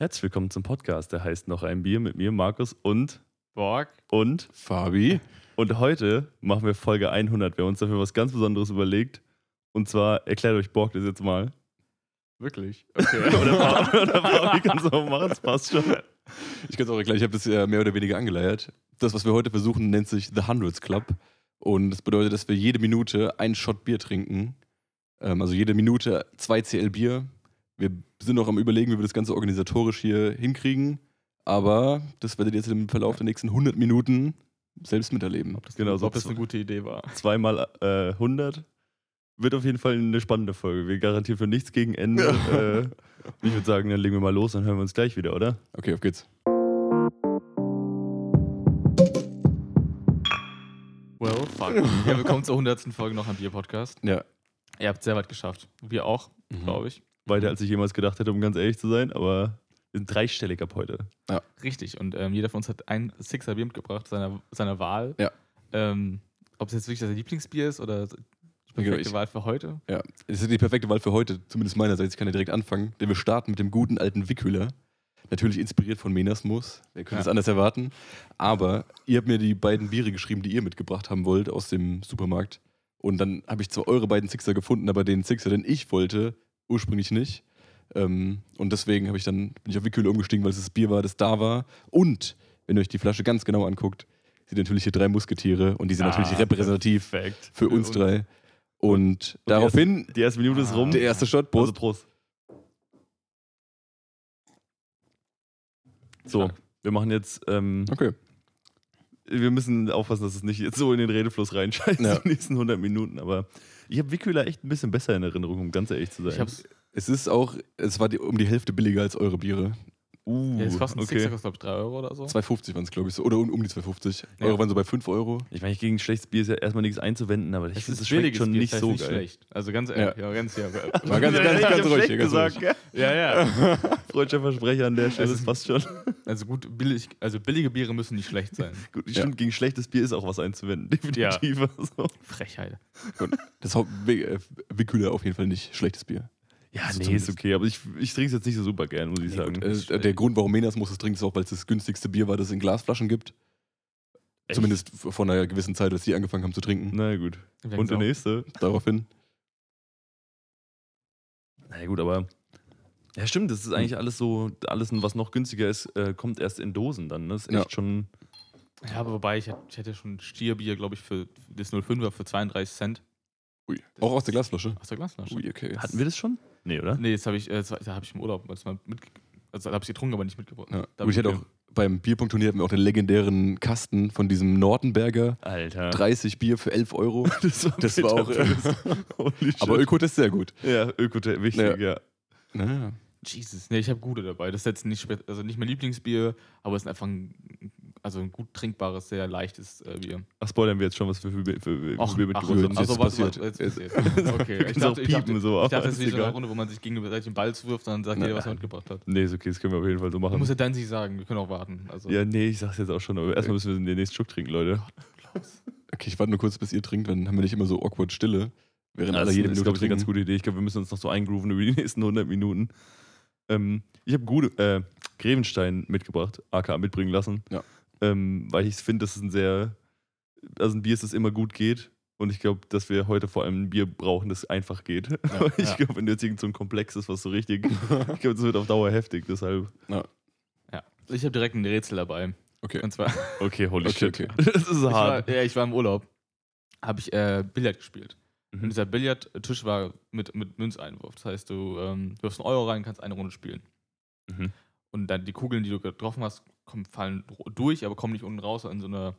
Herzlich willkommen zum Podcast, der heißt noch ein Bier mit mir, Markus und Borg. und Fabi. und heute machen wir Folge 100. Wir haben uns dafür was ganz Besonderes überlegt. Und zwar erklärt euch Borg das jetzt mal. Wirklich? Okay. Oder Fabi, oder Fabi kannst du auch machen, das passt schon. Ich kann es auch erklären, ich habe das ja mehr oder weniger angeleiert. Das, was wir heute versuchen, nennt sich The Hundreds Club. Und das bedeutet, dass wir jede Minute einen Shot Bier trinken. Ähm, also jede Minute 2 CL Bier. Wir sind noch am Überlegen, wie wir das Ganze organisatorisch hier hinkriegen. Aber das werdet ihr jetzt im Verlauf der nächsten 100 Minuten selbst miterleben. Ob das, Genau, so ob das eine gute Idee war. Zweimal äh, 100. Wird auf jeden Fall eine spannende Folge. Wir garantieren für nichts gegen Ende. äh, ich würde sagen, dann legen wir mal los und hören wir uns gleich wieder, oder? Okay, auf geht's. Well, fuck. ja, willkommen zur 100. Folge noch am Bier-Podcast. Ja. Ihr habt es sehr weit geschafft. Wir auch, Mhm. glaube ich. Weiter als ich jemals gedacht hätte, um ganz ehrlich zu sein, aber wir sind dreistellig ab heute. Richtig. Und ähm, jeder von uns hat ein Sixer Bier mitgebracht, seiner, seiner Wahl. Ja. Ähm, ob es jetzt wirklich das Lieblingsbier ist oder die Genau, perfekte ich- Wahl für heute. Ja, es ist die perfekte Wahl für heute, zumindest meinerseits. Ich kann ja direkt anfangen, denn wir starten mit dem guten alten Wickhüler. Natürlich inspiriert von Menasmus. Wer könnte Ja. es anders erwarten? Aber ihr habt mir die beiden Biere geschrieben, die ihr mitgebracht haben wollt aus dem Supermarkt. Und dann habe ich zwar eure beiden Sixer gefunden, aber den Sixer, den ich wollte, ursprünglich nicht. Ähm, und deswegen habe ich dann, bin ich auf Wickhüler umgestiegen, weil es das Bier war, das da war. Und, wenn ihr euch die Flasche ganz genau anguckt, sind natürlich hier drei Musketiere und die sind Ah, natürlich repräsentativ Perfekt. für uns drei. Und, die daraufhin Die erste Minute ist rum. der erste Shot, Also Prost. Prost. So, wir machen jetzt. Ähm, Okay. wir müssen aufpassen, dass es nicht jetzt so in den Redefluss reinscheißt, Ja. die nächsten 100 Minuten. Aber ich habe Wickhüler echt ein bisschen besser in Erinnerung, um ganz ehrlich zu sein. Ich hab's, Es ist auch, es war die, um die Hälfte billiger als eure Biere. Uh, ja, es kostet ein okay. Sixer, kostet glaube ich 3 Euro oder so. 2,50 waren es, glaube ich, so. Oder um, um die 2,50. Ja. Eure waren so bei 5 Euro. Ich meine, gegen schlechtes Bier ist ja erstmal nichts einzuwenden, aber ich Es finde, ist das schmeckt schon Bier, nicht das heißt so nicht geil. schlecht. Also ganz ehrlich, ja, ganz ja. War ganz, Ja, ganz, ganz ruhig. Ganz gesagt, ruhig. ja, ja. Freudscher Versprecher an der Stelle, Es das ist- passt schon. Also gut, billig, also billige Biere müssen nicht schlecht sein. Gut, Ja. stimmt, gegen schlechtes Bier ist auch was einzuwenden, definitiv. Also. Frechheit. Das Haupt- äh, auf jeden Fall nicht schlechtes Bier. Ja, Also nee, ist okay, aber ich, ich trinke es jetzt nicht so super gern, muss ich Nee, sagen. gut, äh, der Grund, warum Menasmus es trinkt, ist auch, weil es das günstigste Bier war, das es in Glasflaschen gibt. Echt? Zumindest vor einer gewissen Zeit, als die angefangen haben zu trinken. Na gut. Wir Und der auch- nächste? Daraufhin. Na gut, aber. Ja, stimmt, das ist eigentlich alles so, alles, was noch günstiger ist, äh, kommt erst in Dosen dann. ne? Das ist echt Ja. schon. Ja, aber wobei, ich hätte schon Stierbier, glaube ich, für das 05er für 32 Cent Ui. Auch aus der Glasflasche. aus der Glasflasche. Ui, okay. Hatten wir das schon? Nee, oder? Nee, das habe ich, äh, das da habe ich im Urlaub das mal mit, also habe ich getrunken, aber nicht mitgebracht. Ja. Da Gut, ich hatte auch beim Bierpunkt-Turnier hatten wir auch den legendären Kasten von diesem Nortenberger. Alter. 30 Bier für 11 Euro. Das war, Das war auch. Holy shit. aber Ökot ist sehr gut. Ja, Ökotel, wichtig, ja. Ja. Naja. Jesus, nee, ich habe gute dabei. Das ist jetzt nicht, also nicht mein Lieblingsbier, aber es ist einfach ein, also ein gut trinkbares, sehr leichtes äh, Bier. Ach, spoilern wir jetzt schon, was wir für, für, für, für Ach, Bier ach, mitgebracht haben. also was passiert. Jetzt Jetzt- passiert. Okay, Wir ich können auch dachte, ich dachte, piepen so, ich dachte, das ist ist wie so eine. Runde, wo man sich gegenseitig den Ball zuwirft und dann sagt jeder, was er mitgebracht hat. Nee, ist okay, das können wir auf jeden Fall so Du machen. musst ja dann nicht sagen, wir können auch warten. Also, Ja, nee, ich sag's jetzt auch schon, aber erstmal müssen wir den nächsten Schluck trinken, Leute. Okay, ich warte nur kurz, bis ihr trinkt, dann haben wir nicht immer so awkward Stille. Während Ja, alle das jede ist, Minute glaube ich, eine ganz gute Idee. Ich glaube, wir müssen uns noch so eingrooven über die nächsten 100 Minuten. Ähm, ich habe gute äh, Grevenstein mitgebracht, aka mitbringen lassen. Ja. Ähm, weil ich finde, das ist ein sehr, also ein Bier ist, das immer gut geht. Und ich glaube, dass wir heute vor allem ein Bier brauchen, das einfach geht. ich ja. glaube, wenn du jetzt irgend so ein Komplex ist, was so richtig, ich glaube, das wird auf Dauer heftig. Deshalb, ja. Ich habe direkt ein Rätsel dabei. Okay. Und zwar, okay, holy Okay, shit. okay. Das ist ich war, hart. ja, ich war im Urlaub, habe ich äh, Billard gespielt. Und Mhm. dieser Billardtisch war mit, mit Münzeinwurf. Das heißt, du ähm, wirfst einen Euro rein, kannst eine Runde spielen. Mhm. Und dann die Kugeln, die du getroffen hast, kommen, fallen durch, aber kommen nicht unten raus in so einer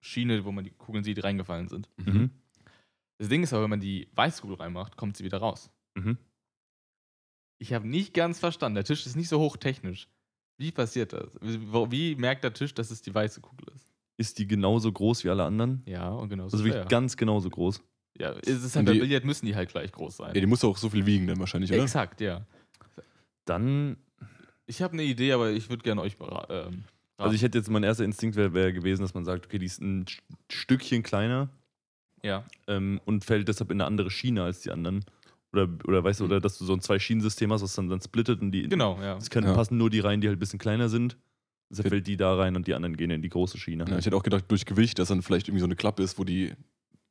Schiene, wo man die Kugeln sieht, die reingefallen sind. Mhm. Das Ding ist aber, wenn man die weiße Kugel reinmacht, kommt sie wieder raus. Mhm. Ich habe nicht ganz verstanden. Der Tisch ist nicht so hochtechnisch. Wie passiert das? Wie, wie merkt der Tisch, dass es die weiße Kugel ist? Ist die genauso groß wie alle anderen? Ja, und genau so. Also wirklich ganz genauso groß. ja, es ist halt Und bei die- Billard müssen die halt gleich groß sein. Ja, die muss auch so viel wiegen dann wahrscheinlich, oder? Exakt, ja. Dann Ich habe eine Idee, aber ich würde gerne euch ähm, Also ich hätte jetzt, mein erster Instinkt wäre wär gewesen, dass man sagt, okay, die ist ein St- Stückchen kleiner ja. ähm, und fällt deshalb in eine andere Schiene als die anderen. Oder, oder weißt du, oder dass du so ein Zwei-Schienen-System hast, was dann, dann splittet und die. Genau, ja. Es können Ja. passen nur die rein, die halt ein bisschen kleiner sind. Deshalb fällt die da rein und die anderen gehen in die große Schiene. Ja, ich hätte auch gedacht, durch Gewicht, dass dann vielleicht irgendwie so eine Klappe ist, wo die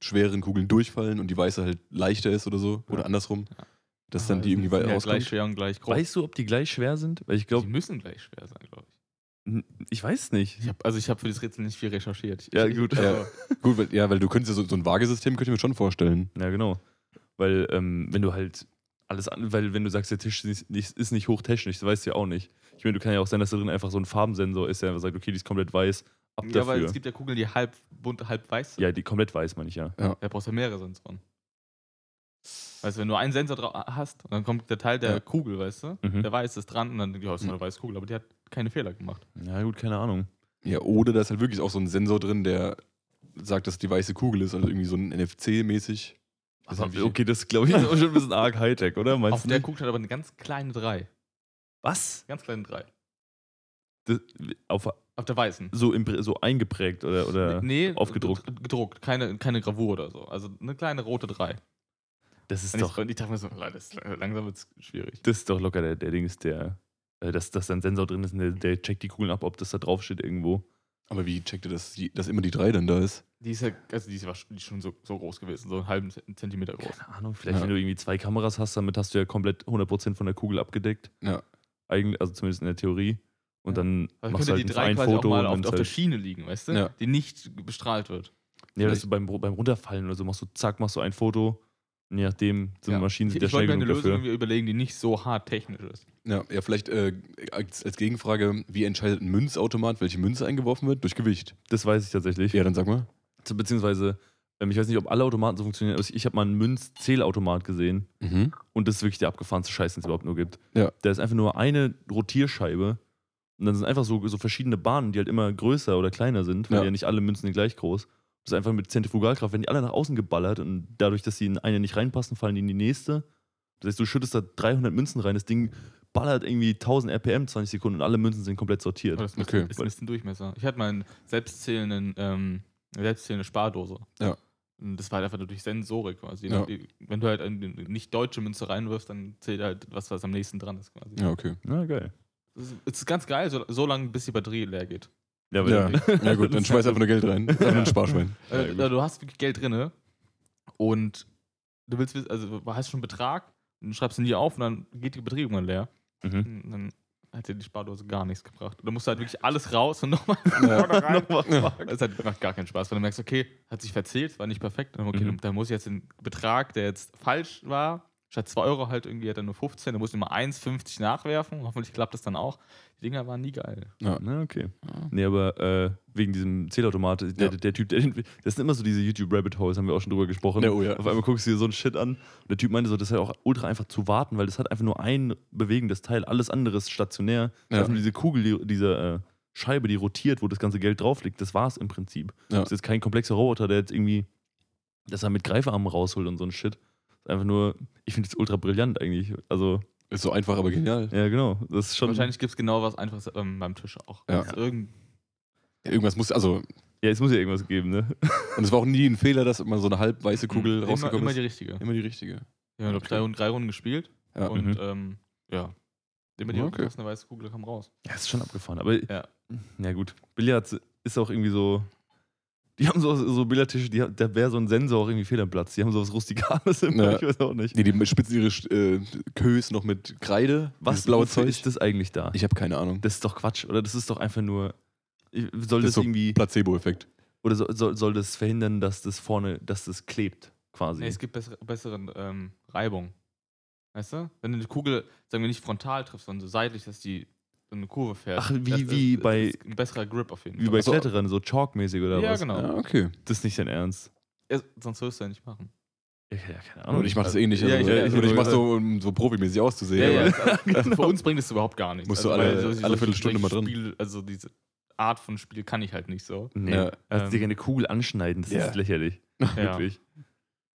schweren Kugeln durchfallen und die weiße halt leichter ist oder so. Oder andersrum. Ja. Dass dann Aber die irgendwie weit ja rauskommt. gleich schwer und gleich groß. Weißt du, ob die gleich schwer sind? Weil ich die glaube, müssen gleich schwer sein, glaube ich. ich weiß nicht. ich hab, also ich habe für das Rätsel nicht viel recherchiert. Ja, gut. Also, Gut, weil, ja, weil du könntest ja so, so ein Waagesystem, könnte ich mir schon vorstellen. Ja, genau. Weil, ähm, wenn du halt alles an, weil wenn du sagst, der Tisch ist nicht, ist nicht hochtechnisch, das weißt du ja auch nicht. Ich meine, du kann ja auch sein, dass da drin einfach so ein Farbensensor ist, der einfach sagt, okay, die ist komplett weiß, ab ja, weil dafür. es gibt ja Kugeln, die halb bunt, halb weiß sind. Ja, die komplett weiß, meine ich ja. Da brauchst du mehrere Sensoren. Weißt du, wenn du einen Sensor drauf hast und dann kommt der Teil der Ja. Kugel, weißt du, Mhm. der weiß ist dran und dann, ja, ist eine weiße Kugel, aber die hat keine Fehler gemacht. Ja, gut, keine Ahnung. Ja, oder da ist halt wirklich auch so ein Sensor drin, der sagt, dass die weiße Kugel ist, also irgendwie so ein NFC-mäßig. Das Aber, ist okay, das glaube ich ist auch schon ein bisschen arg Hightech, oder? Meinst Auf du der? Kugel hat aber eine ganz kleine 3. Was? Ganz kleine 3. Das, auf, Auf der weißen. so, impr- so eingeprägt oder, oder nee, aufgedruckt. Gedruckt, keine, keine Gravur oder so. Also eine kleine rote 3. das ist Und doch, ich, und ich dachte mir so, Leute, das, langsam wird es schwierig. das ist doch locker der, der Ding ist der, äh, dass, dass da ein Sensor drin ist und der, der checkt die Kugeln ab, ob das da drauf steht irgendwo. Aber wie checkt ihr, dass, die, dass immer die 3 dann da ist? Die ist ja, also die ist, die ist schon so, so groß gewesen, so einen halben Zentimeter groß. Keine Ahnung, vielleicht Ja. wenn du irgendwie zwei Kameras hast, damit hast du ja komplett 100% von der Kugel abgedeckt. Ja. Eigentlich, also zumindest in der Theorie. Und Ja. dann Also machst du die halt drei ein quasi Foto auch mal auf, auf der Schiene liegen, weißt du? Ja. Die nicht bestrahlt wird. Ja, dass du beim, beim Runterfallen oder so machst du, zack, machst du ein Foto. Je nachdem, so Ja. Maschinen ich sind ja ich schnell wollte mir eine genug Lösung dafür. irgendwie überlegen, die nicht so hart technisch ist. Ja, ja vielleicht äh, als, als Gegenfrage, wie entscheidet ein Münzautomat, welche Münze eingeworfen wird? Durch Gewicht. Das weiß ich tatsächlich. Ja, dann sag mal. Beziehungsweise, ähm, ich weiß nicht, ob alle Automaten so funktionieren, aber ich habe mal einen Münzzählautomat gesehen. Mhm. Und das ist wirklich der abgefahrenste Scheiß, den es überhaupt nur gibt. Ja. Da ist einfach nur eine Rotierscheibe. Und dann sind einfach so, so verschiedene Bahnen, die halt immer größer oder kleiner sind, weil Ja. ja, nicht alle Münzen sind gleich groß. Das ist einfach mit Zentrifugalkraft, wenn die alle nach außen geballert und dadurch, dass sie in eine nicht reinpassen, fallen die in die nächste. Das heißt, du schüttest da 300 Münzen rein, das Ding ballert irgendwie 1000 RPM 20 Sekunden und alle Münzen sind komplett sortiert. Das misst, Okay. ist misst den Durchmesser. Ich hatte mal einen selbstzählenden, ähm, eine selbstzählende Spardose. Ja. Und das war halt einfach nur durch Sensorik quasi. Ja. Wenn du halt eine nicht deutsche Münze reinwirfst, dann zählt halt was, was am nächsten dran ist quasi. Ja, okay. Na, geil. Ist, es ist ganz geil, so, so lange, bis die Batterie leer geht. Ja, aber Ja, ja gut, dann schmeiß einfach nur Geld rein. Einfach nur ein Sparschwein. Ja, Äh, du hast wirklich Geld drin und du willst wissen, also du hast schon einen Betrag und du schreibst ihn nie auf und dann geht die irgendwann leer. Mhm. Und dann hat dir die Spardose gar nichts gebracht. Und dann musst du halt wirklich alles raus und nochmal Ja. rein. Nochmal Das hat, macht gar keinen Spaß, weil du merkst, okay, hat sich verzählt, war nicht perfekt. Dann, Okay, Mhm. dann muss ich jetzt den Betrag, der jetzt falsch war, statt 2 Euro halt irgendwie hat er nur 15, dann muss ich mal 1,50 nachwerfen. Hoffentlich klappt das dann auch. Die Dinger waren nie geil. Ja. Na, okay. Ja. Nee, aber äh, wegen diesem Zählautomat, der, Ja. der, Typ, der, das sind immer so diese YouTube-Rabbit-Holes, haben wir auch schon drüber gesprochen. Ja, oh ja. Auf einmal guckst du dir so einen Shit an und der Typ meinte so, das ist ja auch ultra einfach zu warten, weil das hat einfach nur ein bewegendes Teil, alles andere ist stationär. Ja. Einfach nur diese Kugel, die, diese äh, Scheibe, die rotiert, wo das ganze Geld drauf liegt, das war's im Prinzip. Ja. Das ist jetzt kein komplexer Roboter, der jetzt irgendwie, dass er mit Greifarmen rausholt und so ein Shit. Einfach nur, ich finde das ultra brillant eigentlich. Also, Ist so einfach, aber genial. ja genau, das ist schon... Wahrscheinlich gibt es genau was Einfaches ähm, beim Tisch auch. Ja. Ist Irgend, Irgendwas muss, also, Ja, es muss ja irgendwas geben, ne? und es war auch nie ein Fehler, dass immer so eine halb weiße Kugel immer, rausgekommen immer ist. die richtige. immer die richtige. Wir haben, glaube drei, Runden- drei Runden gespielt Ja. und Mhm. ähm, ja. Immer die Ja, okay. okay. eine weiße Kugel kam raus. Ja, ist schon abgefahren. Aber Ja. ja, gut. Billard ist auch irgendwie so. Die haben so, so Billardtische, die, da wäre so ein Sensor auch irgendwie fehl am Platz. Die haben so was Rustikales immer, Ja. ich weiß auch nicht. Nee, die spitzen ihre äh, Kös noch mit Kreide. Was blaue Zeug. ist das eigentlich da? Ich habe keine Ahnung. das ist doch Quatsch, oder? Das ist doch einfach nur. Soll Das das, ist so irgendwie. Placebo-Effekt. Oder soll, soll, soll das verhindern, dass das vorne, dass das klebt, quasi? Nee, es gibt bessere, besseren ähm, Reibung. Weißt du? Wenn du die Kugel, sagen wir nicht frontal triffst, sondern so seitlich, dass die so eine Kurve fährt. Ach, wie- das wie bei- ist ein besserer Grip auf jeden Wie Fall. bei Also- Kletterern, so Chalk-mäßig oder Ja, was? genau. Ja, okay. Das ist nicht dein Ernst. Ja, sonst wirst du ja nicht machen. Ja, ja keine Ahnung. Und ich mache das eh nicht. Ja, Also, ich- ich, ja, ich- oder ich mache so, um so profimäßig auszusehen. Ja, ja, also, also für uns bringt es überhaupt gar nichts. Musst du also, alle- weil alle Viertelstunde mal drin. Spiel, also diese Art von Spiel kann ich halt nicht so. Nee. Ja. Also Ähm, dir eine Kugel anschneiden, das Ja. ist lächerlich. Ja. Wirklich.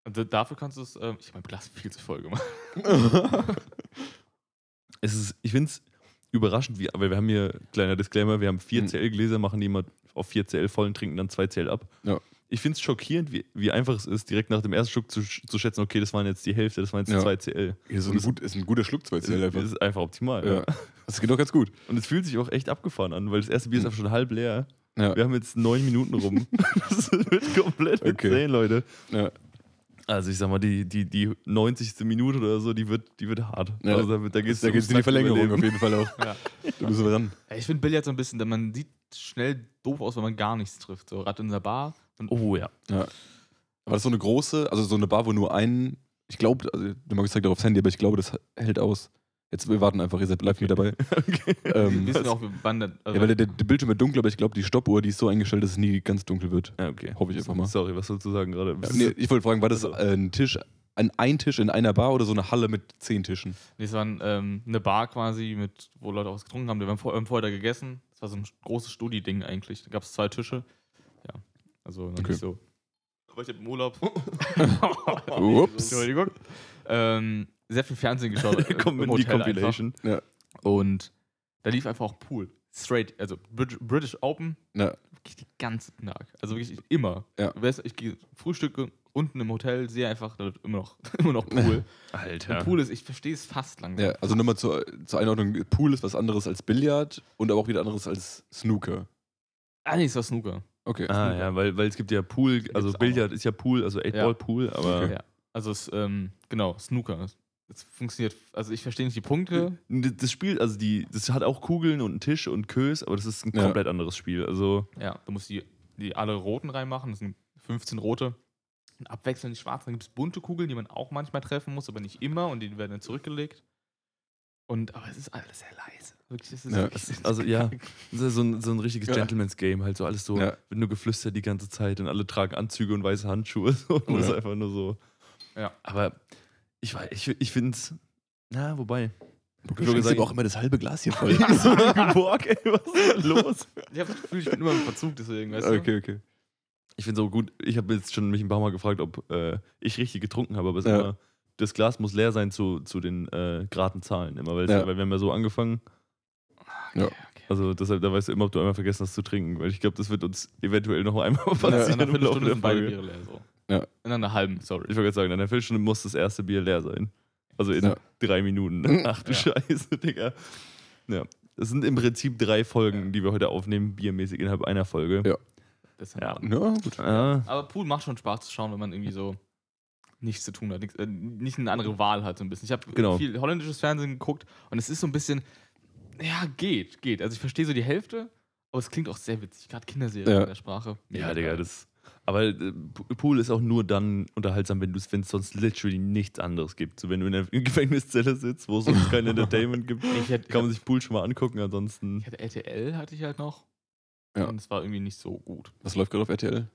Und da- dafür kannst du es, ähm, ich habe mein Glas viel zu voll gemacht. es ist, ich finde es überraschend, wie, aber wir haben hier, kleiner Disclaimer, wir haben 4 Mhm. Machen die immer auf 4 CL vollen, trinken dann 2 CL ab. Ja. ich finde es schockierend, wie, wie einfach es ist, direkt nach dem ersten Schluck zu, zu schätzen, okay, das waren jetzt die Hälfte, das waren jetzt Ja. 2 CL. Ja, so ein Und das- gut, ist ein guter Schluck, zwei Das CL einfach. ist einfach optimal. Ja. Das geht doch ganz gut. Und es fühlt sich auch echt abgefahren an, weil das erste Bier ist Mhm. einfach schon halb leer. Ja. Wir haben jetzt neun Minuten rum. das wird komplett Okay. insane, Leute. Ja. Also ich sag mal, die, die, die 90. Minute oder so, die wird, die wird hart. Ja. Also da, da geht's Da geht es in die Verlängerung auf jeden Fall auch. Ja. Da müssen wir ran. Ja, Ich finde Billard so ein bisschen, man sieht schnell doof aus, wenn man gar nichts trifft. So gerade in der Bar. Und Oh ja. Ja. Aber das ist so eine große, also so eine Bar, wo nur ein, ich glaube, also du mal gezeigt aufs Handy, aber ich glaube, das hält aus. Jetzt, wir warten einfach, ihr seid live mit dabei. Okay. wir Ähm, wissen auch, wann der, also ja, weil der, der Bildschirm wird dunkel, aber ich glaube, die Stoppuhr, die ist so eingestellt, dass es nie ganz dunkel wird. Ja, okay. Hoffe ich einfach mal. Sorry, was sollst du sagen gerade? Ja, nee, ich wollte fragen, war das Also- äh, ein Tisch, ein, ein Tisch in einer Bar oder so eine Halle mit zehn Tischen? Nee, es war ähm, eine Bar quasi, mit, wo Leute auch was getrunken haben. Wir haben, vor, haben vorher da gegessen. Das war so ein großes Studi-Ding eigentlich. Da gab es zwei Tische. Ja, also noch Okay. nicht so. Aber ich hab im Urlaub. Ups. Entschuldigung. Ähm, sehr viel Fernsehen geschaut. äh, Kommt im in die Compilation. Einfach. Und da lief einfach auch Pool. Straight, also Brit- British Open, Ja, wirklich den ganzen Tag. Also wirklich immer. Ja. Du weißt, ich gehe frühstücke unten im Hotel, sehe einfach da wird immer noch, immer noch Pool. Alter. Und Pool ist, ich verstehe es fast langsam. ja also nochmal zur, zur Einordnung: Pool ist was anderes als Billard und aber auch wieder anderes als Snooker. Ah, nee, es war Snooker. Okay. Ah ja, weil, weil es gibt ja Pool, also Gibt's auch. Billard ist ja Pool, also 8-Ball-Pool, aber Okay. Ja. Also es, ähm, genau, Snooker. Es funktioniert, also ich verstehe nicht die Punkte. Das Spiel, also die, das hat auch Kugeln und einen Tisch und Kös, aber das ist ein Ja. komplett anderes Spiel. Also Ja, du musst die, die alle roten reinmachen. Das sind 15 rote. Und abwechselnd die schwarzen. Dann gibt es bunte Kugeln, die man auch manchmal treffen muss, aber nicht immer. Und die werden dann zurückgelegt. Und, aber es ist alles sehr leise. Wirklich, es ist Ja, wirklich, also ja. das ist so ein, so ein richtiges Ja. Gentleman's Game, halt so alles so, Ja. wird nur geflüstert die ganze Zeit und alle tragen Anzüge und weiße Handschuhe. So, und das ist Ja. einfach nur so. Ja. Aber ich, weiß- ich, ich finde es, na, wobei. Du Ich würde schenkst sagen- aber auch immer das halbe Glas hier voll. so Borg, ey, was ist denn los? Ich habe das Gefühl, ich bin immer im Verzug, deswegen, weißt du? okay, okay. Ich finde so gut, ich habe jetzt schon mich ein paar Mal gefragt, ob äh, ich richtig getrunken habe, aber es ist Ja. immer, das Glas muss leer sein zu, zu den äh, geraden Zahlen immer, weil, es- Ja. weil wir haben ja so angefangen, Ja. Okay. also deshalb, da weißt du immer, ob du einmal vergessen hast zu trinken, weil ich glaube, das wird uns eventuell noch einmal passieren. In Laufe Viertelstunde der sind beide. Biere leer. So. Ja. In einer halben, sorry. Ich wollte gerade sagen, in einer Viertelstunde muss das erste Bier leer sein. Also in Ja. drei Minuten. Mhm. Ach du Ja. Scheiße, Digga. Ja. Das sind im Prinzip drei Folgen, die wir heute aufnehmen, biermäßig innerhalb einer Folge. Ja. Das Ja. Ja, gut. Aber Pool macht schon Spaß zu schauen, wenn man irgendwie so nichts zu tun hat, nichts, äh, nicht eine andere Wahl hat so ein bisschen. Ich habe Genau. viel holländisches Fernsehen geguckt und es ist so ein bisschen, ja, geht, geht. Also ich verstehe so die Hälfte, aber es klingt auch sehr witzig, gerade Kinderserien Ja. in der Sprache. ja, Digga, das. Aber äh, Pool ist auch nur dann unterhaltsam, wenn es sonst literally nichts anderes gibt. So, wenn du in der Gefängniszelle sitzt, wo es sonst kein Entertainment gibt, Ich hätte, kann man sich Pool schon mal angucken. Ansonsten. ich hatte RTL, hatte ich halt noch. Ja. Und es war irgendwie nicht so gut. Was läuft gerade auf RTL?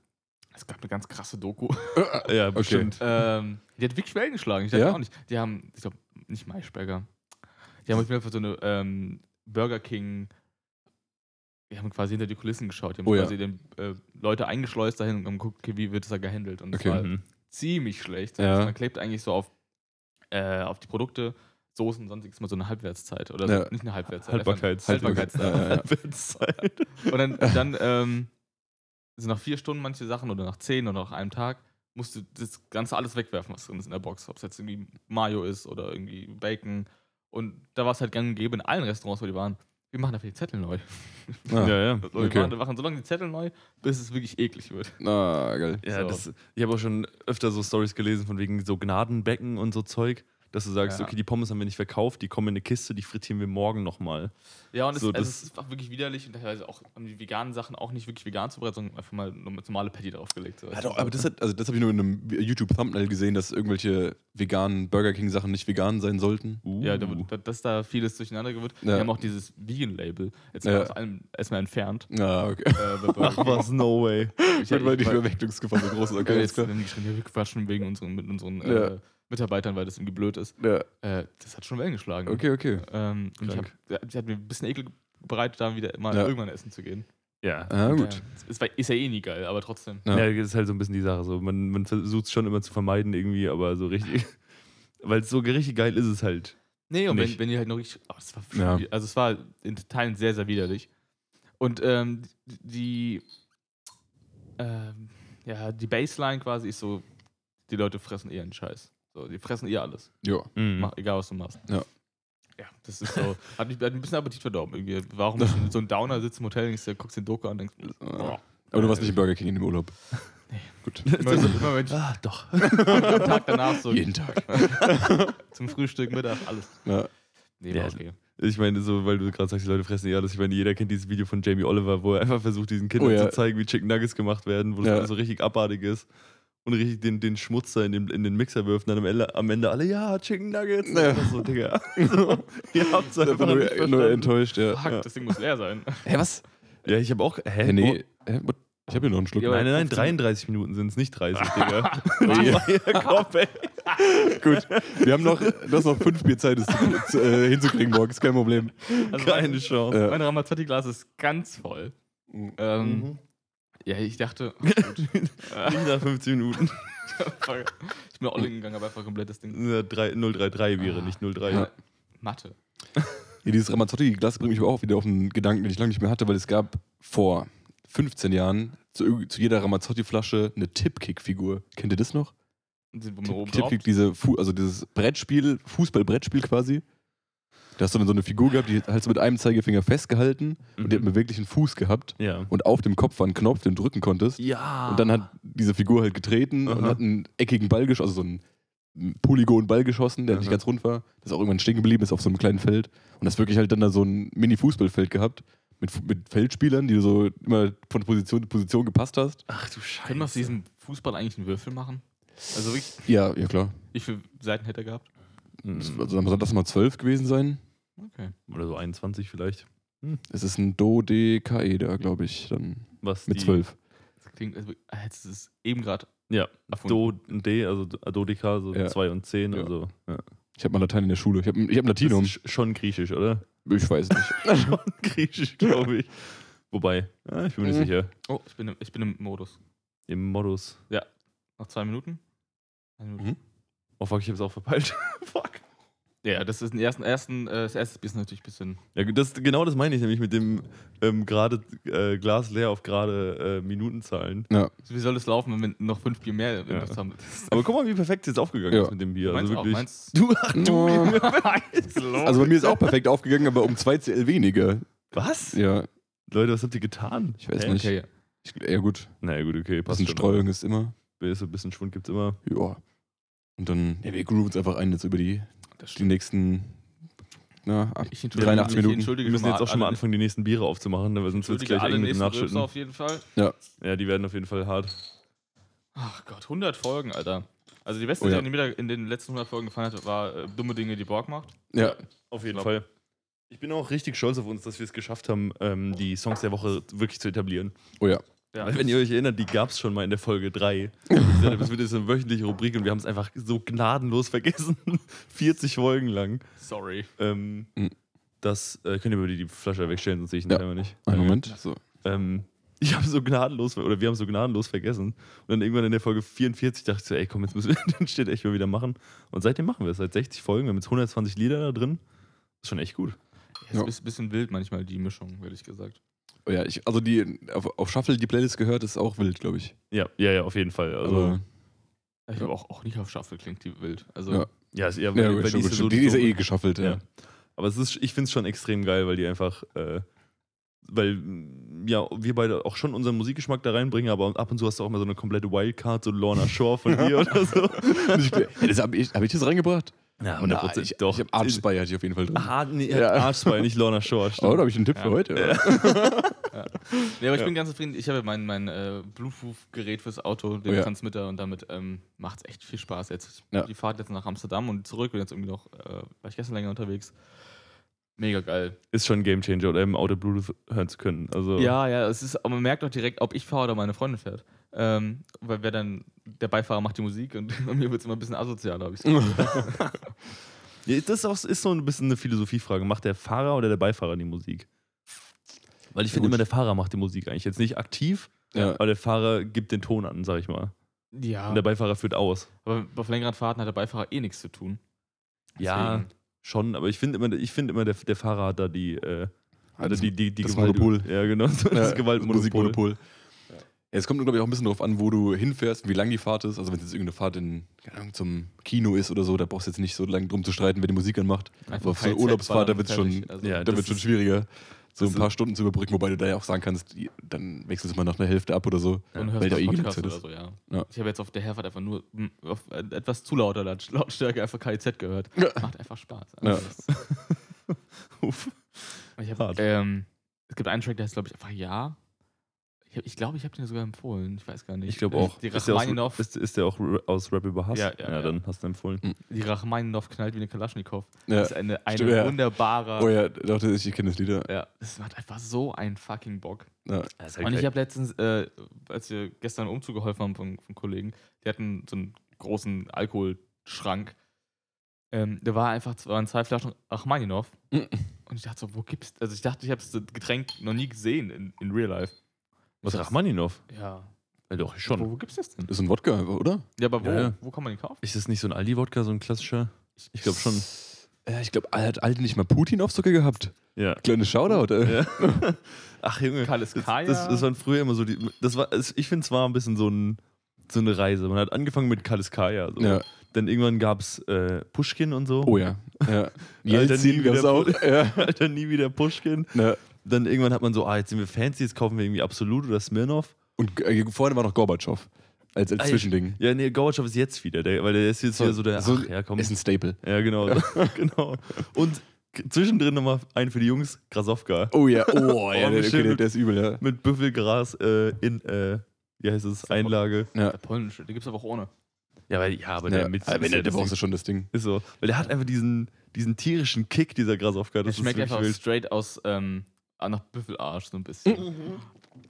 Es gab eine ganz krasse Doku. Ja, bestimmt. ähm, die hat wirklich Wellen geschlagen. Ich dachte Ja? auch nicht. Die haben, ich glaube, nicht Maischberger. Die haben auf jeden Fall so eine ähm, Burger King. Die haben quasi hinter die Kulissen geschaut. Die haben Oh ja. quasi den, äh, Leute eingeschleust dahin und haben geguckt, okay, wie wird das da gehandelt. Und Okay. das war Mhm. ziemlich schlecht. Ja. Also man klebt eigentlich so auf, äh, auf die Produkte, Soßen, sonstiges mal so eine Halbwertszeit. Oder so, Ja. nicht eine Halbwertszeit. Haltbarkeits- Haltbarkeitszeit. Ja, ja, ja. Halbwertszeit. Und dann, dann ähm, sind nach vier Stunden manche Sachen oder nach zehn oder nach einem Tag, musst du das Ganze alles wegwerfen, was drin ist in der Box. Ob es jetzt irgendwie Mayo ist oder irgendwie Bacon. Und da war es halt gang und gäbe in allen Restaurants, wo die waren. Wir machen dafür die Zettel neu. Ah, Ja, ja. So, Okay. Wir machen, wir machen so lange die Zettel neu, bis es wirklich eklig wird. Ah, geil. Ja, So. das, ich habe auch schon öfter so Stories gelesen von wegen so Gnadenbecken und so Zeug, dass du sagst, Ja. okay, die Pommes haben wir nicht verkauft, die kommen in eine Kiste, die frittieren wir morgen nochmal. Ja, und es, So, also das- es ist auch wirklich widerlich und teilweise auch um die veganen Sachen auch nicht wirklich vegan zubereitet, sondern einfach mal nur mit normale Patty draufgelegt. So. Ja, doch, aber das, hat, also das habe ich nur in einem YouTube-Thumbnail gesehen, dass irgendwelche veganen Burger King-Sachen nicht vegan sein sollten. Uh. Ja, da, da, dass da vieles durcheinander gewirrt. Ja. Wir haben auch dieses Vegan-Label jetzt Ja. aus allem erstmal entfernt. Ah, okay. Äh, Ach was, no way. Ich, Weil, weil die Verwechslungsgefahr so groß okay, alles jetzt klar. haben die geschrieben, ja, wir quatschen wegen unseren, mit unseren Ja. äh, Mitarbeitern, weil das irgendwie blöd ist. Ja. Äh, das hat schon Wellen geschlagen. Okay, okay. Ähm, und ich hab, sie hat mir ein bisschen Ekel bereitet, da wieder mal Ja. irgendwann essen zu gehen. Ja. Ah, gut. Ja, es war, ist ja eh nie geil, aber trotzdem. Ja. Ja, das ist halt so ein bisschen die Sache. So. Man, man versucht es schon immer zu vermeiden irgendwie, aber so richtig. Weil so richtig geil ist es halt. Nee, und wenn, Nicht. wenn die halt noch richtig. Oh, das war Ja. Also es war in Teilen sehr, sehr widerlich. Und ähm, die. Ähm, ja, die Baseline quasi ist so, die Leute fressen eher einen Scheiß. So, die fressen eher alles. Ja. Mhm. Mach, egal, was du machst. Ja. Ja, das ist so. Hat, mich, hat ein bisschen Appetit verdorben. Irgendwie. Warum ist so ein Downer sitzt im Hotel, denkst, du, guckst den Doku an und denkst, boah. Aber du warst nicht im Burger King in dem Urlaub. Nee. Gut. Immer, so, immer wenn ich Ah, doch. am Tag danach so Jeden Tag. zum Frühstück, Mittag, alles. Ja. Nee, war okay. Ich meine, so, weil du gerade sagst, die Leute fressen ja alles. Ich meine, jeder kennt dieses Video von Jamie Oliver, wo er einfach versucht, diesen Kindern Oh ja. zu zeigen, wie Chicken Nuggets gemacht werden, wo das Ja. so richtig abartig ist. Und richtig den, den Schmutz da in den, in den Mixer wirft. Und dann am Ende, am Ende alle, ja, Chicken Nuggets. Ja. einfach so, Digga. Ihr habt's einfach Einfach nicht nur, nur enttäuscht, ja. Fuck, das Ding muss leer sein. Hä, was? Ja, ich habe auch. Hä? Hä, nee. Hä, ich habe hier noch einen Schluck. Ja, Nein, nein, nein, 15 33 Minuten sind es, nicht 30, Digga. Ja. Kopf, ey. Gut. Wir haben noch, du hast noch fünf Bier Zeit, das äh, hinzukriegen, morgen. Ist kein Problem. Also Keine mein, Chance. Ja. mein Ramazzotti-Glas ist ganz voll. Ähm, Mhm. Ja, ich dachte, ach, gut. Nicht nach 15 Minuten. ich bin Olling gegangen, aber einfach komplett das Ding. Ja, drei- 033 wäre, nicht 03. Ja. Mathe. Ja, dieses Ramazzotti-Glas bringt mich aber auch wieder auf einen Gedanken, den ich lange nicht mehr hatte, weil es gab vor 15 Jahren zu, zu jeder Ramazzotti-Flasche eine Tippkick-Figur. Kennt ihr das noch? Tippkick, diese Fu also dieses Brettspiel, Fußball-Brettspiel quasi. Da hast du dann so eine Figur gehabt, die halt so mit einem Zeigefinger festgehalten und die hat einen beweglichen Fuß gehabt. Ja. Und auf dem Kopf war ein Knopf, den du drücken konntest. Ja. Und dann hat diese Figur halt getreten und Aha. hat einen eckigen Ball geschossen, also so einen Polygon-Ball geschossen, der nicht Aha. ganz rund war. Das auch irgendwann stehen geblieben ist auf so einem kleinen Feld. Und das wirklich halt dann da so ein Mini-Fußballfeld gehabt. Mit, mit Feldspielern, die du so immer von Position zu Position gepasst hast. Ach du Scheiße. Können wir aus diesem Fußball eigentlich einen Würfel machen? Also wirklich, Ja, ja klar. wie viele Seiten hätte er gehabt? Mhm. also dann soll das mal 12 gewesen sein. Okay. Oder so 21 vielleicht. Es ist ein Do, D, K, da, glaube ich, dann Was? mit die- 12. Das klingt, also, hättest du es eben gerade Ja. Do D, also Dodeka, so Ja. 2 und 10. Ja. Also, ja. Ich habe mal Latein in der Schule. Ich habe ich hab Das Latinum. ist sch- schon griechisch, oder? Ich weiß nicht. schon griechisch, glaube ich. Wobei, ja, ich bin mir nicht Mhm. sicher. Oh, ich bin, im, ich bin im Modus. Im Modus. Noch zwei Minuten? Eine Minute. Mhm. Oh fuck, ich hab's auch verpeilt. fuck. Ja, das ist den ersten, ersten, äh, das erste Bier ist natürlich ein bisschen. Ja, das, genau das meine ich nämlich mit dem ähm, gerade äh, Glas leer auf gerade äh, Minutenzahlen. Ja. Wie soll es laufen, wenn wir noch fünf Bier mehr im Ja. Haben? Das Aber guck mal, wie perfekt es jetzt aufgegangen Ja. ist mit dem Bier. meinst Also du auch, wirklich. meinst Du, ach du. Oh. Also bei mir ist auch perfekt aufgegangen, aber um 2 CL weniger. Was? Ja, Leute, was habt ihr getan? ich weiß Hä? nicht. Okay, ja. Ich, ja gut, Naja, gut, okay. ein Passt bisschen. Streuung ist immer. Ein bisschen Schwund gibt's immer. Ja. Und dann, ja, wir grooven uns einfach ein jetzt über die, das die nächsten na, ab- Ich entschuldige, 83 ich Minuten. entschuldige Wir müssen jetzt auch schon mal anfangen, die nächsten Biere aufzumachen, ne, weil sonst wird's entschuldige gleich alle eng mit dem Nachschütten. auf jeden Fall. Ja, die werden auf jeden Fall hart. Ach Gott, 100 Folgen, Alter. Also die beste, Oh ja. die mir da in den letzten 100 Folgen gefallen hat, war äh, Dumme Dinge, die Borg macht. Ja, Auf jeden glaub- Fall. Ich bin auch richtig stolz auf uns, dass wir es geschafft haben, ähm, die Songs der Woche wirklich zu etablieren. oh ja. Ja, Weil, wenn ihr euch erinnert, die gab es schon mal in der Folge 3. Das wird jetzt eine wöchentliche Rubrik und wir haben es einfach so gnadenlos vergessen. 40 Folgen lang. sorry. Ähm, Mhm. Das äh, könnt ihr mir die, die Flasche wegstellen, sonst sehe ich ihn Ja. selber nicht. Einen Danke. Moment. So. Ähm, ich habe so gnadenlos, oder wir haben so gnadenlos vergessen. Und dann irgendwann in der Folge 44 dachte ich so, ey, komm, jetzt müssen wir den Shit echt mal wieder machen. Und seitdem machen wir es. Seit 60 Folgen, wir haben jetzt 120 Lieder da drin. ist schon echt gut. Ja. ist ein bisschen wild manchmal, die Mischung, ehrlich gesagt. Oh ja, ich, also die auf, auf Shuffle die Playlist gehört, ist auch wild, glaube ich. Ja, ja, ja, auf jeden Fall. Also, Aber, Ich Ja. habe auch, auch nicht auf Shuffle klingt die wild. Also, Ja. ja, ist eher, ja, weil die schon, ist so- die ist ja so- eh geschaffelt, ja. Ja. Aber es ist, ich finde es schon extrem geil, weil die einfach, äh, weil mm, ja, wir beide auch schon unseren Musikgeschmack da reinbringen, aber ab und zu hast du auch mal so eine komplette Wildcard, so Lorna Shore von dir oder so. Das habe ich, hab ich das reingebracht? Ja, Na, ich, Ich habe Archspy hatte ich auf jeden Fall drin. Ah, nee, Ja. ja. Archspy, nicht Lorna Shore. Oh, da habe ich einen Tipp Ja. für heute. Ja. Nee, aber ich Ja. bin ganz zufrieden. Ich habe mein, mein äh, Bluetooth-Gerät fürs Auto, den Oh ja. Transmitter, und damit ähm, macht es echt viel Spaß jetzt. Ja. Die Fahrt jetzt nach Amsterdam und zurück und jetzt irgendwie noch, äh, war ich gestern länger unterwegs. Mega geil. Ist schon ein Gamechanger, oder im Auto Bluetooth hören zu können. Also, Ja, ja, es ist, aber man merkt auch direkt, ob ich fahre oder meine Freundin fährt. Ähm, weil wer dann, der Beifahrer macht die Musik und bei mir wird es immer ein bisschen asozialer, habe ich so. Ja, Das ist, auch, ist so ein bisschen eine Philosophiefrage. Macht der Fahrer oder der Beifahrer die Musik? Weil ich Ja, finde immer, der Fahrer macht die Musik eigentlich. Jetzt nicht aktiv, Ja. aber der Fahrer gibt den Ton an, sag ich mal. ja, Und der Beifahrer führt aus. aber auf längeren Fahrten hat der Beifahrer eh nichts zu tun. Ja, Deswegen- schon, aber ich finde immer, ich find immer der, der Fahrer hat da die, äh, hat das- die, die, die das Gewalt- Monopol. Ja, genau, das Gewaltmonopol. Musikmonopol. Ja, es kommt, glaube ich, auch ein bisschen darauf an, wo du hinfährst, wie lang die Fahrt ist. Also wenn es jetzt irgendeine Fahrt in, Ahnung, zum Kino ist oder so, da brauchst du jetzt nicht so lange drum zu streiten, wer die Musik anmacht. Einfach Aber auf so eine Urlaubsfahrt, da wird es und schon. Also, Ja, da schon schwieriger, so ein paar Stunden zu überbrücken, wobei du da ja auch sagen kannst, dann wechselst du mal nach einer Hälfte ab oder so. Und weil hörst mal eh Podcast oder so, ja. Ja. Ich habe jetzt auf der Herfahrt einfach nur mm, auf äh, etwas zu lauter Laut- Lautstärke einfach KIZ gehört. Ja. Macht einfach Spaß. Ja. Also das- Uff. Ich hab, ähm, es gibt einen Track, der heißt, glaube ich, einfach Ja. Ich glaube, ich, glaub, ich habe den sogar empfohlen. Ich weiß gar nicht. Ich glaube auch. Die Ist der, aus, ist, ist der auch aus Rap über Hass? Ja, ja, ja. dann hast du empfohlen. die Rachmaninov knallt wie eine Kalaschnikow. Ja. Das ist eine, eine Stimmt, ja. wunderbare. Oh ja, doch, das- ich kenne das Lieder. Ja, das macht einfach so einen fucking Bock. Ja. Halt Und ich habe letztens, äh, als wir gestern einen Umzug geholfen haben von, von Kollegen, die hatten so einen großen Alkoholschrank. Ähm, da war einfach waren zwei Flaschen Rachmaninov. Mhm. Und ich dachte so, wo gibt's. Also ich dachte, ich habe das Getränk noch nie gesehen in, in Real Life. Was, Rachmaninov? Ja. Ja, doch, Wo, schon. wo gibt's das denn? Das ist ein Wodka oder? Ja, aber wo, Ja, ja. wo kann man den kaufen? Ist das nicht so ein Aldi-Wodka, so ein klassischer? Ich glaube schon. Ja, ich glaube, hat Aldi nicht mal Putin auf Zucker gehabt? Ja. Kleine Shoutout, ey. ja. Ach Junge, Kalles das, das, das waren früher immer so die. Das war, es- ich finde es war ein bisschen so, ein, so eine Reise. Man hat angefangen mit Kaliskaya. So. Ja. Dann irgendwann gab es äh, Pushkin und so. Oh ja. ja. Alter, Jelzin nie gab's wieder auch. Ja. Alter, nie wieder Pushkin. ja. Dann irgendwann hat man so, ah, jetzt sind wir fancy, jetzt kaufen wir irgendwie Absolut oder Smirnoff. Und äh, vorne war noch Gorbatschow. Als, als Ah, Zwischending. Ja, nee, Gorbatschow ist jetzt wieder, der, weil der ist jetzt wieder so der, so ach, ja komm. Ist ein Staple. Ja, genau. genau. Und zwischendrin nochmal einen für die Jungs, Krasowka. Oh ja, oh, ja, der, okay, der, mit- der ist übel, ja. Mit Büffelgras äh, in, äh, wie heißt es, Einlage. Ja, Der polnische, den gibt's aber auch ohne. Ja, weil, ja aber ja. der mit. Ist der, ja der brauchst du schon das Ding. Ist so. Weil der hat einfach diesen, diesen tierischen Kick, dieser Krasowka. Der Das schmeckt ist einfach wild. straight aus, ähm, nach Büffelarsch so ein bisschen.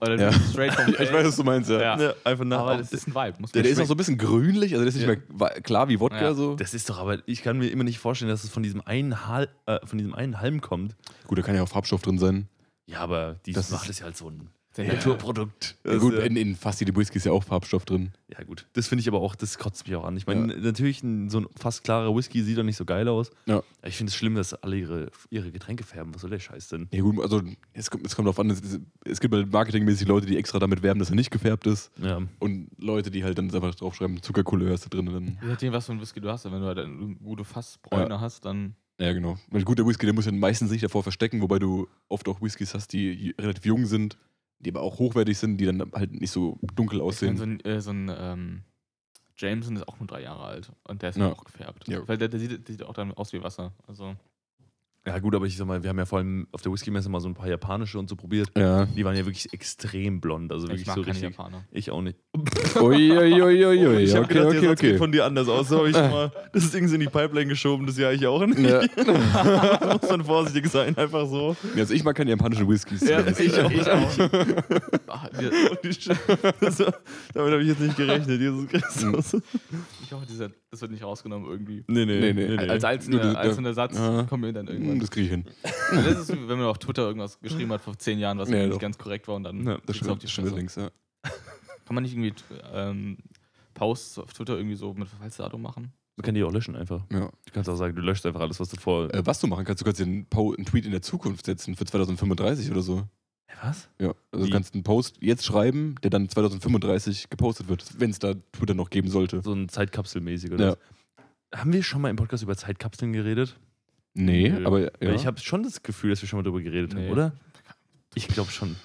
Oder Ja. straight vom Ich weiß, was du meinst, ja. Ja. Ja, einfach nach. Aber das ist ein Vibe. Muss Der, der ist auch so ein bisschen grünlich, also der ist nicht Ja. mehr klar wie Wodka Ja. so. Das ist doch, aber ich kann mir immer nicht vorstellen, dass es von diesem einen, Hal äh, von diesem einen Halm kommt. Gut, da kann ja auch Farbstoff drin sein. Ja, aber die Das macht es ja halt so ein Ja. Naturprodukt. Ja, gut, in, in fast jedem Whisky ist ja auch Farbstoff drin. Ja, gut. Das finde ich aber auch, das kotzt mich auch an. Ich meine, natürlich, ein, so ein fast klarer Whisky sieht doch nicht so geil aus. Ja. Aber Ich finde es schlimm, dass alle ihre, ihre Getränke färben. Was soll der Scheiß denn? Ja gut, also es kommt, es kommt darauf an, es, es gibt halt marketingmäßig Leute, die extra damit werben, dass er nicht gefärbt ist. Ja. Und Leute, die halt dann einfach draufschreiben, Zuckercouleur ist da drin. Dann, Je nachdem, was für ein Whisky du hast. Wenn du halt eine gute Fassbräune hast, dann. ja, genau. Weil gut, der Whisky, der muss ja meistens nicht davor verstecken, wobei du oft auch Whiskys hast, die relativ jung sind, die aber auch hochwertig sind, die dann halt nicht so dunkel aussehen. so ein, äh, so ein ähm, Jameson ist auch nur drei Jahre alt. Und der ist Ja. auch gefärbt. Ja. Weil der, der, sieht, der sieht auch dann aus wie Wasser. Also. Ja, gut, aber ich sag mal, wir haben ja vor allem auf der Whisky-Messe mal so ein paar japanische und so probiert. ja. Die waren ja wirklich extrem blond. Also wirklich Ich mag so keine richtig. Japaner. Ich auch nicht. Uiuiuiui. ich habe okay, gedacht, okay, der Satz geht okay. von dir anders aus. So hab ich mal das ist irgendwie in die Pipeline geschoben, das ja ich auch nicht. Ja. da muss man vorsichtig sein, einfach so. Also ich mag keine japanischen Whiskys. Ja, ich auch. Ich auch. Ah. Das Damit habe ich jetzt nicht gerechnet, Jesus Christus. ich hoffe, dieser, das wird nicht rausgenommen irgendwie. Nee, nee, Nee, nee. Als Nur einzelner, einzelner Satz Ja. kommen wir dann Hm. Das kriege ich hin. Das ist, wie wenn man auf Twitter irgendwas geschrieben hat vor zehn Jahren, was Ja, nicht ganz korrekt war und dann Ja, Das auf die Fresse. allerdings, ja. Kann man nicht irgendwie ähm, Posts auf Twitter irgendwie so mit Verfallsdatum machen? Man kann die auch löschen einfach. ja. Du kannst auch sagen, du löscht einfach alles, was du vor. Äh, was du machen kannst, du kannst dir einen, Po- einen Tweet in der Zukunft setzen für 2035 oder so. Was? Ja, also Wie? du kannst einen Post jetzt schreiben, der dann 2035 gepostet wird, wenn es da Twitter noch geben sollte. So ein Zeitkapselmäßig oder Ja. was? Haben wir schon mal im Podcast über Zeitkapseln geredet? Nee, Nö. aber ja. Ich habe schon das Gefühl, dass wir schon mal darüber geredet Nee. haben, oder? Ich glaube schon.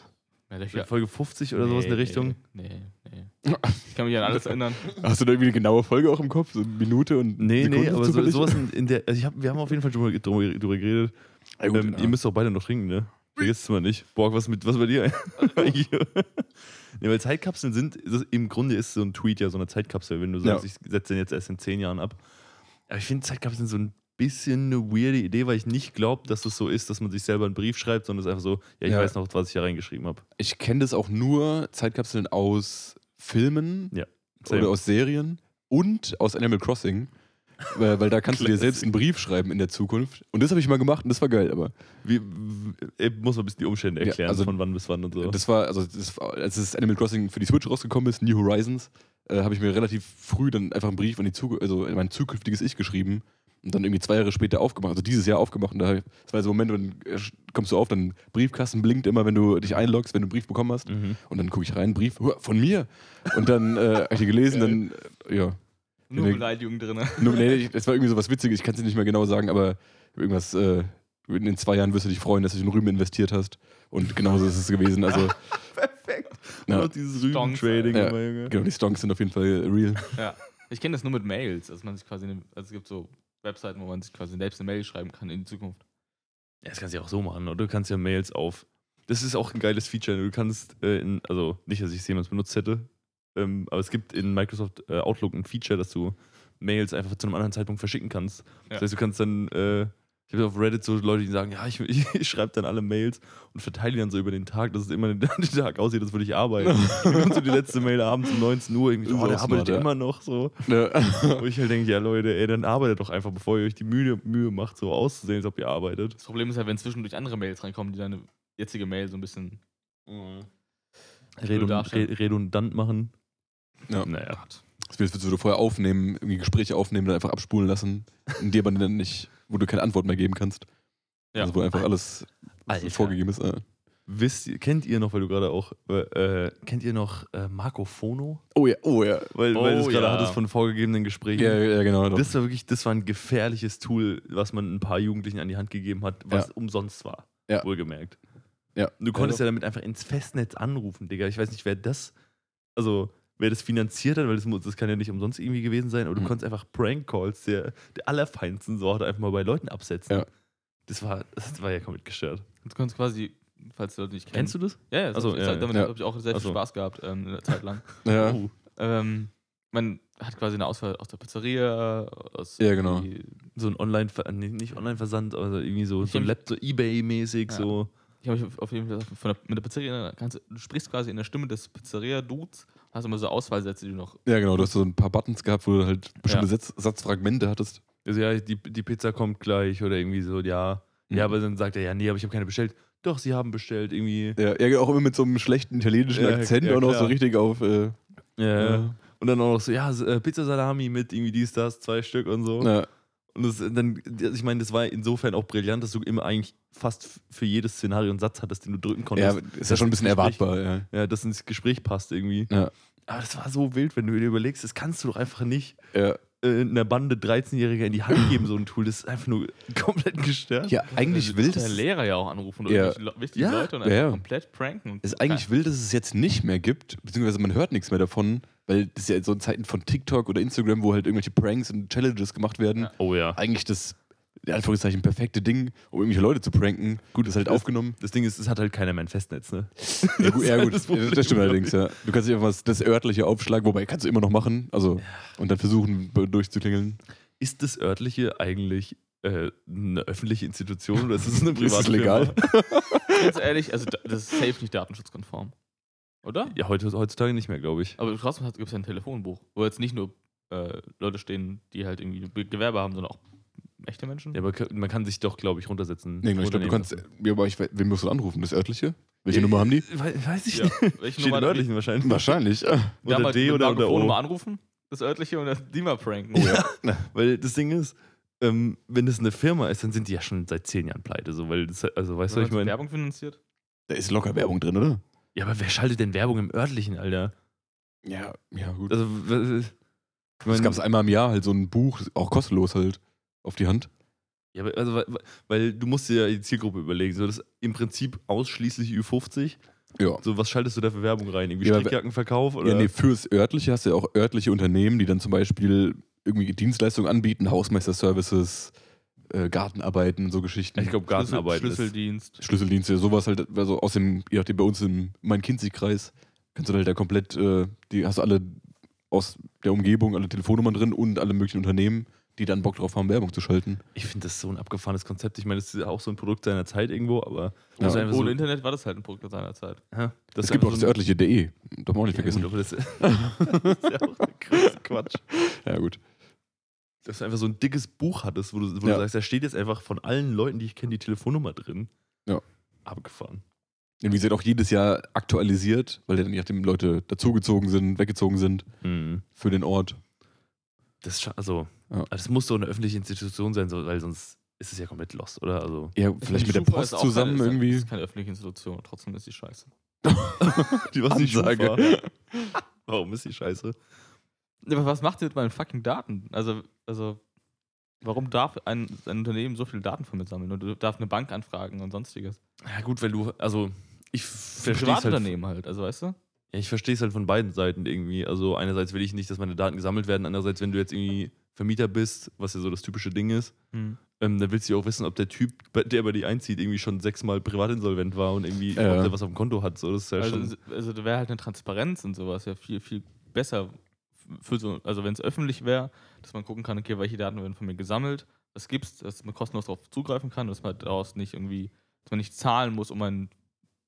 Ja, Folge 50 oder sowas in der Richtung. Nee, nee. Ich kann mich an alles erinnern. Hast du da irgendwie eine genaue Folge auch im Kopf? So eine Minute und Nee, Sekunde nee, aber so, sowas in, in der. Also ich hab, wir haben auf jeden Fall drüber, drüber, drüber geredet. Ja, gut, ähm, ja. Ihr müsst auch beide noch trinken, ne? Vergesst es mal nicht. Borg, was, mit, was bei dir? nee, weil Zeitkapseln sind, das, im Grunde ist so ein Tweet ja so eine Zeitkapsel, wenn du sagst, Ja. ich setze den jetzt erst in zehn Jahren ab. Aber ich finde Zeitkapseln so ein bisschen eine weirde Idee, weil ich nicht glaube, dass es so ist, dass man sich selber einen Brief schreibt, sondern es ist einfach so, ja, ich Ja. weiß noch, was ich da reingeschrieben habe. Ich kenne das auch nur Zeitkapseln aus Filmen Ja. oder aus Serien und aus Animal Crossing. Weil, weil da kannst du dir selbst einen Brief schreiben in der Zukunft. Und das habe ich mal gemacht und das war geil, aber Wie, muss man ein bisschen die Umstände Ja, erklären, also von wann bis wann und so. das war, also das, als das Animal Crossing für die Switch rausgekommen ist, New Horizons, äh, habe ich mir relativ früh dann einfach einen Brief an die Zuku also in mein zukünftiges Ich geschrieben Und dann irgendwie zwei Jahre später aufgemacht, also dieses Jahr aufgemacht. Und da, das war so ein Moment, wenn äh, kommst du auf, dann Briefkasten blinkt immer, wenn du dich einloggst, wenn du einen Brief bekommen hast. Mhm. Und dann gucke ich rein, Brief "Hua, von mir. Und dann äh, habe ich den gelesen, dann, äh, ja. Nur. Beleidigung drin. Nur, nee, es war irgendwie so was Witziges, ich kann es dir nicht mehr genau sagen, aber irgendwas, äh, in den zwei Jahren wirst du dich freuen, dass du in Rüben investiert hast. Und genauso ist es gewesen. Also, Perfekt. Ja. Ja. dieses Stonks, Rüben-Trading Ja. immer, Junge. genau, die Stonks sind auf jeden Fall real. Ja. Ich kenne das nur mit Mails, dass man sich quasi, eine, also es gibt so Webseiten, wo man sich quasi selbst eine Mail schreiben kann in die Zukunft. Ja, das kannst du ja auch so machen, oder? Du kannst ja Mails auf. Das ist auch ein geiles Feature. Du kannst, äh, in, also nicht, dass ich es jemals benutzt hätte, ähm, aber es gibt in Microsoft äh, Outlook ein Feature, dass du Mails einfach zu einem anderen Zeitpunkt verschicken kannst. Ja. Das heißt, du kannst dann, äh, ich habe auf Reddit so Leute, die sagen, ja, ich, ich, ich schreibe dann alle Mails und verteile die dann so über den Tag, dass es immer den, den Tag aussieht, als würde ich arbeiten. dann kommt so die letzte Mail abends um 19 Uhr, irgendwie oh, der arbeitet smart, ja. immer noch so. Ja. Wo ich halt denke, ja Leute, ey, dann arbeitet doch einfach, bevor ihr euch die Mühe, Mühe macht, so auszusehen, als ob ihr arbeitet. Das Problem ist ja, wenn zwischendurch andere Mails reinkommen, die deine jetzige Mail so ein bisschen. Re- redundant machen. Ja. Naja. Das willst du vorher aufnehmen, irgendwie Gespräche aufnehmen, dann einfach abspulen lassen, in die aber dann nicht, wo du keine Antwort mehr geben kannst. Ja. Also wo einfach alles Alter. vorgegeben ist. Äh. Wisst ihr, kennt ihr noch, weil du gerade auch, äh, kennt ihr noch äh, Marco Fono? Oh ja, oh ja. Weil, Oh weil du es gerade ja. hattest von vorgegebenen Gesprächen. Ja, ja, genau. doch. Das war wirklich, das war ein gefährliches Tool, was man ein paar Jugendlichen an die Hand gegeben hat, was Ja. umsonst war. Ja. Wohlgemerkt. ja. Du konntest ja, ja damit einfach ins Festnetz anrufen, Digga. Ich weiß nicht, wer das, also wer das finanziert hat, weil das, muss- das kann ja nicht umsonst irgendwie gewesen sein, aber du Mhm. konntest einfach Prank-Calls der, der allerfeinsten Sorte einfach mal bei Leuten absetzen. Ja. Das war, das war ja komplett gestört. Du kannst quasi, falls die Leute nicht kennen. Kennst du das? Ja, ja, so, das- ja, damit ja. habe ich auch sehr viel so. Spaß gehabt ähm, in der Zeit lang. ja. Oh. ähm, man hat quasi eine Auswahl aus der Pizzeria, aus Ja, genau. So ein Online, nee, nicht Online-Versand, aber irgendwie so, Ich so ein Laptop, so Ebay-mäßig, Ja. so. Ich habe mich auf jeden Fall von der, mit der Pizzeria, kannst, du- du sprichst quasi in der Stimme des Pizzeria-Dudes, hast immer so Auswahlsätze, die du noch. ja, genau. Du hast so ein paar Buttons gehabt, wo du halt bestimmte Ja. Satz, Satzfragmente hattest. Also ja, die, die Pizza kommt gleich oder irgendwie so, ja. Mhm. Ja, aber dann sagt er, ja, nee, aber ich habe keine bestellt. Doch, sie haben bestellt, irgendwie. Ja, ja, auch immer mit so einem schlechten italienischen Ja, Akzent ja, und auch so richtig auf. Äh, Ja. Und dann auch noch so, ja, äh, Pizza Salami mit irgendwie dies, das, zwei Stück und so. Ja. Und das, dann, also ich meine, das war insofern auch brillant, dass du immer eigentlich fast für jedes Szenario einen Satz hattest, den du drücken ja, konntest. ist ja schon ein bisschen das Gespräch- erwartbar. Ja. Ja, dass ins Gespräch passt irgendwie. Ja. Aber das war so wild, wenn du dir überlegst, das kannst du doch einfach nicht Ja. Äh, einer Bande 13-Jähriger in die Hand geben, so ein Tool. Das ist einfach nur komplett gestört. ja, eigentlich will der das. Lehrer ja auch anrufen oder Ja. wichtige Ja. Leute und Ja, einfach ja. komplett pranken. Es ist eigentlich wild, dass es jetzt nicht mehr gibt, beziehungsweise man hört nichts mehr davon, weil das ist ja so in Zeiten von TikTok oder Instagram, wo halt irgendwelche Pranks und Challenges gemacht werden, Ja. Oh ja. eigentlich das, in Anführungszeichen, perfekte Ding, um irgendwelche Leute zu pranken. Gut, ist halt Das- aufgenommen. Das Ding ist, es hat halt keiner mehr ein Festnetz, ne? Ja, gut, ist ja, halt gut. das das, Problem, das stimmt allerdings, ja. Du kannst dir einfach das örtliche aufschlagen, wobei kannst du immer noch machen, also und dann versuchen durchzuklingeln. Ist das örtliche eigentlich äh, eine öffentliche Institution oder ist es eine Ist private es legal? Firma? Ganz ehrlich, also da- das ist safe nicht datenschutzkonform. Oder? Ja, heute, heutzutage nicht mehr, glaube ich. Aber trotzdem gibt es ja ein Telefonbuch, wo jetzt nicht nur äh, Leute stehen, die halt irgendwie Be- Gewerbe haben, sondern auch echte Menschen. Ja, aber man kann sich doch, glaube ich, runtersetzen. Nee, ich glaube, du kannst, ja, aber ich, we- wen musst du anrufen? Das örtliche? Welche Äh, Nummer haben die? Wei- Weiß ich Ja. nicht. Welche Steht Nummer im örtlichen wahrscheinlich. Wahrscheinlich. Haben Oder halt D mit oder, oder Marco O. anrufen, das örtliche, und das die mal pranken. Oh ja. Weil das Ding ist, ähm, wenn das eine Firma ist, dann sind die ja schon seit zehn Jahren pleite. So, weil das, also, weißt du, ich meine? Werbung finanziert? Da ist locker Werbung drin, oder? Ja, aber wer schaltet denn Werbung im örtlichen, Alter? Ja, ja, gut. Also, w- ich Es gab einmal im Jahr halt so ein Buch, auch kostenlos halt, auf die Hand. Ja, aber also, weil, weil du musst dir ja die Zielgruppe überlegen. So, das ist im Prinzip ausschließlich Ü50. Ja. So, was schaltest du da für Werbung rein? Irgendwie Ja, Strickjackenverkauf? Oder? Ja, nee, fürs örtliche hast du ja auch örtliche Unternehmen, die dann zum Beispiel irgendwie Dienstleistungen anbieten, Hausmeister-Services, äh, Gartenarbeiten, so Geschichten. ich glaube, Gartenarbeit ist. Schlüsseldienst. Schlüsseldienste, sowas halt, also aus dem, je nachdem, bei uns im Main-Kinzig-Kreis, kannst du halt da komplett, äh, die hast du alle aus der Umgebung, alle Telefonnummern drin und alle möglichen Unternehmen, die dann Bock drauf haben, Werbung zu schalten. Ich finde das so ein abgefahrenes Konzept. Ich meine, das ist ja auch so ein Produkt seiner Zeit irgendwo, aber. Ja. das Ohne so, Internet war das halt ein Produkt seiner Zeit. Ja, das Es gibt auch das so ein- örtliche DE, darf man auch nicht Ja, vergessen. gut, das, das ist ja auch der größte Quatsch. Ja, gut. Dass du einfach so ein dickes Buch hattest, wo, du, wo Ja. du sagst, da steht jetzt einfach von allen Leuten, die ich kenne, die Telefonnummer drin. Ja. Abgefahren. Und wie gesagt, auch jedes Jahr aktualisiert, weil ja dann nachdem Leute dazugezogen sind, weggezogen sind Mhm. für den Ort. Das, also, Ja. das muss so eine öffentliche Institution sein, so, weil sonst ist es ja komplett lost, oder? Also, Ja, Ich vielleicht mit der Schufa Post ist auch zusammen keine, irgendwie. Ist keine öffentliche Institution, trotzdem ist die scheiße. die was Ansage. Schufa. Warum ist die scheiße? Ja, Aber was macht ihr mit meinen fucking Daten? Also, also warum darf ein, ein Unternehmen so viele Daten von mir sammeln? Und du darf eine Bank anfragen und sonstiges. Ja, gut, weil du, also, ich verstehe halt, Privatunternehmen halt, also weißt du? Ja, ich verstehe es halt von beiden Seiten irgendwie. Also, einerseits will ich nicht, dass meine Daten gesammelt werden, andererseits, wenn du jetzt irgendwie Vermieter bist, was ja so das typische Ding ist, ähm, dann willst du ja auch wissen, ob der Typ, der bei dir einzieht, irgendwie schon sechsmal privatinsolvent war und irgendwie, Ja. ob der was auf dem Konto hat. So, das ist ja Also, schon. also da wäre halt eine Transparenz und sowas ja viel, viel besser für so, also wenn es öffentlich wäre, dass man gucken kann, okay, welche Daten werden von mir gesammelt, was gibt's, dass man kostenlos darauf zugreifen kann, dass man daraus nicht irgendwie, dass man nicht zahlen muss, um einen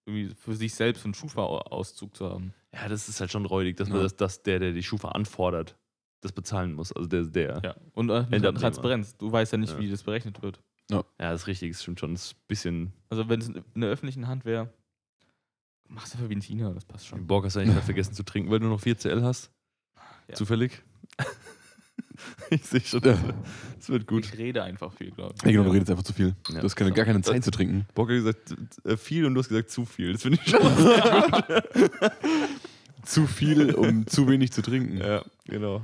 irgendwie für sich selbst einen Schufa-Auszug zu haben. Ja, das ist halt schon räudig, dass man Ja. das, dass der, der die Schufa anfordert, das bezahlen muss. Also der, der. Ja. Und äh. Transparenz. Du weißt ja nicht, Ja. wie das berechnet wird. Ja, das ist richtig, das stimmt schon. Das ist ein bisschen. Also wenn es in der öffentlichen Hand wäre, machst du einfach wie in China, das passt schon. Bock hast du eigentlich vergessen zu trinken, weil du noch 4 CL hast? Ja. Zufällig? ich sehe schon, das wird, das wird gut. Ich rede einfach viel, glaube ich. Ja, genau, du redest einfach zu viel. Ja. Du hast keine, gar keine Zeit zu trinken. Bock hat gesagt äh, viel und du hast gesagt zu viel. Das finde ich schon sehr gut. Zu viel, um zu wenig zu trinken. ja, genau.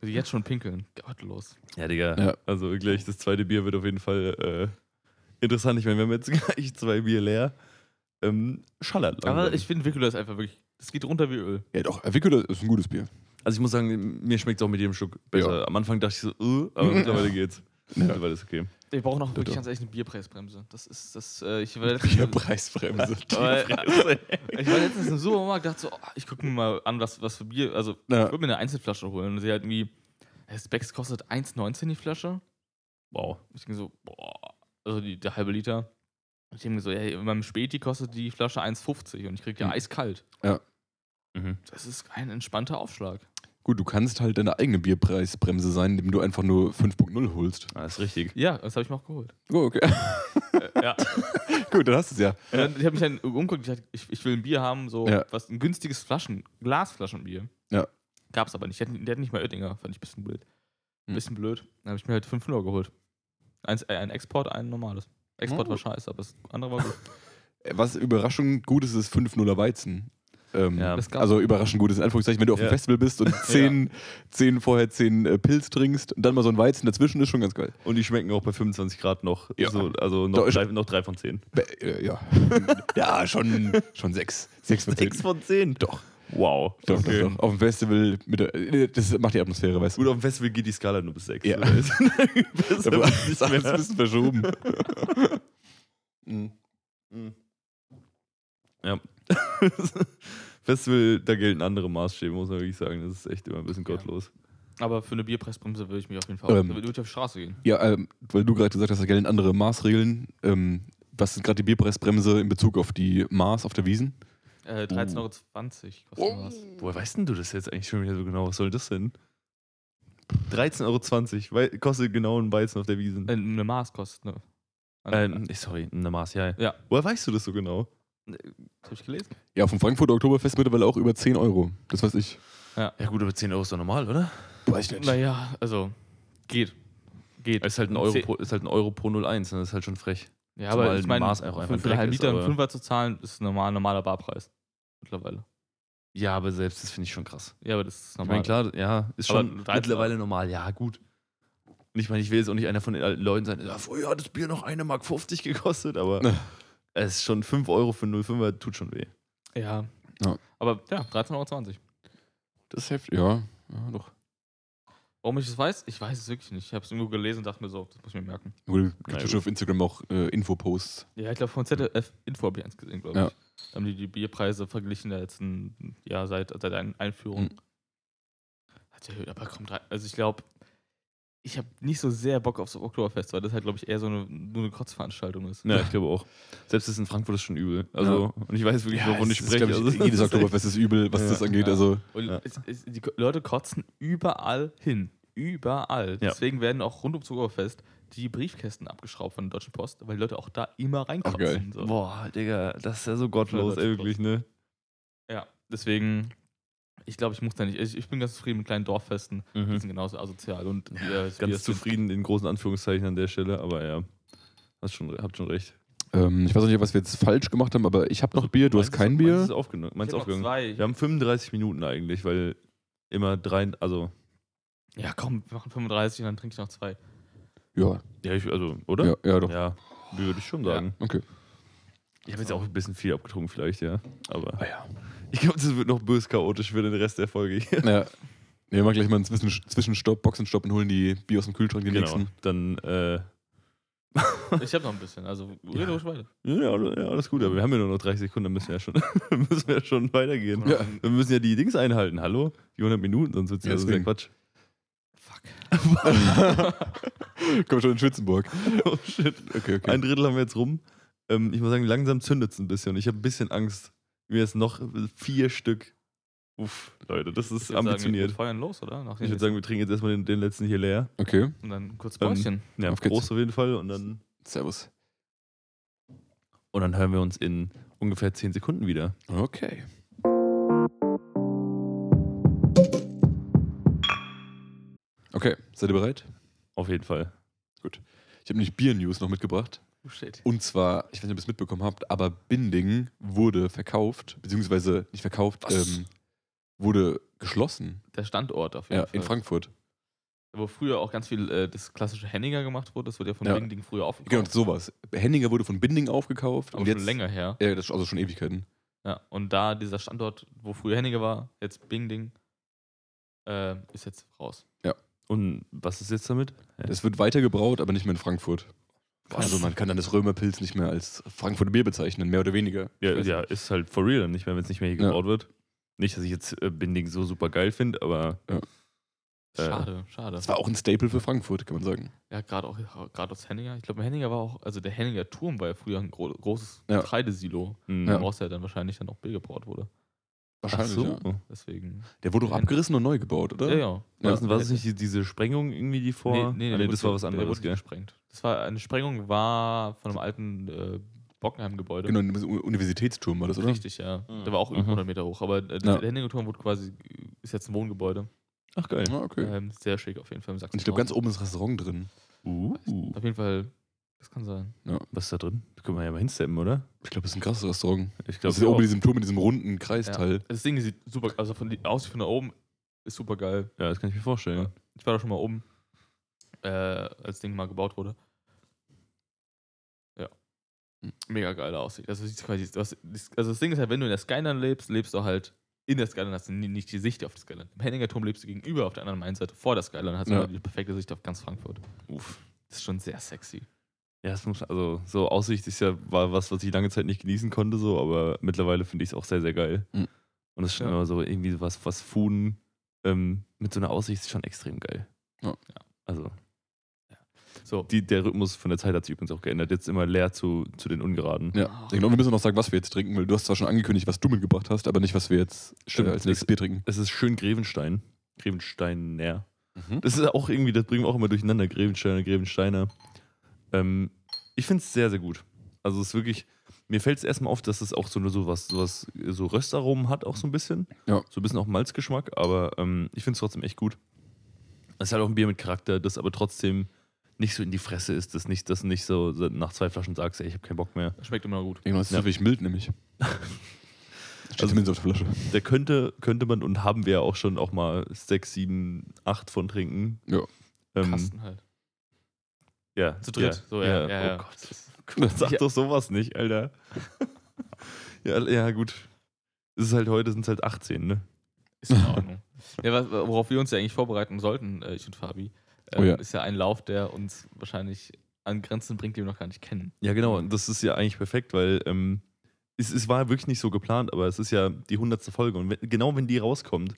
Also jetzt schon pinkeln. Gottlos. Ja, Digga. Ja. Also gleich das zweite Bier wird auf jeden Fall äh, interessant. Ich meine, wir haben jetzt gleich zwei Bier leer. Ähm, schallert. Aber ich finde Vicula ist einfach wirklich, das geht runter wie Öl. Ja, doch, Avicula ist ein gutes Bier. Also ich muss sagen, mir schmeckt es auch mit jedem Schluck besser. Ja. Am Anfang dachte ich so, uh, aber mittlerweile geht's. Ja. Mittlerweile ist okay. Wir brauchen auch wirklich ganz ehrlich eine Bierpreisbremse. Das ist das, äh, ich war Ja, letztens, Preisbremse. Aber- ich war letztens im Supermarkt dachte so, oh, ich gucke mir mal an, was, was für Bier, also Ja. ich würde mir eine Einzelflasche holen und sie halt irgendwie, das Becks kostet 1,19 die Flasche. Wow. Ich denke so, boah, also die, der halbe Liter. Und ich denke mir so, ja, in meinem Späti kostet die Flasche 1,50 und ich kriege ja Mhm. eiskalt. Mhm. Das ist ein entspannter Aufschlag. Gut, du kannst halt deine eigene Bierpreisbremse sein, indem du einfach nur 5.0 holst. Ah, ist richtig. Ja, das habe ich mir auch geholt. Oh, okay. Äh, ja. Gut, dann hast du es ja. Dann, ich habe mich dann umgeguckt, ich, dachte, ich, ich will ein Bier haben, so Ja. was ein günstiges Flaschen, Glasflaschenbier. Ja. Gab es aber nicht. Der hat, nicht mal Oettinger, fand ich ein bisschen blöd. Ein Hm. bisschen blöd. Dann habe ich mir halt 5 Euro geholt. Eins, äh, ein Export, ein normales. Export Oh. war scheiße, aber das andere war gut. Was Überraschung gut ist, ist 5.0er Weizen. Ähm, Ja. Das also überraschend gut ist in Anführungszeichen, wenn du auf Ja. einem Festival bist und zehn, zehn vorher zehn äh, Pilz trinkst und dann mal so ein Weizen dazwischen, ist schon ganz geil. Und die schmecken auch bei 25 Grad noch. Ja. So, also Da noch drei, noch drei von zehn. Be äh, ja. ja, schon, schon sechs. Sechs von zehn. Sechs von zehn? Doch. Wow. Doch, okay. doch, doch. Auf dem Festival, mit der, äh, das macht die Atmosphäre, weißt Gut, du. auf dem Festival geht die Skala nur bis sechs. Ja. Oder? Besser Da war wird's nicht ist alles ein bisschen verschoben. Mhm. Mhm. Ja. Festival, da gelten andere Maßstäbe, muss man wirklich sagen. Das ist echt immer ein bisschen Ja. gottlos. Aber für eine Bierpreisbremse würde ich mich auf jeden Fall Ähm. da würde ich auf die Straße gehen. Ja, ähm, weil du gerade gesagt hast, da gelten andere Maßregeln. Ähm, was ist gerade die Bierpreisbremse in Bezug auf die Maß auf der Wiesen? Äh, 13,20 Euro kostet was. Woher weißt denn du das jetzt eigentlich schon wieder so genau? Was soll das denn? 13,20 Euro kostet genau ein Weizen auf der Wiesen. Äh, eine Maß kostet, ne? Äh, nee, sorry, eine Maß, ja. Ja. Woher weißt du das so genau? Das habe ich gelesen. Ja, vom Frankfurter Oktoberfest mittlerweile auch über 10 Euro. Das weiß ich. Ja gut, aber 10 Euro ist doch normal, oder? Weiß ich Naja, also geht. Geht. Ist halt ein Euro pro, ist halt ein Euro pro 01, das ist halt schon frech. Ja, Zumal aber ich ein meine, Maß auch für, einfach für einen halben Liter einen Fünfer zu zahlen, ist ein normal, normaler Barpreis. Mittlerweile. Ja, aber selbst das finde ich schon krass. Ja, aber das ist Ich normal. meine, klar, ja, ist Aber schon 13 mittlerweile normal, ja, gut. Und ich meine, ich will jetzt auch nicht einer von den alten Leuten sein, ja, früher hat das Bier noch 1,50 Mark 50 gekostet, aber Ja. Es ist schon 5 Euro für 0,5er, tut schon weh. Ja. Ja. Aber ja, 13,20 Euro. Das ist heftig. Ja, ja doch. Warum ich das weiß? Ich weiß es wirklich nicht. Ich habe es irgendwo gelesen und dachte mir so, das muss ich mir merken. Gibt ja gut. schon auf Instagram auch äh, Infoposts. Ja, ich glaube von ZDF Info habe ich eins gesehen, glaube Ja. ich. Da haben die die Bierpreise verglichen, da jetzt ein, ja, seit, seit Ein Einführung. Mhm. Hat ja, aber kommt rein. Also ich glaube, ich habe nicht so sehr Bock aufs Oktoberfest, weil das halt, glaube ich, eher so eine, nur eine Kotzveranstaltung ist. Ja, ich glaube auch. Selbst das in Frankfurt ist schon übel. Also, und ich weiß wirklich, wovon ich ist, spreche. glaub ich, also, jedes das ist Oktoberfest ist übel, was Ja. das angeht. Ja. Also, Und Ja. es, es, die Leute kotzen überall hin. Überall. Ja. Deswegen werden auch rund ums Oktoberfest die Briefkästen abgeschraubt von der Deutschen Post, weil die Leute auch da immer reinkotzen. geil. So. Boah, Digga, das ist ja so gottlos, ey, wirklich, ne? Ja, deswegen Ich glaube, ich muss da nicht. Ich, ich bin ganz zufrieden mit kleinen Dorffesten. Die Mhm. sind genauso asozial und wie, wie Ganz zufrieden in großen Anführungszeichen an der Stelle, aber ja. Hast schon, habt schon recht. Ähm, ich weiß auch nicht, was wir jetzt falsch gemacht haben, aber ich habe noch Bier, du hast kein Bier. Meins ist aufgenommen. Meins Ich hab noch aufgegangen. zwei. Wir haben 35 Minuten eigentlich, weil immer drei, also, Ja, komm, wir machen 35 und dann trinke ich noch zwei. Ja, ja, ich, also, oder? ja, ja, doch. Ja, würde ich schon Ja. sagen. Okay. Ich habe jetzt auch ein bisschen viel abgetrunken, vielleicht, ja. Aber Ah, ja. ich glaube, das wird noch bös chaotisch für den Rest der Folge hier. ja. Wir machen gleich mal einen Zwischen Zwischenstopp, Boxenstopp und holen die Bier aus dem Kühlschrank, den Genau. nächsten. Dann, äh, Ich habe noch ein bisschen, also rede ruhig weiter. ja, ja, alles gut, aber wir haben ja nur noch 30 Sekunden, dann müssen wir ja schon, müssen wir ja schon weitergehen. Ja. Wir müssen ja die Dings einhalten, hallo? Die 100 Minuten, sonst wird es Ja, ja deswegen. Quatsch. Komm schon in Schützenburg. Oh shit. Okay, okay. Ein Drittel haben wir jetzt rum. Ähm, ich muss sagen, langsam zündet es ein bisschen. Ich habe ein bisschen Angst. Mir jetzt noch vier Stück. Uff, Leute, das ist Ich würd Sagen, ambitioniert. wir feuern los, oder? Nach ich würde sagen, wir trinken jetzt erstmal den, den letzten hier leer. okay. und dann kurz Ähm, Päuschen. Ja, Auf geht's. Prost auf jeden Fall. Und dann, Servus. und dann hören wir uns in ungefähr zehn Sekunden wieder. Okay. Okay, seid ihr bereit? Auf jeden Fall. Ich habe nämlich Bier-News noch mitgebracht. Oh shit. Und zwar, ich weiß nicht, ob ihr es mitbekommen habt, aber Binding wurde verkauft, beziehungsweise nicht verkauft, ähm, wurde geschlossen. Der Standort auf jeden Ja, Fall. in Frankfurt. Wo früher auch ganz viel äh, das klassische Henninger gemacht wurde, das wurde ja von Ja. Bing Ding früher aufgekauft. Genau, sowas. Henninger wurde von Binding aufgekauft. aber und schon jetzt, länger her. Ja, das ist also schon Ewigkeiten. Ja, und da dieser Standort, wo früher Henninger war, jetzt Bing Ding, äh, ist jetzt raus. Und was ist jetzt damit? Es wird weitergebraut, aber nicht mehr in Frankfurt. Was? Also man kann dann das Römerpilz nicht mehr als Frankfurter Bier bezeichnen, mehr oder weniger. Ja, ja ist halt for real dann nicht mehr, wenn es nicht mehr hier Ja. gebaut wird. Nicht, dass ich jetzt äh, Binding so super geil finde, aber Äh. Schade, schade. Das war auch ein Staple für Frankfurt, kann man sagen. Ja, gerade auch gerade aus Henninger. Ich glaube, Henninger war auch, also der Henninger Turm war ja früher ein gro großes Ja. Getreidesilo, mh, Ja. woraus ja dann wahrscheinlich dann auch Bier gebraut wurde. Ach so. ja. Deswegen. Der wurde doch abgerissen und neu gebaut, oder? Ja, ja. War, Ja. war das nicht die, diese Sprengung irgendwie, die vor. Ah, nee, der das wurde- war was der anderes, wurde gell? gesprengt. Das war eine Sprengung war von einem alten äh, Bockenheim-Gebäude. Genau, ein Universitätsturm war das, oder? Richtig, ja. Mhm. Der war auch über Mhm. 100 Meter hoch. Aber äh, Ja. der Henninger Turm wurde quasi, ist jetzt ein Wohngebäude. Ach geil. Ah, okay. Ähm, sehr schick auf jeden Fall im Sachsen. Und ich glaube, ganz oben ist das Restaurant drin. Uh, Auf jeden Fall, das kann sein. was ist da drin? Da können wir ja mal hinsteppen, oder? Ich glaube, das ist ein krasses Restaurant. Ich Das glaube, ist ja oben in diesem Turm mit diesem runden Kreisteil. Das Ding sieht super, also von die Aussicht von da oben ist super geil. ja, das kann ich mir vorstellen. Ich war da schon mal oben, äh, als das Ding mal gebaut wurde. Ja. Hm. Mega geile Aussicht. Also, siehst quasi, du hast, also das Ding ist halt, wenn du in der Skyline lebst, lebst du halt in der Skyline, hast du nie- nicht die Sicht auf die Skyline. Im Henninger Turm lebst du gegenüber auf der anderen Mainseite vor der Skyline, hast du Ja. halt die perfekte Sicht auf ganz Frankfurt. Uff. Das ist schon sehr sexy. Ja, es muss, also so Aussicht ist ja, war was, was ich lange Zeit nicht genießen konnte, so, aber mittlerweile finde ich es auch sehr, sehr geil. Mhm. Und es ist schon Ja. immer so irgendwie was, was Fuden ähm, mit so einer Aussicht ist schon extrem geil. Ja. Also, So, die, der Rhythmus von der Zeit hat sich übrigens auch geändert. Jetzt immer leer zu, zu den Ungeraden. Ja. Ich glaube, wir müssen noch sagen, was wir jetzt trinken, weil du hast zwar schon angekündigt, was du mitgebracht hast, aber nicht, was wir jetzt Stimmt, äh, als nächstes Bier trinken. Es ist schön Grevenstein. Grevensteiner. Mhm. Das ist auch irgendwie, das bringen wir auch immer durcheinander, Grevensteiner, Grevensteiner. Ähm, ich finde es sehr, sehr gut. Also es ist wirklich, mir fällt es erstmal auf, dass es auch so eine sowas, sowas, so Röstaromen hat, auch so ein bisschen. Ja. So ein bisschen auch Malzgeschmack, aber ähm, ich finde es trotzdem echt gut. Es ist halt auch ein Bier mit Charakter, das aber trotzdem nicht so in die Fresse ist, das nicht, das nicht so so nach zwei Flaschen sagst, ey, ich habe keinen Bock mehr. schmeckt immer gut. Irgendwas ist Ja. mild, nämlich. Steht Also- zumindest auf der Flasche. Der könnte, könnte man und haben wir ja auch schon auch mal sechs, sieben, acht von trinken. Ja. Ähm, Kasten halt. Ja, Zu dritt. Ja, So, ja, ja, oh ja. Gott. Sag Ja. doch sowas nicht, Alter. ja, ja, gut. Es ist halt heute, sind es halt 18, ne? Ist in Ordnung. ja, worauf wir uns ja eigentlich vorbereiten sollten, äh, ich und Fabi, ähm, Oh ja. ist ja ein Lauf, der uns wahrscheinlich an Grenzen bringt, die wir noch gar nicht kennen. Ja, genau. Und das ist ja eigentlich perfekt, weil ähm, es, es war wirklich nicht so geplant, aber es ist ja die 100. Folge. Und wenn, genau wenn die rauskommt,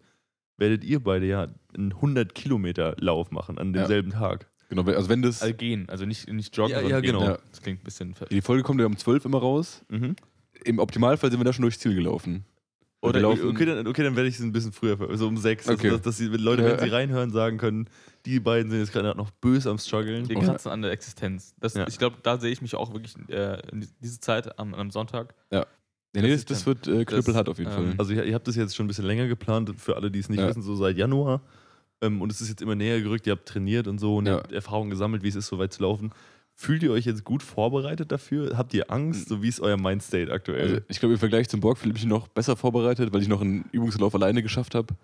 werdet ihr beide ja einen 100 Kilometer Lauf machen an Ja. demselben Tag. Genau, also wenn das. Also gehen, also nicht, nicht joggen, Ja, sondern ja, gehen. genau. Ja. Das klingt ein bisschen. ver- Die Folge kommt ja um 12 immer raus. Mhm. Im Optimalfall sind wir da schon durchs Ziel gelaufen. Oder wir laufen- okay, dann, okay, dann werde ich es ein bisschen früher, so um sechs, Okay. dass, dass die Leute, wenn sie reinhören, sagen können, die beiden sind jetzt gerade noch böse am struggeln. Okay. kratzen an der Existenz. Das, Ja. Ich glaube, da sehe ich mich auch wirklich äh, in die- diese Zeit am, am Sonntag. Ja. Nee, Das das, das wird äh, knüppelhart auf jeden ähm, Fall. Also ihr, ihr habt das jetzt schon ein bisschen länger geplant, für alle, die es nicht Ja. wissen, so seit Januar. Ähm, und es ist jetzt immer näher gerückt, ihr habt trainiert und so und Ja. ihr habt Erfahrung gesammelt, wie es ist, so weit zu laufen. Fühlt ihr euch jetzt gut vorbereitet dafür? Habt ihr Angst? So wie ist euer Mindstate aktuell? Also ich glaube, im Vergleich zum Borg fühle ich mich noch besser vorbereitet, weil ich noch einen Übungslauf alleine geschafft habe.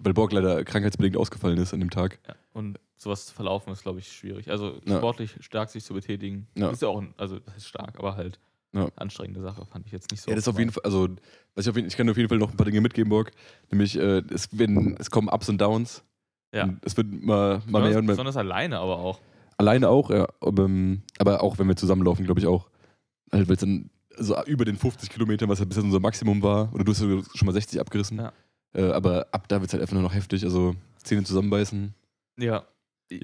Weil Borg leider krankheitsbedingt ausgefallen ist an dem Tag. Ja. Und sowas zu verlaufen ist, glaube ich, schwierig. Also Ja. sportlich stark sich zu betätigen, ist ja auch, ein, also das ist stark, aber halt Ja. anstrengende Sache, fand ich jetzt nicht so. Ja, das ist auf jeden. Fall, also ich, auf jeden, ich kann auf jeden Fall noch ein paar Dinge mitgeben, Borg. Nämlich, äh, es, werden, es kommen Ups und Downs. Ja. Und es wird mal, mal Besonders, mehr und mehr. besonders alleine aber auch. Alleine auch, ja. Aber, ähm, aber auch wenn wir zusammenlaufen, glaube ich auch. Halt, weil es dann so über den 50 Kilometern, was halt bisher unser Maximum war, oder du hast ja schon mal 60 abgerissen. Ja. Äh, aber ab da wird es halt einfach nur noch heftig. Also Zähne zusammenbeißen. Ja.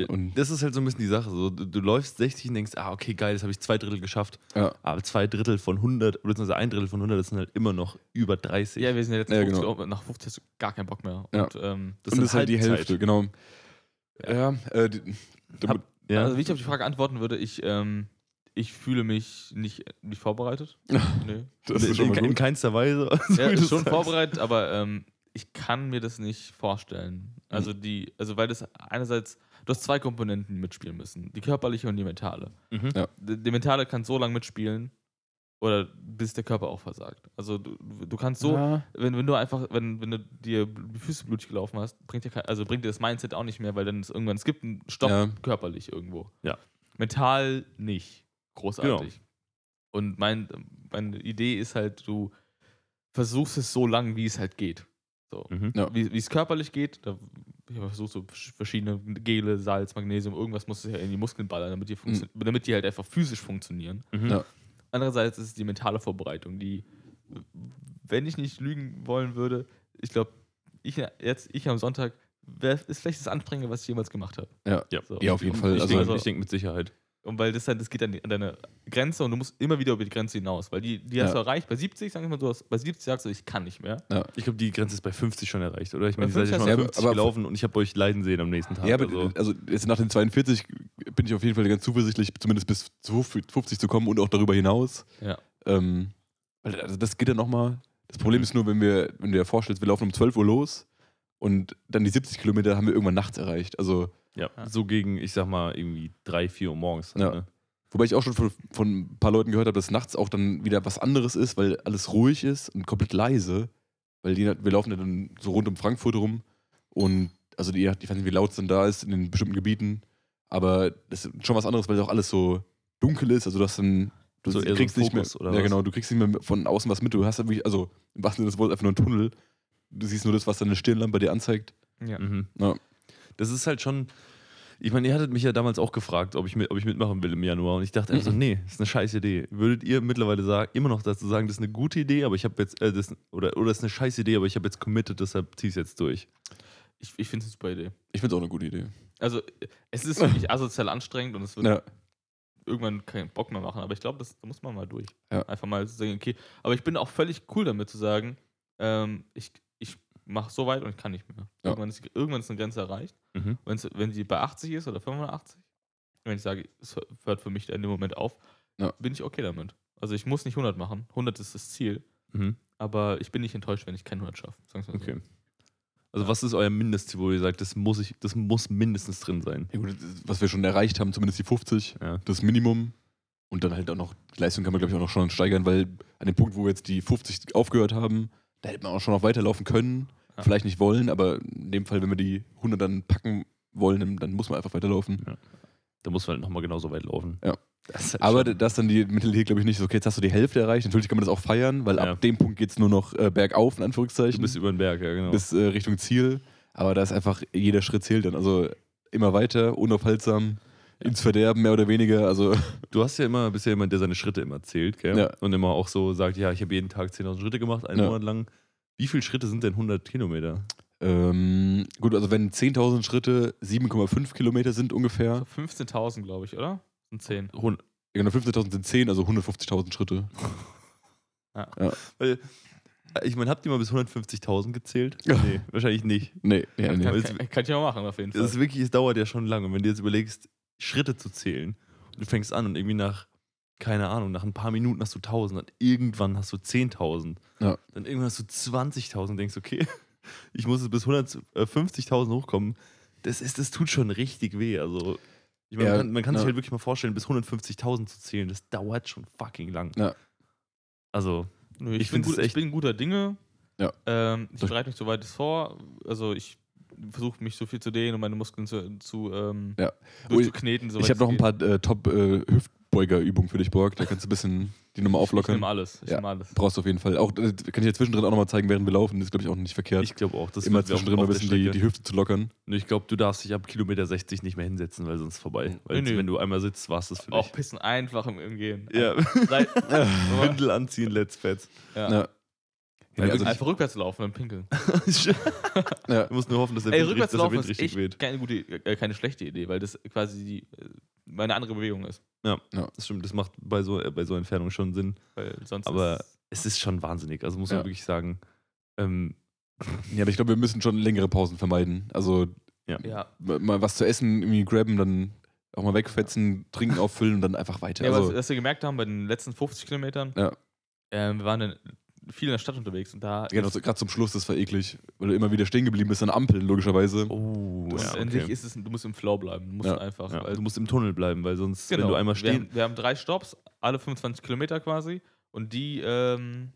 Und das ist halt so ein bisschen die Sache. So, du, du läufst 60 und denkst, ah, okay, geil, das habe ich zwei Drittel geschafft. Ja. Aber zwei Drittel von 100, beziehungsweise ein Drittel von 100, das sind halt immer noch über 30. Ja, wir sind ja jetzt Ja, 50, genau. nach 50 hast du gar keinen Bock mehr. Ja. Und, ähm, das und das ist halt die Halbzeit. Hälfte, genau. Ja, äh, die, damit, Hab- ja. Also, wie ich auf die Frage antworten würde, ich, ähm, ich fühle mich nicht, nicht vorbereitet. nee. das in, ist schon in, in keinster Weise. so Ja, schon sagst. vorbereitet, aber ähm, ich kann mir das nicht vorstellen. Also die, also weil das einerseits, du hast zwei Komponenten, die mitspielen müssen. Die körperliche und die mentale. Mhm. Ja. Die, die mentale kann so lange mitspielen, oder bis der Körper auch versagt. Also du, du kannst so, Ja. wenn, wenn du einfach, wenn, wenn du dir die Füße blutig gelaufen hast, bringt dir kein, also bringt dir das Mindset auch nicht mehr, weil dann ist irgendwann, es gibt einen Stopp Ja. körperlich irgendwo. Ja. Mental nicht. Großartig. Genau. Und mein, meine Idee ist halt, du versuchst es so lang, wie es halt geht. So. Mhm. Ja. Wie wie es körperlich geht, da ich habe versucht, so sch- verschiedene Gele, Salz, Magnesium, irgendwas muss es ja in die Muskeln ballern, damit die, funktio- damit die halt einfach physisch funktionieren. Mhm. Ja. Andererseits ist es die mentale Vorbereitung, die, wenn ich nicht lügen wollen würde, ich glaube, ich jetzt, ich am Sonntag, wär, ist vielleicht das Anstrengende, was ich jemals gemacht habe. Ja. Ja. So. Ja, auf jeden Fall. Ich Also- denke, denke, ich denke mit Sicherheit. Und weil das halt, das geht an, die- an deine Grenze und du musst immer wieder über die Grenze hinaus, weil die, die hast Ja. du erreicht. Bei 70, sagen wir mal, du hast, bei 70 sagst du, ich kann nicht mehr. Ich glaube, die Grenze ist bei 50 schon erreicht, oder? Ich meine, ihr seid ja 50 schon mal hast du- 50 aber- gelaufen und ich habe euch leiden sehen am nächsten Tag. Ja, aber also. also jetzt nach den 42 bin ich auf jeden Fall ganz zuversichtlich, zumindest bis zu 50 zu kommen und auch darüber hinaus. Ja. Ähm, weil also das geht dann nochmal. Das Problem ist nur, wenn wir, wenn du dir vorstellst, wir laufen um 12 Uhr los und dann die 70 Kilometer haben wir irgendwann nachts erreicht. Also, Ja, Ja. so gegen, ich sag mal, irgendwie 3, 4 Uhr morgens. Ja. Ne? wobei ich auch schon von, von ein paar Leuten gehört habe, dass nachts auch dann wieder was anderes ist, weil alles ruhig ist und komplett leise. Weil die, wir laufen ja dann so rund um Frankfurt rum und also die, ich weiß nicht, wie laut es dann da ist in den bestimmten Gebieten, aber das ist schon was anderes, weil auch alles so dunkel ist. Also du hast dann, du So so kriegst ein nicht mehr, ja was? genau, du kriegst nicht mehr von außen was mit. Du hast ja wirklich, also im wahrsten Sinne des Wortes einfach nur einen Tunnel. Du siehst nur das, was deine Stirnlampe dir anzeigt. Ja. Mhm. Ja. Das ist halt schon. Ich meine, ihr hattet mich ja damals auch gefragt, ob ich, mit, ob ich mitmachen will im Januar. Und ich dachte einfach so, nee, ist eine scheiß Idee. Würdet ihr mittlerweile sagen, immer noch dazu sagen, das ist eine gute Idee, aber ich habe jetzt, äh, das, oder, oder das ist eine scheiß Idee, aber ich habe jetzt committed, deshalb zieh ich jetzt durch. Ich, ich finde es eine super Idee. Ich finde es auch eine gute Idee. Also, es ist wirklich asozial anstrengend und es wird Ja. irgendwann keinen Bock mehr machen, aber ich glaube, das da muss man mal durch. Ja. Einfach mal sagen, okay. Aber ich bin auch völlig cool damit zu sagen, ähm, ich, ich mache so weit und ich kann nicht mehr. Ja. Irgendwann, ist, irgendwann ist eine Grenze erreicht. Mhm. Wenn sie bei 80 ist oder 85, wenn ich sage, es hört für mich in dem Moment auf, Ja. bin ich okay damit. Also ich muss nicht 100 machen. 100 ist das Ziel. Mhm. Aber ich bin nicht enttäuscht, wenn ich kein 100 schaffe. Sagen wir's mal so. Okay. Also, was ist euer Mindestziel, wo ihr sagt, das muss, ich, das muss mindestens drin sein? Ja, gut, was wir schon erreicht haben, zumindest die 50, Ja. das Minimum. Und dann halt auch noch, die Leistung kann man glaube ich auch noch schon steigern, weil an dem Punkt, wo wir jetzt die 50 aufgehört haben, da hätte man auch schon noch weiterlaufen können. Ja. Vielleicht nicht wollen, aber in dem Fall, wenn wir die 100 dann packen wollen, dann- muss man einfach weiterlaufen. Da muss man halt nochmal genauso weit laufen. Ja. Das halt Aber das ist dann die Mentalität, glaube ich, nicht so, okay, jetzt hast du die Hälfte erreicht. Natürlich kann man das auch feiern, weil Ja. ab dem Punkt geht es nur noch äh, bergauf, in Anführungszeichen, bist über den Berg, ja, genau. bis äh, Richtung Ziel. Aber da ist einfach, jeder Schritt zählt dann. Also immer weiter, unaufhaltsam, ins Verderben mehr oder weniger. Also Du hast ja immer, bist ja jemand, der seine Schritte immer zählt, gell? Ja. Und immer auch so sagt, ja, ich habe jeden Tag 10.000 Schritte gemacht, einen Ja. Monat lang. Wie viele Schritte sind denn 100 Kilometer? Ähm, gut, also wenn 10.000 Schritte 7,5 Kilometer sind ungefähr, So 15.000, glaube ich, oder? Sind 10. Hund- ja, genau 15.000 sind 10, also 150.000 Schritte. Weil, äh, ich meine, habt ihr mal bis 150.000 gezählt? Ja. Nee, wahrscheinlich nicht. Nee, ja, nee. Kann, Weil kann, kann ich auch machen, auf jeden Fall. Das ist wirklich, es dauert ja schon lange. Und wenn du jetzt überlegst, Schritte zu zählen, und du fängst an und irgendwie nach keine Ahnung, nach ein paar Minuten hast du 1000, dann irgendwann hast du 10.000. Ja. Dann irgendwann hast du 20.000 und denkst, okay, ich muss jetzt bis 150.000 hochkommen. Das, ist, das tut schon richtig weh. Also, ich meine, Ja, man kann, man kann ja. sich halt wirklich mal vorstellen, bis 150.000 zu zählen, das dauert schon fucking lang. Ja. Also, Nö, Ich ich, bin es gut, ich bin guter Dinge. Ja. Ähm, ich bereite mich so weit vor. Also ich versuche mich so viel zu dehnen und meine Muskeln zu, zu ähm, Ja. durchzukneten. soweit ich habe es noch ein paar äh, Top-Hüftbeuger-Übungen für dich, Borg. Da kannst du ein bisschen die Ich auflockern. nehme alles. Ich Ja. nehme alles. Brauchst du auf jeden Fall. Auch, äh, kann ich dir zwischendrin auch nochmal zeigen, während wir laufen. Das ist, glaube ich, auch nicht verkehrt. ich glaube auch, das Immer zwischendrin mal ein bisschen die, die Hüfte zu lockern. Ich glaube, du darfst dich ab Kilometer 60 nicht mehr hinsetzen, weil sonst vorbei. Weil Nee, nee. wenn du einmal sitzt, war es das für Auch dich. pissen einfach im, Gehen. Ja, Seit, Windel anziehen, let's fetz. ja. Ja. Ja, Ja, also Einfach rückwärts laufen beim Pinkeln. ja. Du musst nur hoffen, dass der Ey, Wind, rückwärts dass der laufen Wind ist richtig echt weht. keine, gute, äh, keine schlechte Idee, weil das quasi die, äh, meine andere Bewegung ist. Das stimmt, das macht bei so, äh, bei so Entfernung schon Sinn. Weil sonst Aber ist, es ist schon wahnsinnig. Also muss man Ja. wirklich sagen. Ähm, ja, aber ich glaube, wir müssen schon längere Pausen vermeiden. Also ja. ja. mal was zu essen irgendwie grabben, dann auch mal wegfetzen, trinken auffüllen und dann einfach weiter. Ja, also, was, was wir gemerkt haben bei den letzten 50 Kilometern, Ja. ähm, wir waren dann viel in der Stadt unterwegs und da Genau, so, gerade zum Schluss, das war eklig, weil du immer wieder stehen geblieben bist an Ampeln, logischerweise. oh, das ja, ist, okay. ist es, du musst im Flow bleiben. Du musst Ja. einfach. ja, weil, du musst im Tunnel bleiben, weil sonst, genau, wenn du einmal wir, stehen. haben, wir haben drei Stops, alle 25 Kilometer quasi. Und die, ähm,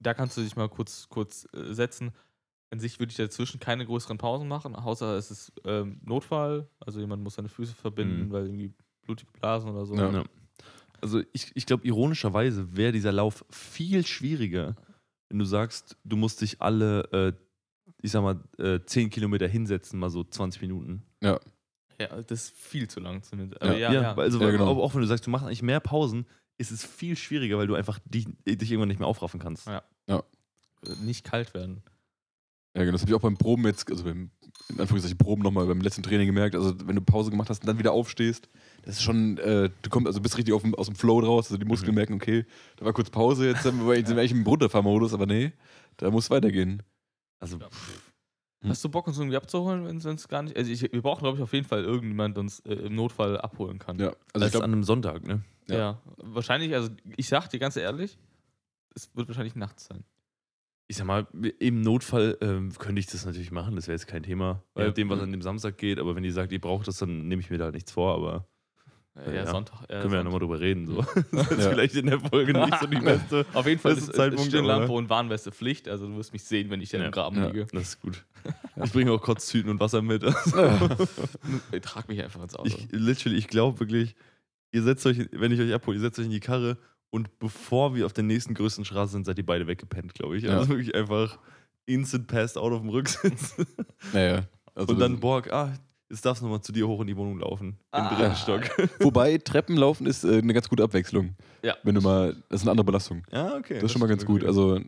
da kannst du dich mal kurz, kurz äh, setzen. An sich würde ich dazwischen keine größeren Pausen machen, außer es ist ähm, Notfall. Also jemand muss seine Füße verbinden, Mhm. weil irgendwie blutige Blasen oder so. Ja. Ja. Also ich, ich glaube, ironischerweise wäre dieser Lauf viel schwieriger, wenn du sagst, du musst dich alle, äh, ich sag mal, äh, 10 Kilometer hinsetzen, mal so 20 Minuten. Ja, das ist viel zu lang zumindest. Aber ja, Ja, ja, Also Ja, genau. auch, auch wenn du sagst, du machst eigentlich mehr Pausen, ist es viel schwieriger, weil du einfach dich, dich irgendwann nicht mehr aufraffen kannst. Ja. Nicht kalt werden. Ja, genau, das habe ich auch beim Proben jetzt, also beim, in Anführungszeichen Proben nochmal beim letzten Training gemerkt. Also, wenn du Pause gemacht hast und dann wieder aufstehst, das ist schon, äh, du kommst, also bist richtig auf dem, aus dem Flow draus. Also, die Muskeln Mhm. merken, okay, da war kurz Pause, jetzt sind wir, jetzt sind wir eigentlich im Runterfahrmodus, aber nee, da muss weitergehen. Also Ja. Hm. Hast du Bock, uns irgendwie abzuholen, wenn es gar nicht. Also ich, wir brauchen, glaube ich, auf jeden Fall irgendjemand, der uns äh, im Notfall abholen kann. Ja, also das ich glaube, an einem Sonntag, ne? Ja. Ja. Wahrscheinlich, also ich sag dir ganz ehrlich, es wird wahrscheinlich nachts sein. Ich sag mal, im Notfall ähm, könnte ich das natürlich machen, das wäre jetzt kein Thema, bei Ja. dem, was an dem Samstag geht, aber wenn ihr sagt, ihr braucht das, dann nehme ich mir da nichts vor, aber Äh, Ja. Sonntag. äh, können wir ja nochmal drüber reden. So. Das ist Ja. vielleicht in der Folge nicht so die beste. Auf jeden Fall ist, Zeitpunkt, ist Stirnlampe und Warnweste Pflicht, also du wirst mich sehen, wenn ich da Ja. im Graben Ja. liege. Das ist gut. Ich bringe auch Kotztüten und Wasser mit. Ich trag mich einfach ins Auto. Ich, literally, ich glaube wirklich, ihr setzt euch, wenn ich euch abhole, ihr setzt euch in die Karre und bevor wir auf der nächsten größten Straße sind, seid ihr beide weggepennt, glaube ich. Ja. Also wirklich einfach instant passed out auf dem Rücksitz. naja. Also und dann Borg, ah, jetzt darfst du nochmal zu dir hoch in die Wohnung laufen. Im Ah. dritten Stock. Wobei, Treppenlaufen ist äh, eine ganz gute Abwechslung. Ja. Wenn du mal, das ist eine andere Belastung. Ja, okay. Das ist schon mal ganz gut. Also,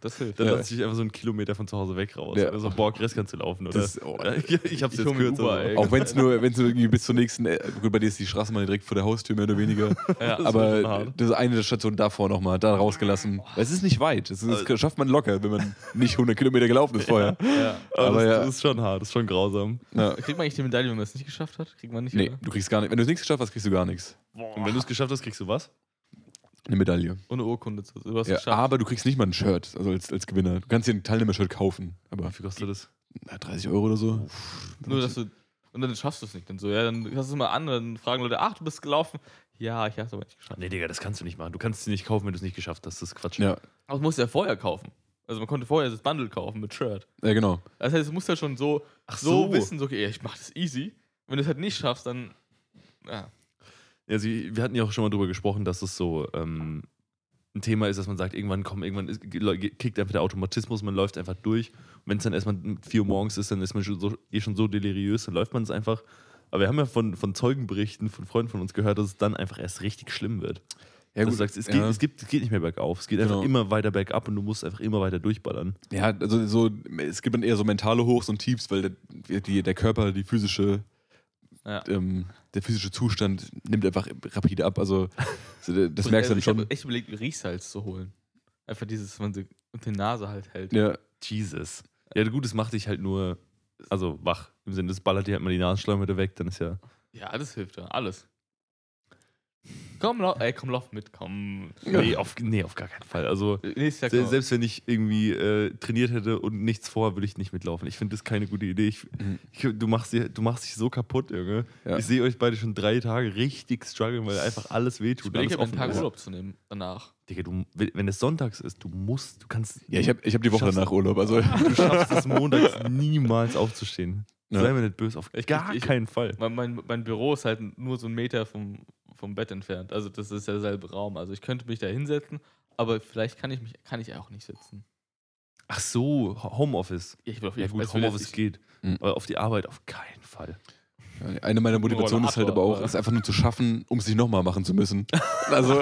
das hilft. Dann Ja. lass ich einfach so einen Kilometer von zu Hause weg raus. Ja. Also Borg, Rest kannst du laufen, oder? Das- oh, ich hab's ich jetzt hol mir kürzer. Uber, so. ey. auch wenn es nur, wenn's nur irgendwie bis zur nächsten, äh, gut, bei dir ist die Straßenbahn direkt vor der Haustür, mehr oder weniger. Ja. Das aber hart. das ist eine der Stationen davor nochmal, da rausgelassen. Es ist nicht weit. Das, ist, das schafft man locker, wenn man nicht 100 Kilometer gelaufen ist vorher. ja. Aber, aber das, ja. das ist schon hart, das ist schon grausam. Ja. Kriegt man eigentlich die Medaille, wenn man es nicht geschafft hat? Kriegt man nicht, Nee, oder? du kriegst gar nicht. Wenn du es nichts geschafft hast, kriegst du gar nichts. Und wenn du es geschafft hast, kriegst du was? Eine Medaille. Ohne Urkunde. zu- Du hast es Ja, geschafft. aber du kriegst nicht mal ein Shirt, also als, als Gewinner. Du kannst dir ein Teilnehmer-Shirt kaufen, aber Wie viel kostet das? na, 30 Euro oder so. Nur, dass du. Und dann schaffst du es nicht. Dann so, ja, dann hast du es mal an, dann fragen Leute, ach, du bist gelaufen. Ja, ich hab's aber nicht geschafft. Nee, Digga, das kannst du nicht machen. Du kannst sie nicht kaufen, wenn du es nicht geschafft hast. Das ist Quatsch. Ja, Aber du musst ja vorher kaufen. Also man konnte vorher das Bundle kaufen mit Shirt. ja genau. Das heißt, du musst ja schon so, Ach so, wissen, so, okay, ich mach das easy. Wenn du es halt nicht schaffst, dann. Ja. Also, wir hatten ja auch schon mal drüber gesprochen, dass es so ähm, ein Thema ist, dass man sagt, irgendwann kommt, irgendwann ist, kickt einfach der Automatismus, man läuft einfach durch. Und wenn es dann erstmal 4 Uhr morgens ist, dann ist man schon so, eh schon so deliriös, dann läuft man es einfach. Aber wir haben ja von, von Zeugenberichten von Freunden von uns gehört, dass es dann einfach erst richtig schlimm wird. Ja, Dass du sagst, es, geht, es, gibt, es geht nicht mehr bergauf, es geht einfach Genau. immer weiter bergab und du musst einfach immer weiter durchballern. Ja, also so, es gibt dann eher so mentale Hochs und Tiefs, weil der, die, der Körper, die physische, ja. ähm, der physische Zustand nimmt einfach rapide ab. Also so, das merkst du also dann ich schon. habe echt überlegt, Riechsalz zu holen. Einfach dieses, was man so unter die Nase halt hält. Ja, Jesus. Ja, gut, das macht dich halt nur, also wach. Im Sinne, das ballert dir halt mal die Nasenschleimhäute weg, dann ist ja. Ja, das hilft ja. Alles. Komm, lau ey, komm, lauf mit, komm. Nee, auf, nee, auf gar keinen Fall. Also, Jahr se selbst wenn ich irgendwie äh, trainiert hätte und nichts vor, würde ich nicht mitlaufen. Ich finde das keine gute Idee. Ich, Mhm. ich, du, machst, dir- du machst dich so kaputt, Junge. Ja. Ich sehe euch beide schon drei Tage richtig strugglen, weil einfach alles Ich wehtut. überlege, alles mir einen offen Tag ist. Urlaub zu nehmen danach. Digga, du, wenn es sonntags ist, du musst, du kannst. Ja, ich habe ich hab die Woche Schaffst- danach Urlaub. Also, Du schaffst es montags niemals aufzustehen. Ja. Sei mir nicht böse, auf Ich- gar ich- keinen Fall. Mein, mein, mein Büro ist halt nur so ein Meter vom, vom Bett entfernt. Also das ist derselbe Raum. Also ich könnte mich da hinsetzen, aber vielleicht kann ich mich kann ich auch nicht sitzen. Ach so, Ho- Homeoffice. Ja, ich will auf Ja jeden Fall- gut, Homeoffice geht. Mhm. Aber auf die Arbeit auf keinen Fall. Eine meiner Motivationen ist halt aber auch, es einfach nur zu schaffen, um es nicht nochmal machen zu müssen. Also,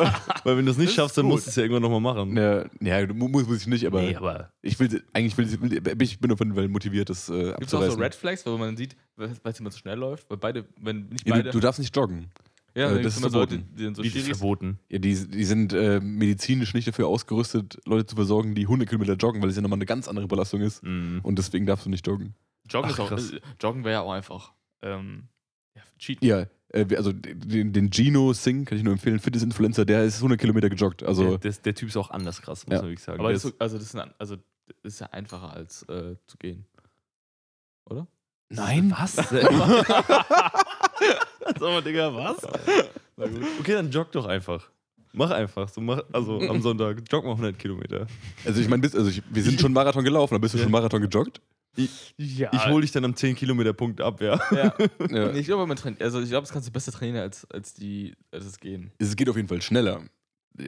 Weil wenn du es nicht schaffst, dann gut. musst du es ja irgendwann nochmal machen. ja, ja, mu- muss, muss ich nicht, aber, nee, aber ich will, eigentlich will, will ich bin auf jeden Fall motiviert, das äh, Gibt es auch so. Red Flags, wo man sieht, weil es immer zu schnell läuft? Weil beide, wenn nicht Ja, beide. du, du darfst nicht joggen. ja, äh, das ist so Leute, verboten. die sind so Schiris. verboten. Ja, die, die sind äh, medizinisch nicht dafür ausgerüstet, Leute zu versorgen, die 100 Kilometer joggen, weil es ja nochmal eine ganz andere Belastung ist. Mhm. Und deswegen darfst du nicht joggen. Joggen, Ach, auch, äh, Joggen wäre ja auch einfach. Ähm, ja, Cheaten. Ja, äh, also den, den Gino Singh kann ich nur empfehlen, Fitness-Influencer, der ist 100 Kilometer gejoggt. Also, der, der, der Typ ist auch anders krass, muss Ja. man wirklich sagen. Aber das, ist, also das, ist ein, also das ist ja einfacher als äh, zu gehen. Oder? nein. was? Sag mal, Digga, was? Na gut. Okay, dann jogg doch einfach. Mach einfach. So mach, also am Sonntag, jogg mal 100 Kilometer. Also ich meine, also ich, wir sind schon Marathon gelaufen, dann bist du Ja. schon Marathon gejoggt? Ja. Ich hole dich dann am 10 Kilometer Punkt ab, ja. Ja. Ja. Ich glaube, man trainiert, also ich glaube, das kannst du besser trainieren als, als, die, als das Gehen. Es geht auf jeden Fall schneller.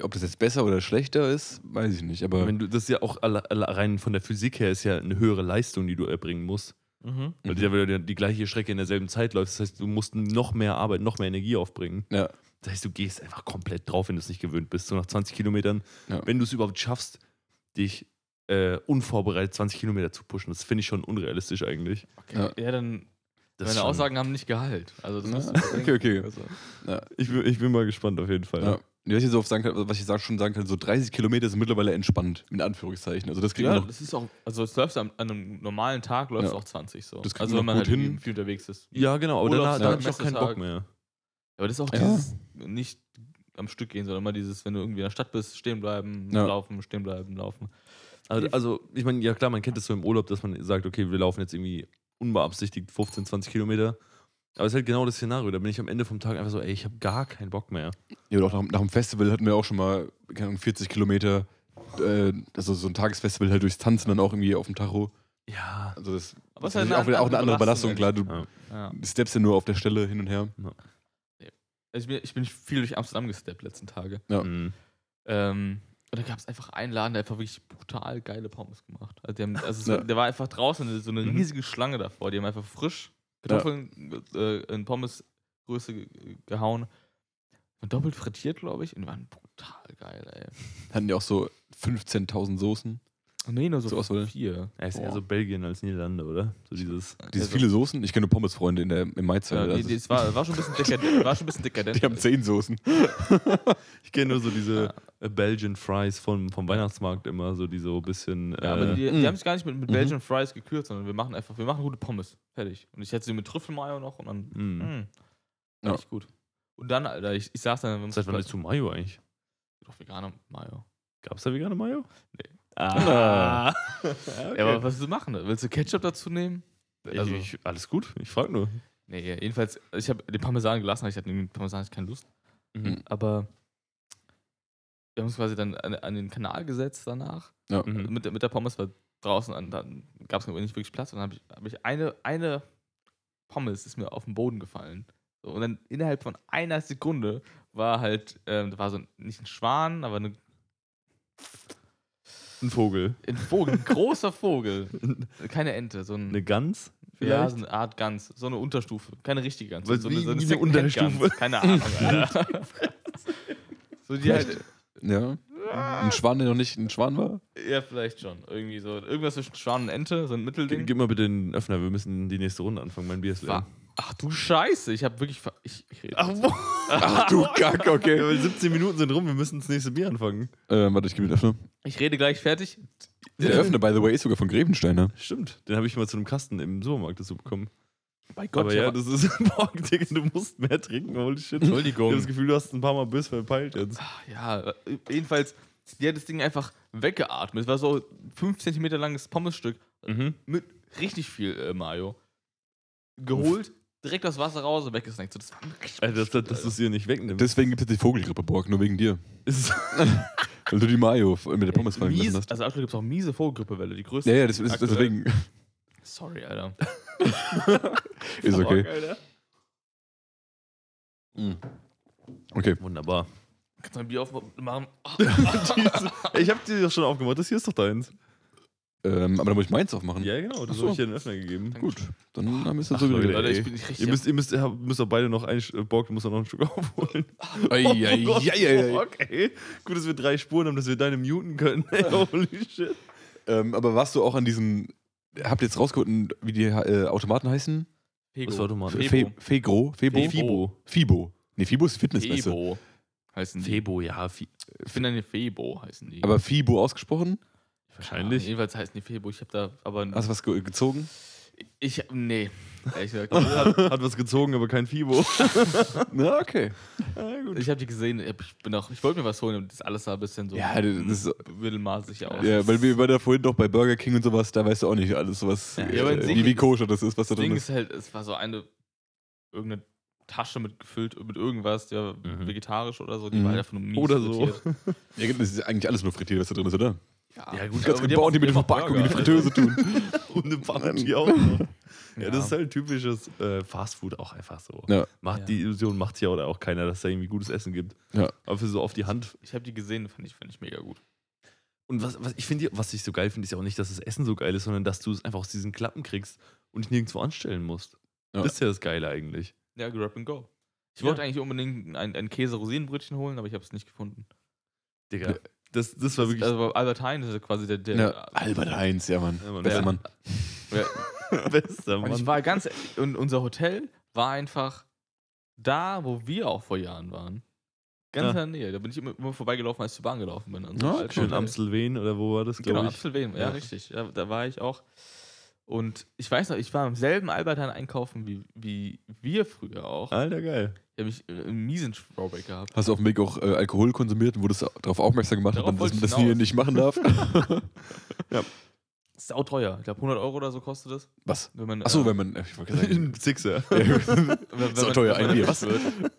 Ob das jetzt besser oder schlechter ist, weiß ich nicht. Aber Wenn du, das ist ja auch alle, alle, rein von der Physik her ist ja eine höhere Leistung, die du erbringen musst. Mhm. Weil du ja wieder die gleiche Strecke in derselben Zeit läufst. Das heißt, du musst noch mehr Arbeit, noch mehr Energie aufbringen. ja, Das heißt, du gehst einfach komplett drauf, wenn du es nicht gewöhnt bist. So nach 20 Kilometern, Ja. wenn du es überhaupt schaffst, dich äh, unvorbereitet 20 Kilometer zu pushen. Das finde ich schon unrealistisch eigentlich. Okay. Ja. dann, Das meine Aussagen haben nicht Gehalt. Also das Ja, okay, okay. Also, ja, Ich bin, ich bin mal gespannt auf jeden Fall. ja. Was ich, so oft sagen kann, was ich sag- schon sagen kann, so 30 Kilometer sind mittlerweile entspannt, in Anführungszeichen. Also das kriegt ja, man noch. das ist auch, also es läuft an, an einem normalen Tag läuft Ja. es auch 20 so. Das kriegt also man wenn man gut halt hin. viel unterwegs ist. Ja, genau, aber danach, Urlaubstag, da hab ich auch keinen Bock mehr. Aber das ist auch Ja. dieses nicht am Stück gehen, sondern immer dieses, wenn du irgendwie in der Stadt bist, stehen bleiben, Ja. laufen, stehen bleiben, laufen. Also, also ich meine, ja klar, man kennt das so im Urlaub, dass man sagt, okay, wir laufen jetzt irgendwie unbeabsichtigt 15, 20 Kilometer. Aber es ist halt genau das Szenario. Da bin ich am Ende vom Tag einfach so, ey, ich habe gar keinen Bock mehr. Ja, auch nach, nach dem Festival hatten wir auch schon mal, keine Ahnung, 40 Kilometer, äh, also so ein Tagesfestival halt durchs Tanzen dann auch irgendwie auf dem Tacho. Ja. Also das, Aber das es ist ist halt auch, wieder, auch eine andere Belastung, klar. Du ja. Ja. steppst ja nur auf der Stelle hin und her. Also ich, bin, ich bin viel durch Amsterdam gesteppt letzten Tage. Ja. Mhm. Ähm, und da gab es einfach einen Laden, der einfach wirklich brutal geile Pommes gemacht. Also, die haben, also Ja. der war einfach draußen so eine Mhm. riesige Schlange davor. Die haben einfach frisch Kartoffeln äh, in Pommesgröße ge gehauen. Und doppelt frittiert, glaube ich. Und die waren brutal geil, ey. Hatten ja auch so 15.000 Soßen. Nee, nur so Auswahl. vier. Er ist eher Boah. so Belgien als Niederlande, oder? So dieses. Diese Also- viele Soßen. Ich kenne Pommesfreunde in der, im Maizeit. Ja, die, die, es war, war, schon ein bisschen dekadent, war schon ein bisschen dekadent. die haben 10 Soßen. Ich kenne nur so diese Ja. äh, Belgian Fries vom, vom Weihnachtsmarkt immer, so die so ein bisschen. Ja, aber äh, die, Mhm. die haben sich gar nicht mit, mit Mhm. Belgian Fries gekürt, sondern wir machen einfach, wir machen gute Pommes. Fertig. Und ich hätte sie mit Trüffelmayo noch und dann. mh. Mh, Ja. Echt gut. Und dann, Alter, ich, ich saß dann. Seit wann bist du Mayo eigentlich? Doch veganer Mayo. Gab es da vegane Mayo? Nee. Ah. Ja, aber was willst du machen? Willst du Ketchup dazu nehmen? also, ich, alles gut, ich frage nur. Nee, jedenfalls, ich habe den Parmesan gelassen, ich hatte den Parmesan hatte ich keine Lust. Mhm. Aber wir haben uns quasi dann an, an den Kanal gesetzt danach. Ja. Mhm. Mit, der- mit der Pommes war draußen, und dann gab es nicht wirklich Platz. Und dann habe ich, hab ich eine, eine Pommes ist mir auf den Boden gefallen. So, und dann innerhalb von einer Sekunde war halt, ähm, da war so ein, nicht ein Schwan, aber eine, Ein Vogel. ein Vogel, ein großer Vogel. Keine Ente, so ein, Eine Gans? ja, Vielleicht? so eine Art Gans, so eine Unterstufe. Keine richtige Gans. Was, so wie- wie eine Secondhand-Gans. Unterstufe? Keine Ahnung, Alter. so die halt, Ja. Ein Schwan, der noch nicht ein Schwan war? ja, vielleicht schon. Irgendwie so, irgendwas zwischen Schwan und Ente, so ein Mittelding. gib mal bitte den Öffner, wir müssen die nächste Runde anfangen. Mein Bier ist leer. Ach du Scheiße, ich habe wirklich. ver- Ich, ich rede. Ach? Ach du Kack, Ja, okay. weil 17 Minuten sind rum, wir müssen das nächste Bier anfangen. Ähm, warte, ich gebe den Öffner. Ich rede gleich fertig. Der Öffner, by the way, ist sogar von Grevensteiner. Stimmt, den habe ich mal zu einem Kasten im Supermarkt dazu bekommen. Bei aber ja, das ist boah, Digga, du musst mehr trinken, holy shit. Ich Entschuldigung. habe das Gefühl, du hast ein paar Mal Biss verpeilt jetzt. Ja, äh, jedenfalls, die hat das Ding einfach weggeatmet. Es war so 5 cm langes Pommesstück Mhm. mit richtig viel äh, Mayo. Geholt, direkt das Wasser raus und weggesnackt. So, das war richtig Alter, dass, dass, dass du es ihr nicht wegnimmst. Deswegen gibt es die Vogelgrippe, Borg, nur wegen dir. Weil du die Mayo mit der Pommes fallen Mies, gelassen hast. also aktuell gibt es auch miese Vogelgrippewelle, die größte. Ja, ja, das ist deswegen. Sorry, Alter. Ist okay. Bock, Alter. Okay. wunderbar. Kannst du ein Bier aufmachen? Ich habe dir doch schon aufgemacht, das hier ist doch deins. Ähm, aber dann muss ich meins aufmachen. Ja, genau, das habe ich dir einen Öffner gegeben. Gut. Dann haben wir es Ach, so wieder. Leute, ich bin nicht richtig. Ihr müsst, ihr müsst, ihr müsst doch beide noch ein äh, Borg, du musst doch noch ein Stück aufholen. Ei, ei, Oh Gott, ei. Borg, ey. Gut, dass wir drei Spuren haben, dass wir deine muten können. Ey, holy shit. Ähm, aber warst du auch an diesen. Habt ihr jetzt rausgefunden, wie die äh, Automaten heißen? Fego. Was war Automaten? Febo. Fe Fegro? Febo? Febo. Fibo. Fibo. Nee, Fibo ist Fitnessmesse. Febo heißen die. Febo, ja, Fi Ich finde eine Febo heißen die. Aber Fibo ausgesprochen? Wahrscheinlich. Ja, jedenfalls heißen die Febo. Ich habe da aber. Hast du was ge gezogen? ich. Nee. Ehrlich gesagt. hat, hat was gezogen, aber kein Fibo. Na, okay. ja, gut. Ich habe die gesehen, ich bin auch, ich wollte mir was holen und das alles sah ein bisschen so Ja, das mittelmaßig aus. Ja, weil wir waren da vorhin noch bei Burger King und sowas, da weißt du auch nicht alles, was, Ja, äh, wie, wie koscher das ist, was da das Ding drin ist ist. halt, es war so eine irgendeine Tasche mit gefüllt mit irgendwas, ja, Mhm. vegetarisch oder so, die Mhm. war einfach nur mies Oder so. Ja, das ist eigentlich alles nur frittiert, was da drin ist, oder? Ja, gut, Ganz gut bauen, die mit Verpackung in die. Fritteuse tun. Und eine Party auch noch. Ja, Ja. das ist halt typisches äh, Fastfood auch einfach so. Ja. Macht Ja. Die Illusion macht ja oder auch keiner, dass da irgendwie gutes Essen gibt. Ja. Aber für so auf die Hand. Ich habe die gesehen, fand ich, fand ich mega gut. Und was, was ich finde, was ich so geil finde, ist ja auch nicht, dass das Essen so geil ist, sondern dass du es einfach aus diesen Klappen kriegst und dich nirgendwo anstellen musst. Ja. Das ist ja das Geile eigentlich. Ja, Grab and Go. Ich Ja. wollte eigentlich unbedingt ein, ein Käse-Rosinenbrötchen holen, aber ich habe es nicht gefunden. Digga. Ja. Das, das war wirklich. Also Albert Heijn ist ja quasi der, der Ja, Albert Heinz, ja, Mann. Ja, Mann. Bester Ja. Mann. bester Und ich Mann. war ganz, und unser Hotel war einfach da, wo wir auch vor Jahren waren. Ganz Ja. in der Nähe. Da bin ich immer, immer vorbeigelaufen, als ich zur Bahn gelaufen bin. An so einem alten Schön. Amstelveen oder wo war das, Genau, glaube ich? Amstelveen. Ja, Ja. richtig. Ja, da war ich auch. Und ich weiß noch, ich war im selben Albert Heijn einkaufen wie, wie wir früher auch. Alter, geil. Ich habe mich äh, einen miesen Throwback gehabt. Hast du auf dem Weg auch äh, Alkohol konsumiert und wurdest darauf aufmerksam gemacht, Darauf dass man das, hier nicht machen darf? Sau teuer. Ich glaube, 100 Euro oder so kostet das. Was? Wenn man, Achso, äh, wenn man. äh, Ich wollte gerade sagen. Sixer. Sau teuer, ein Bier. Wird. Ähm,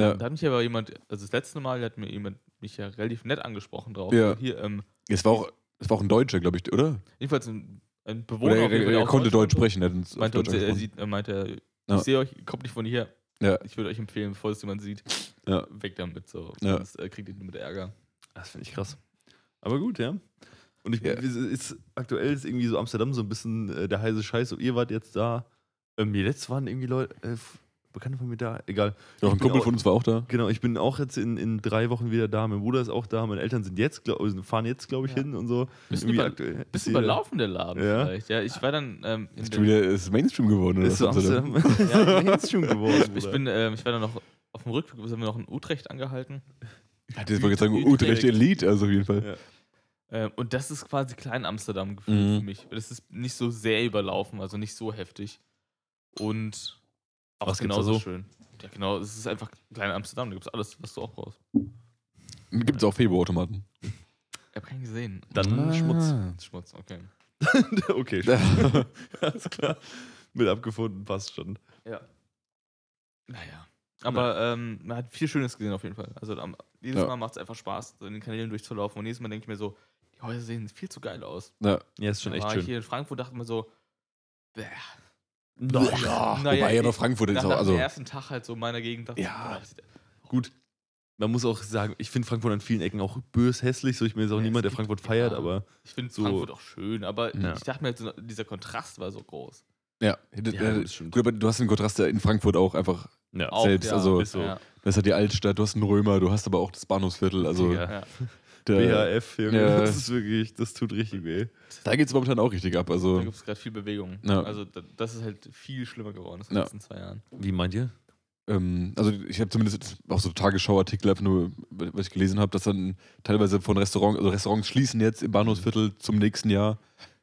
Ja. Da hat mich aber jemand, also das letzte Mal hat mir jemand mich ja relativ nett angesprochen drauf. Ja. Hier, ähm, Es war auch, es war auch ein Deutscher, glaube ich, oder? jedenfalls ein, ein Bewohner. Oder er, er, er konnte Deutsch sprechen. Er uns Meinte, Deutsch uns, er, angesprochen. sieht, er meinte, Ja. ich sehe euch, kommt nicht von hierher. Ja. Ich würde euch empfehlen, bevor es jemand sieht, Ja. weg damit. So. Ja. Sonst äh, kriegt ihr nur mit Ärger. Das finde ich krass. Aber gut, ja. Und ich Ja. ist, aktuell ist irgendwie so Amsterdam so ein bisschen äh, der heiße Scheiß. So, ihr wart jetzt da. Ähm, mir letzt waren irgendwie Leute, äh, Bekannte von mir da. Egal. Doch, Ich ein Kumpel auch- von uns war auch da. Genau, ich bin auch jetzt in, in drei Wochen wieder da. Mein Bruder ist auch da. Meine Eltern sind jetzt, glaub, also fahren jetzt, glaube ich, Ja. hin und so. Bisschen, über, aktuell- bisschen überlaufen der Laden Ja. vielleicht. Ja, ich war dann ähm, in Ist wieder ist Mainstream geworden, oder? Ist so was? Amsterdam? Amsterdam. ja, Mainstream geworden. ich, bin, ähm, ich war dann noch auf dem Rückweg, sind wir noch in Utrecht angehalten. Ja, das wollte ich sagen, Utrecht. Elite, also auf jeden Fall. Ja. Ähm, und das ist quasi Klein Amsterdam gefühlt Mhm. für mich. Das ist nicht so sehr überlaufen, also nicht so heftig. Und auch Was genauso so? schön. Ja, genau, es ist einfach Klein Amsterdam, da gibt es alles, was du auch brauchst. Gibt es auch Febo-Automaten. Ich habe keinen gesehen. Dann Ah. Schmutz. Schmutz, okay. okay, Schmutz. Alles klar. Mit abgefunden, passt schon. Ja. Naja. Aber ähm, man hat viel Schönes gesehen auf jeden Fall. Also am, jedes Ja. Mal macht es einfach Spaß, so in den Kanälen durchzulaufen. Und jedes Mal denke ich mir so, die Häuser sehen viel zu geil aus. Ja. Ja, ist schon Dann echt war ich schön. hier in Frankfurt dachte mir so, bäh. Ja, Naja, wobei, aber ich- Frankfurt ist nach, auch. nach Also, dem ersten Tag halt so in meiner Gegend dachte Ja. boah, Gut. Man muss auch sagen, ich finde Frankfurt an vielen Ecken auch bös hässlich. So, ich bin jetzt auch Ja, niemand, der Frankfurt feiert, ja. aber ich finde So- Frankfurt auch schön, aber Ja. ich dachte mir, halt so, dieser Kontrast war so groß. ja, Ja, äh, gut, aber du hast den Kontrast ja in Frankfurt auch einfach. ja. Auch, Selbst, ja, also- ist so. Ja, Das hat die Altstadt, du hast einen Römer, du hast aber auch das Bahnhofsviertel. Also, ja. Der, BHF, Junge, Ja. das ist wirklich, das tut richtig weh. da geht es momentan auch richtig ab. Da Also, gibt es gerade viel Bewegung. Ja. Also da, das ist halt viel schlimmer geworden in den Ja. letzten zwei Jahren. Wie meint ihr? ähm, also ich habe zumindest auch so Tagesschauartikel einfach nur, was ich gelesen habe, dass dann teilweise von Restaurants, also Restaurants schließen jetzt im Bahnhofsviertel zum nächsten Jahr,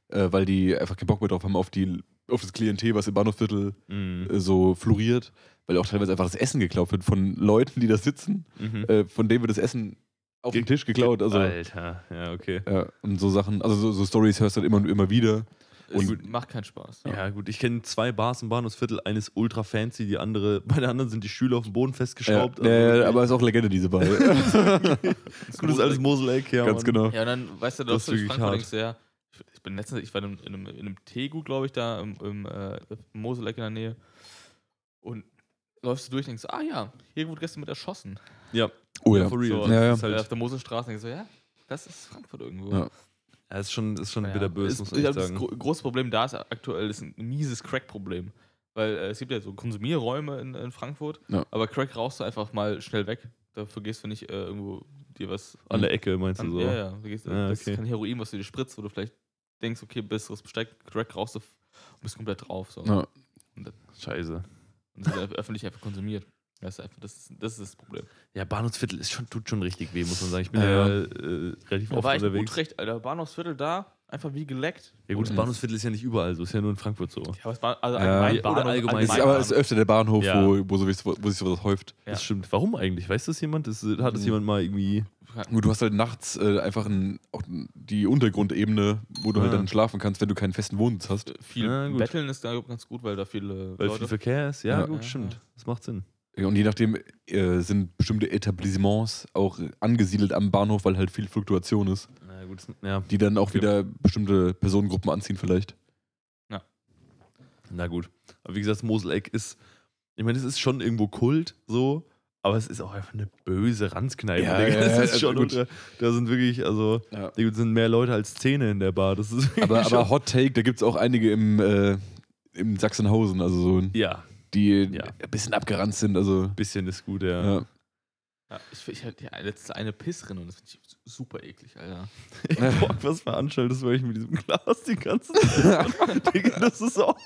äh, weil die einfach keinen Bock mehr drauf haben auf die auf das Klientel, was im Bahnhofsviertel Mhm. äh, so floriert, weil auch teilweise einfach das Essen geklaut wird von Leuten, die da sitzen, Mhm. äh, von denen wird das Essen auf den Tisch geklaut. Also, Alter, ja, okay. ja, und so Sachen, also so, so Stories hörst du dann immer und immer wieder. Und- macht keinen Spaß. Ja, gut, ich kenne zwei Bars im Bahnhofsviertel, eines ultra fancy, die andere, bei der anderen sind die Stühle auf dem Boden Ja, festgeschraubt. ja, ja, wirklich- aber ist auch Legende, diese Bar. gut, ist alles Moseleck, ja. Ganz Mann. genau. Ja, und dann, weißt du, Das das ist Frankfurt denkst du ja, ich- ich bin letztens, ich war in einem, in einem, in einem Tegu, glaube ich, da im, im äh, Moseleck in der Nähe. Und läufst du durch und denkst, ah ja, hier wurde gestern mit erschossen. Ja, Oh ja. for real. So, Das Ja, ja. Halt, auf der Moselstraße denkst du, ja, das ist Frankfurt irgendwo. Ja. ja, ist schon, ist schon Ja, bitterbös, muss ich das sagen. gro große Problem da ist aktuell ist ein mieses Crack-Problem. Weil äh, es gibt ja so Konsumierräume in, in Frankfurt, Ja. aber Crack rauchst du einfach mal schnell weg. Dafür gehst du nicht äh, irgendwo dir was An der Ecke, meinst du an, so? Ja, ja. Gehst, Ah, Das okay. ist kein Heroin, was du dir spritzt, wo du vielleicht denkst, okay, besseres Besteck, Crack rauchst du und bist komplett drauf. So. Ja. Scheiße. Und das wird öffentlich einfach konsumiert. Das ist, einfach, das, ist, das ist das Problem. Ja, Bahnhofsviertel ist schon, tut schon richtig weh, muss man sagen. Ich bin Ja, ja, ja. äh, relativ Da oft war ich unterwegs. Utrecht, Alter. Bahnhofsviertel da, einfach wie geleckt. Ja gut, das. Bahnhofsviertel ist ja nicht überall so, ist ja nur in Frankfurt so. Ja, aber es war also Ja. allgemein Bahnhof- allgemein. Ist, aber es ist öfter der Bahnhof, Ja. wo, wo, so, wo sich sowas häuft. Ja. Das stimmt. Warum eigentlich? Weiß das jemand? Das, hat das Mhm. jemand mal irgendwie. Gut, du hast halt nachts äh, einfach ein, auch die Untergrundebene, wo du halt Ah. dann schlafen kannst, wenn du keinen festen Wohnsitz hast. Viel Ja. Betteln ist da ganz gut, weil da viele Weil Leute. viel Verkehr ist? Ja, Ja. gut, Ja. stimmt. Das macht Sinn. Ja, Und je nachdem äh, sind bestimmte Etablissements auch angesiedelt am Bahnhof, weil halt viel Fluktuation ist, Na gut, ja. die dann auch wieder bestimmte Personengruppen anziehen vielleicht. Na gut. Aber wie gesagt, Moseleck ist. Ich meine, es ist schon irgendwo Kult, so. Aber es ist auch einfach eine böse Ranzkneipe. Ja, ja, das ja, ist schon gut. unter, Da sind wirklich, also, Ja. da sind mehr Leute als Zähne in der Bar. Das ist Aber, aber Hot Take, da gibt es auch einige im, äh, im Sachsenhausen, also so, Ja, die Ja. ein bisschen abgeranzt sind. Also, ein bisschen ist gut, ja. ja. Ja, ich ich hatte ja letzte eine Pissrin und das finde ich super eklig, Alter. Boah, was veranstaltest du eigentlich mit diesem Glas die ganze Zeit? Digga, das ist auch.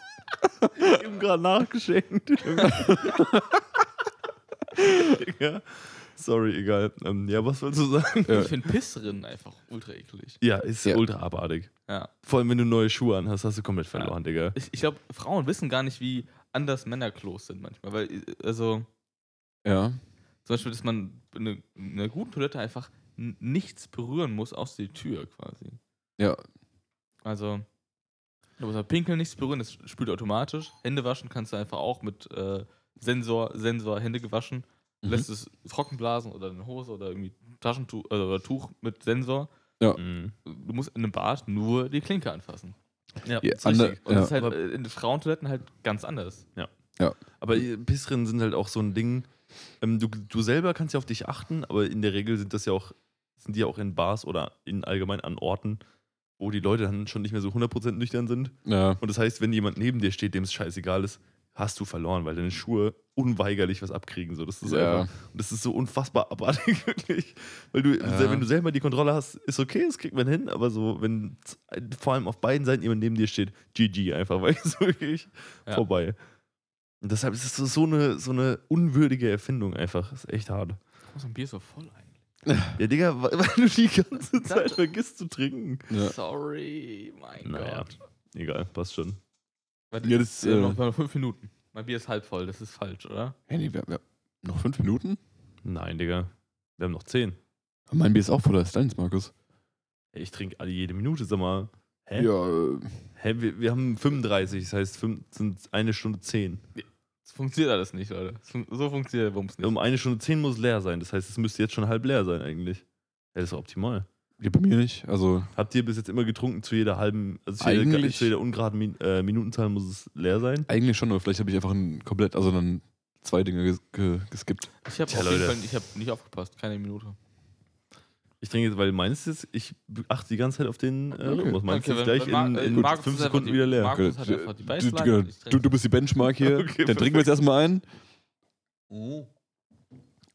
Eben gerade nachgeschenkt. Digga. Sorry, egal. Ähm, ja, was wolltest du sagen? Ja. Ich finde Pissrin einfach ultra eklig. Ja, ist Ja. ultra abartig. Ja. Vor allem, wenn du neue Schuhe anhast, hast du komplett verloren, Digga. Ich, ich glaube, Frauen wissen gar nicht, wie anders Männerklos sind manchmal. Weil, äh, also, ja. zum Beispiel, dass man in einer eine guten Toilette einfach nichts berühren muss, außer die Tür quasi. Ja. Also, du musst pinkeln, nichts berühren, das spült automatisch. Hände waschen kannst du einfach auch mit äh, Sensor, Sensor Hände gewaschen. Mhm. Lässt es trocken blasen oder eine Hose oder irgendwie Taschentuch äh, oder Tuch mit Sensor. Mhm. Du musst in einem Bad nur die Klinke anfassen. Ja, Ja, ist ander- richtig. Und Ja. das ist halt Aber- äh, in Frauentoiletten halt ganz anders. Aber äh, Pissrinnen sind halt auch so ein Ding. Ähm, du, du selber kannst ja auf dich achten, aber in der Regel sind das ja auch, sind die ja auch in Bars oder in allgemein an Orten, wo die Leute dann schon nicht mehr so 100% nüchtern sind. Ja. Und das heißt, wenn jemand neben dir steht, dem es scheißegal ist, hast du verloren, weil deine Schuhe unweigerlich was abkriegen. So, das ist Ja. einfach, und das ist so unfassbar abartig, wirklich. Weil du, Ja. wenn du selber die Kontrolle hast, ist okay, das kriegt man hin, aber so, wenn vor allem auf beiden Seiten jemand neben dir steht, GG einfach, weil es wirklich Ja. vorbei. Und deshalb ist es so, so, eine, so eine unwürdige Erfindung einfach. Das ist echt hart. Warum ist ein Bier so voll eigentlich? Ja, Digga, weil weil du die ganze Zeit vergisst zu trinken. Ja. Sorry, mein Naja. Gott. Egal, passt schon. Warte, Ja, das, wir haben äh, noch, noch fünf Minuten. Mein Bier ist halb voll, das ist falsch, oder? Hey, nee, wir, wir, noch fünf Minuten? Nein, Digga. Wir haben noch zehn. Mein Bier ist auch voller als deins, Markus. Ich trinke alle jede Minute, sag mal. Hä? Ja, äh, Hä, wir, wir haben 35, das heißt, fünf, sind eine Stunde 10. Das funktioniert alles nicht, Leute. So funktioniert der Bums nicht. Um eine Stunde 10 muss leer sein. Das heißt, es müsste jetzt schon halb leer sein eigentlich. Ja, das ist optimal. Ja, bei mir nicht. Also, Habt ihr bis jetzt immer getrunken zu jeder halben, also zu jeder, Eigentlich- zu jeder ungeraden Min äh, Minutenzahl muss es leer sein? eigentlich schon, aber vielleicht habe ich einfach ein komplett, also dann zwei Dinge ges ge geskippt. Ich habe Tja, auf jeden Leute. Fall ich hab nicht aufgepasst, keine Minute. Ich trinke jetzt, weil meins ist, ich achte die ganze Zeit auf den äh, Okay. Rhythmus. Meins Okay, ist wenn- gleich in, äh, in fünf ist Sekunden die- wieder leer. Markus hat du, einfach die du, Baseline genau, und ich du, trinke- du bist die Benchmark hier. Okay, dann trinken wir jetzt erstmal ein.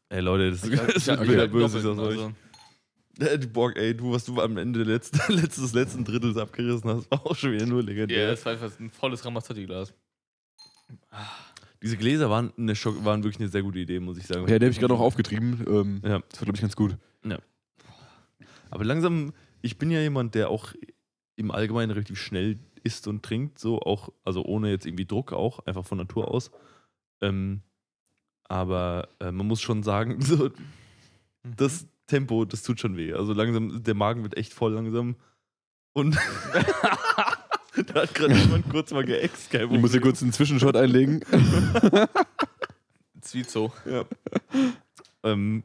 Ey Leute, das, Ich hab- das ich wird hab- wieder böse, euch. also. Äh, Bock, ey, du, was du am Ende letzten, letztes, letzten Drittels abgerissen hast, war auch schon wieder nur Ja, legendär. das war einfach ein volles Ramazzotti-Glas. Diese Gläser waren, eine Schock, waren wirklich eine sehr gute Idee, muss ich sagen. Ja, der habe ich gerade noch aufgetrieben. Ähm, Ja. Das war, glaube ich, ganz gut. Aber langsam, ich bin ja jemand, der auch im Allgemeinen relativ schnell isst und trinkt, so auch, also ohne jetzt irgendwie Druck auch, einfach von Natur aus. Ähm, aber äh, man muss schon sagen, so, Mhm. das Tempo, das tut schon weh. Also langsam, der Magen wird echt voll langsam. Und da hat gerade jemand kurz mal geäxt, kein Ich muss hier kurz einen Zwischenshot einlegen. Zwizo. Ja. ähm,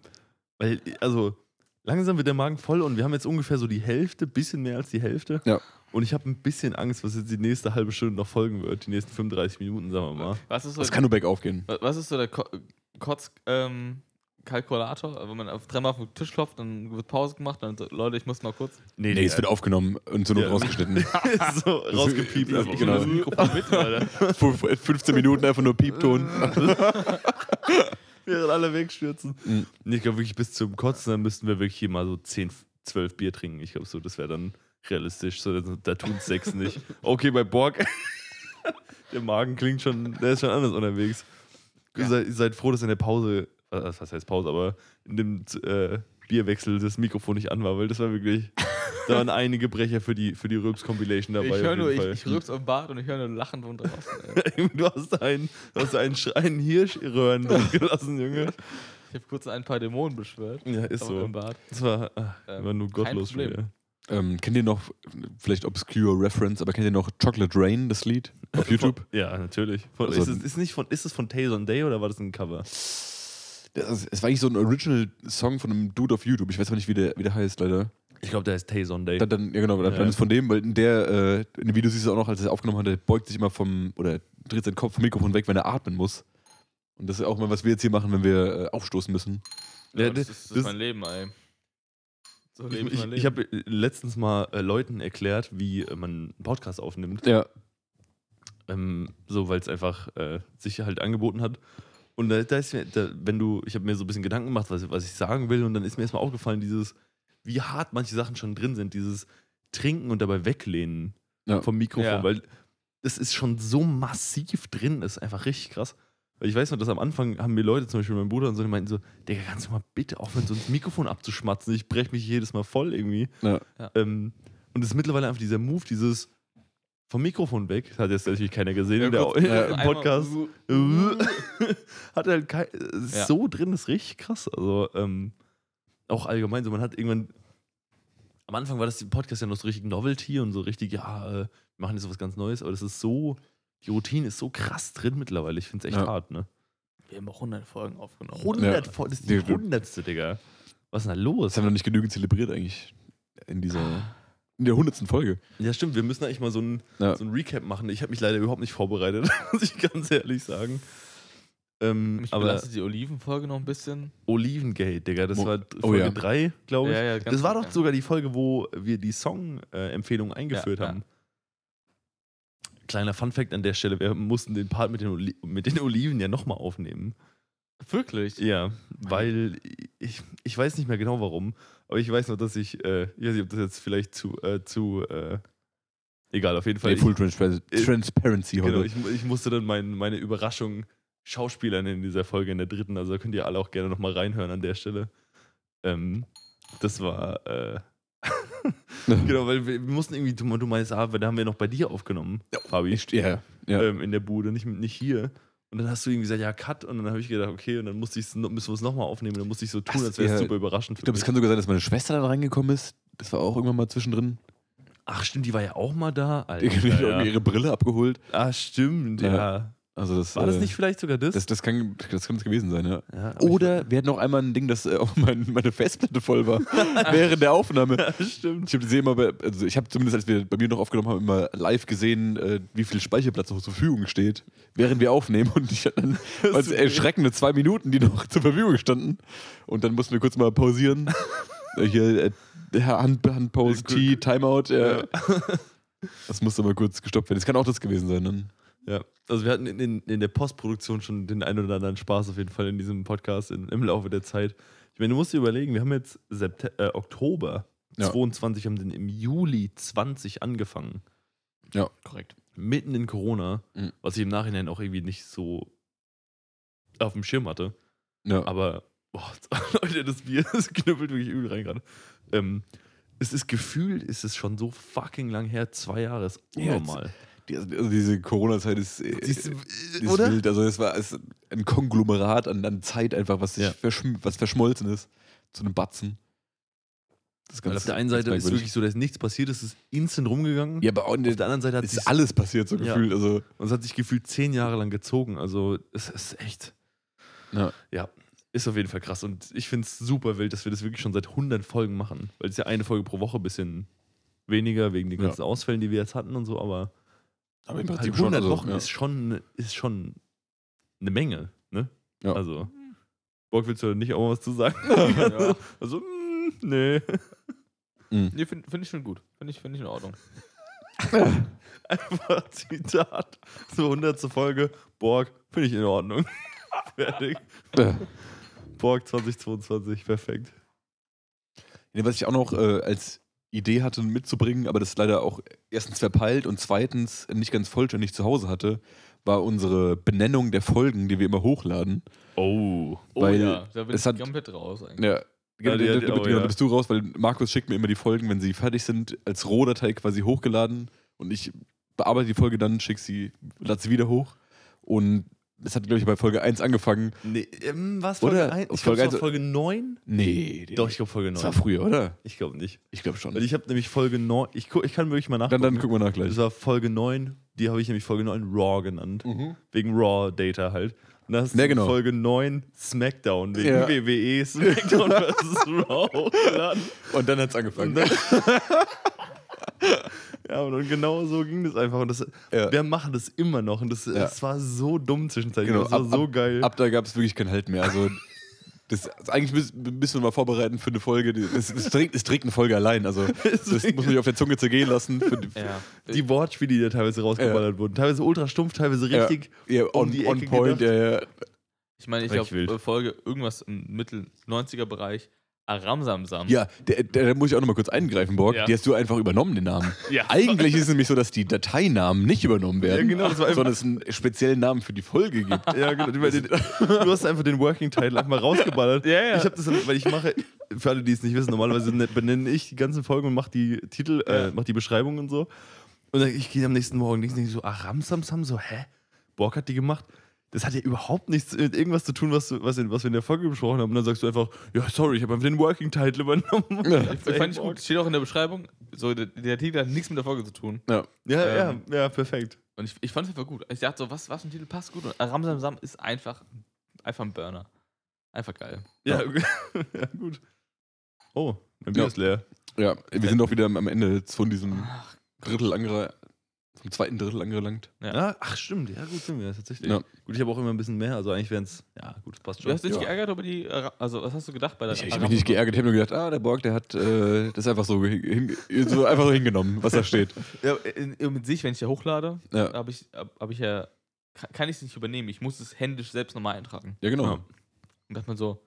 weil, also, langsam wird der Magen voll und wir haben jetzt ungefähr so die Hälfte, bisschen mehr als die Hälfte. Ja. Und ich habe ein bisschen Angst, was jetzt die nächste halbe Stunde noch folgen wird. Die nächsten 35 Minuten, sagen wir mal. Was ist so, Das kann nur bergauf gehen. wa- was ist so der Ko Kotz, ähm, Kalkulator? Wenn man auf dreimal auf den Tisch klopft, dann wird Pause gemacht, dann so, Leute, ich muss mal kurz. Nee, Nee, es wird aufgenommen und so nur Ja. rausgeschnitten. so rausgepiept. Ja, einfach. genau. Das Mikrofon mit, Alter. Fu- 15 Minuten einfach nur Piepton. Während alle wegstürzen. Mhm. Ich glaube wirklich bis zum Kotzen, dann müssten wir wirklich hier mal so 10, 12 Bier trinken. Ich glaube so, das wäre dann realistisch. So, da- da tun es sechs nicht. Okay, bei Borg. der Magen klingt schon, der ist schon anders unterwegs. Ihr seid, ihr seid froh, dass in der Pause, äh, was heißt Pause, aber in dem äh, Bierwechsel das Mikrofon nicht an war, weil das war wirklich, da waren einige Brecher für die, für die Röps-Compilation dabei. Ich auf höre nur, ich, Fall. ich rülps am Bart und ich höre nur Lachen von draußen. Du hast einen, du hast einen, Sch- einen Hirschröhren gelassen, Junge. Ich habe kurz ein paar Dämonen beschwört. Ja, ist so. Im Bart. Das war, ach, Ähm, war nur gottlos wieder. Ähm, kennt ihr noch, vielleicht obscure Reference, aber kennt ihr noch Chocolate Rain, das Lied auf YouTube? Ja, natürlich. Von, Also- ist, es, ist, nicht von, ist es von Tayson Day oder war das ein Cover? Das es war eigentlich so ein Original-Song von einem Dude auf YouTube. Ich weiß aber nicht, wie der, wie der heißt, leider. Ich glaube, der heißt Tayson Day. Dann, dann, ja, genau, dann Ja. dann ist von dem, weil in der, äh, in dem Video siehst du auch noch, als er aufgenommen hat, der beugt sich immer vom, oder dreht seinen Kopf vom Mikrofon weg, wenn er atmen muss. Und das ist auch mal, was wir jetzt hier machen, wenn wir äh, aufstoßen müssen. Ja, Ja, das, das- ist, das das- ist mein Leben, ey. So ich lebe ich, mein ich habe letztens mal äh, Leuten erklärt, wie äh, man einen Podcast aufnimmt. Ja. Ähm, so, weil es einfach äh, sich halt angeboten hat. Und da, da ist mir, da, wenn du, ich habe mir so ein bisschen Gedanken gemacht, was, was ich sagen will, und dann ist mir erstmal aufgefallen, dieses, wie hart manche Sachen schon drin sind, dieses Trinken und dabei weglehnen Ja. vom Mikrofon, Ja. weil das ist schon so massiv drin, das ist einfach richtig krass. Weil ich weiß noch, dass am Anfang haben mir Leute, zum Beispiel mein Bruder und so, die meinten so, Digga, kannst du mal bitte aufhören, so ins Mikrofon abzuschmatzen? Ich breche mich jedes Mal voll irgendwie. Ja. Ja. Ähm, und es ist mittlerweile einfach dieser Move, dieses vom Mikrofon weg, das hat jetzt natürlich keiner gesehen in der, kurz- im Podcast. hat halt kein, Ja. so drin, das ist richtig krass. Also ähm, auch allgemein so, man hat irgendwann am Anfang war das Podcast ja noch so richtig Novelty und so richtig, ja, äh, wir machen jetzt so was ganz Neues, aber das ist so, die Routine ist so krass drin mittlerweile. Ich finde es echt Ja. hart, ne? Wir haben auch 100 Folgen aufgenommen. 100 Ja. Fol- das ist die Die- hundertste, Digga. Was ist denn da los? Das haben wir noch nicht genügend zelebriert eigentlich. In dieser, in der hundertsten Folge. Ja, stimmt, wir müssen eigentlich mal so ein, Ja. so ein Recap machen. Ich habe mich leider überhaupt nicht vorbereitet, muss ich ganz ehrlich sagen. Ähm, Mich aber die Olivenfolge noch ein bisschen. Olivengate, Digga, das Mo- war oh Folge ja. 3, glaube ich. Ja, ja, ganz das war doch ja. sogar die Folge, wo wir die Song-Empfehlung eingeführt Ja, ja. haben. Kleiner Funfact an der Stelle, wir mussten den Part mit den, Oli mit den Oliven ja nochmal aufnehmen. Wirklich? Ja, weil ich, ich weiß nicht mehr genau warum, aber ich weiß noch, dass ich, äh, ich weiß nicht, ob das jetzt vielleicht zu, äh, zu, äh, egal, auf jeden Fall. Nee, Full Transpar äh, Transparency heute. genau, ich, ich musste dann mein, meine Überraschung Schauspielern in dieser Folge in der dritten, also da könnt ihr alle auch gerne nochmal reinhören an der Stelle. Ähm, das war, äh, genau, weil wir, mussten irgendwie, du, du meinst, ah, da haben wir noch bei dir aufgenommen, Fabi, Ich- ja, ja. ähm, in der Bude, nicht, nicht hier. Und dann hast du irgendwie gesagt, ja, Cut. Und dann habe ich gedacht, okay, und dann musste ich's, müssen wir es nochmal aufnehmen. Und dann musste ich so tun, Ach, als wäre es ja. super überraschend für ich glaube, es kann sogar sein, dass meine Schwester dann reingekommen ist. Das war auch irgendwann mal zwischendrin. Ach, stimmt, die war ja auch mal da. Die Alter, hat ja. ihre Brille abgeholt. Ah, stimmt, ja. Ja. Also das, War das äh, nicht vielleicht sogar das? Das, das, kann, das kann es gewesen sein, ja. ja, Oder wir hatten auch einmal ein Ding, dass äh, auch mein, meine Festplatte voll war während der Aufnahme. Ich, ja, stimmt. Ich habe gesehen, immer bei- also ich habe zumindest, als wir bei mir noch aufgenommen haben, immer live gesehen, äh, wie viel Speicherplatz noch zur Verfügung steht, während wir aufnehmen. Und ich hatte dann was erschreckende zwei Minuten, die noch zur Verfügung standen. Und dann mussten wir kurz mal pausieren. Äh, Hier äh, Hand, Handpause, T, Timeout. Ja. Das musste mal kurz gestoppt werden. Das kann auch das gewesen sein. Dann. Ja, also wir hatten in, in, in der Postproduktion schon den einen oder anderen Spaß auf jeden Fall in diesem Podcast in, im Laufe der Zeit. Ich meine, du musst dir überlegen, wir haben jetzt Septe äh, Oktober Ja. 22, haben den im Juli 20 angefangen. Korrekt. Mitten in Corona, Mhm. was ich im Nachhinein auch irgendwie nicht so auf dem Schirm hatte. Ja. Aber, boah, Leute, das Bier, das knüppelt wirklich übel rein gerade. Ähm, es ist gefühlt, ist es schon so fucking lang her, zwei Jahre ist Ja, jetzt- unnormal. Die, also diese Corona-Zeit ist, äh, Siehst du, ist äh, oder? wild. Also es war es ist ein Konglomerat an, an Zeit einfach, was, sich Ja. verschm was verschmolzen ist. Zu einem Batzen. Das ist Weil auf der einen Seite ist merkwürdig. wirklich so, da ist nichts passiert, es ist instant rumgegangen. Ja, aber auf der der, anderen Seite hat es sich ist alles passiert, so Ja. gefühlt. Also, Und es hat sich gefühlt zehn Jahre lang gezogen. Also es ist echt. Ja. Ja, ist auf jeden Fall krass. Und ich finde es super wild, dass wir das wirklich schon seit 100 Folgen machen. Weil es ist ja eine Folge pro Woche ein bisschen weniger wegen den Ja. ganzen Ausfällen, die wir jetzt hatten und so. Aber aber im halt Prinzip 100 schon. Also, Wochen ja. ist, schon, ist schon eine Menge. Ne? Ja. Also, Bock, willst du nicht auch mal was zu sagen? Ja. Also, mm, nee. Mhm. Nee, finde find ich schon gut. Finde ich, find ich in Ordnung. Einfach Zitat. So 100. Folge. Borg, finde ich in Ordnung. Fertig. Borg 2022, perfekt. Nee, was ich auch noch äh, als Idee hatte mitzubringen, aber das leider auch erstens verpeilt und zweitens nicht ganz vollständig zu Hause hatte, war unsere Benennung der Folgen, die wir immer hochladen. Oh. Oh Weil ja, da bin es ich hat- komplett raus eigentlich. Ja, genau, die da, hat- da, oh, genau, ja. da bist du raus, weil Markus schickt mir immer die Folgen, wenn sie fertig sind, als Rohdatei quasi hochgeladen und ich bearbeite die Folge dann, schicke sie, lade sie wieder hoch und das hat, glaube ich, bei Folge 1 angefangen. Nee, ähm, was? Oder? Folge 1? Ich Folge glaube, es war Folge 9? Nee, Doch, ich glaube Folge das 9. war früher, oder? Ich glaube nicht. Ich glaube schon. Weil ich habe nämlich Folge 9, ich, ich kann wirklich mal Dann, nachgucken. dann gucken wir nach gleich. das war Folge 9, die habe ich nämlich Folge 9 Raw genannt. Mhm. Wegen Raw Data halt. Und dann hast du Ja, genau. Folge 9 SmackDown, wegen Ja. WWE SmackDown vs. Raw. Und dann hat es angefangen. Ja, und, und genau so ging das einfach. Und das, Ja. wir machen das immer noch. Und das, das war so dumm zwischenzeitlich. Genau, das war ab- so geil. Ab da gab es wirklich keinen Halt mehr. Also, das, also eigentlich müssen, müssen wir mal vorbereiten für eine Folge. Es, es, trägt, es trägt eine Folge allein. Also, das muss man sich auf der Zunge zergehen lassen. Für, die- Ja. die Wortspiele, die da teilweise rausgeballert wurden. Teilweise ultra stumpf, teilweise richtig. ja, um on, die on Ecke point. Ja, ja. Ich meine, ich habe Folge irgendwas im Mittel-90er-Bereich. Aramsamsam. Ja, der, der, da muss ich auch noch mal kurz eingreifen, Borg. Ja. Die hast du einfach übernommen, den Namen. Ja. Eigentlich ist es nämlich so, dass die Dateinamen nicht übernommen werden, Ja, genau, sondern es einen speziellen Namen für die Folge gibt. Ja, genau. Du, hast einfach den Working Title einfach mal rausgeballert. Ja, ja. Ich habe das, weil ich mache, für alle, die es nicht wissen, normalerweise ne- benenne ich die ganzen Folgen und mache die Titel, äh, Ja. mache die Beschreibung und so. Und dann, ich gehe am nächsten Morgen links und denke so, ah, Ramsamsam, so, hä? Borg hat die gemacht. Das hat ja überhaupt nichts mit irgendwas zu tun, was, was, in, was wir in der Folge besprochen haben. Und dann sagst du einfach, ja, sorry, ich habe einfach den Working Title übernommen. Ja. Ich fand ich gut. Steht auch in der Beschreibung. So, der, der Titel hat nichts mit der Folge zu tun. Ja. Ja, Ähm. ja, ja, perfekt. Und ich, ich fand es einfach gut. Ich dachte so, was, was für ein Titel passt gut. Und Aramsamsam ist einfach, einfach ein Burner. Einfach geil. Ja, ja gut. Oh, mein Bier Ja. ist leer. ja, wir sind auch wieder am Ende von diesem Drittel angere, vom zweiten Drittel angelangt. Ja. Ja. ach stimmt, ja gut sind wir tatsächlich. Ja. Gut, ich habe auch immer ein bisschen mehr, also eigentlich wären es, ja gut, das passt Du schon. hast dich Ja. geärgert über die, also was hast du gedacht bei der Ich, ich habe mich nicht geärgert, ich habe nur gedacht, ah, der Borg, der hat äh, das einfach so, hin, so einfach so hingenommen, was da steht. Ja, in, in, mit sich, wenn ich ja hochlade, Ja, habe ich, hab, hab ich ja, kann, kann ich es nicht übernehmen. Ich muss es händisch selbst nochmal eintragen. ja genau. Ja. Und dachte man so,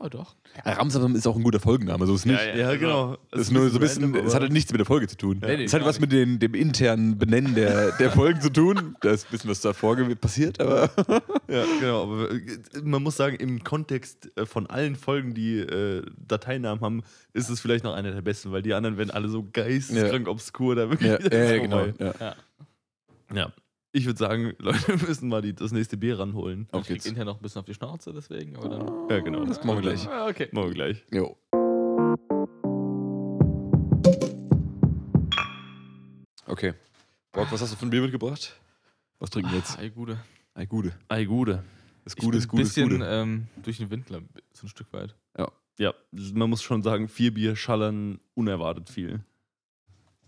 oh doch. Ja, Ramsamsam ist auch ein guter Folgenname, so ist nicht. Ja, ja, also, genau. Das ist nur so ein bisschen, random, es hat halt nichts mit der Folge zu tun. Nee, nee, es hat was mit den, dem internen Benennen der, der Folgen zu tun. Da ist ein bisschen was davor passiert, aber. Ja, genau. Aber äh, man muss sagen, im Kontext äh, von allen Folgen, die äh, Dateinamen haben, ist es vielleicht noch einer der besten, weil die anderen werden alle so geisteskrank obskur da wirklich. ja, ja, ja, genau. Ja. Ja. Ja. Ich würde sagen, Leute wir müssen mal die, das nächste Bier ranholen. Ich Auf krieg geht's. intern noch ein bisschen auf die Schnauze, deswegen, aber dann. Ja, genau. Das machen wir gleich. Ah, okay. Machen wir gleich. Jo. Okay. Borg, was hast du für ein Bier mitgebracht? Was trinken wir jetzt? Ah, ey, Gute. Ei, Gude. Ei, Gude. Das Ich Gute ist Gute ein ist bisschen Gute. ähm, durch den Wind, ich, so ein Stück weit. Ja, man muss schon sagen, vier Bier schallern unerwartet viel.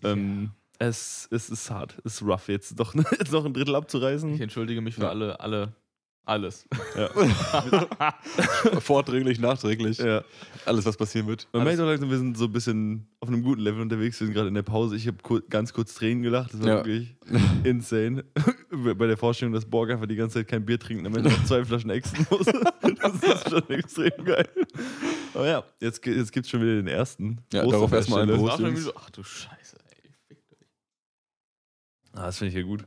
Ähm, es, es ist hart, es ist rough, jetzt doch jetzt noch ein Drittel Ich abzureißen. entschuldige mich für Ja. alle, alle, alles. Ja. Vordringlich, nachträglich. ja. Alles, was passieren wird. Man merkt auch langsam, wir sind so ein bisschen auf einem guten Level unterwegs. Wir sind gerade in der Pause. Ich habe kur ganz kurz Tränen gelacht. Das war Ja. wirklich insane. Bei der Vorstellung, dass Borg einfach die ganze Zeit kein Bier trinkt und am Ende noch zwei Flaschen exen muss. Das ist schon extrem geil. Aber ja, jetzt, jetzt gibt es schon wieder den ersten. Ja, darauf erstmal ein Stelle. Prost. War schon Jungs. irgendwie so, ach du Scheiße. Ah, das finde ich ja gut.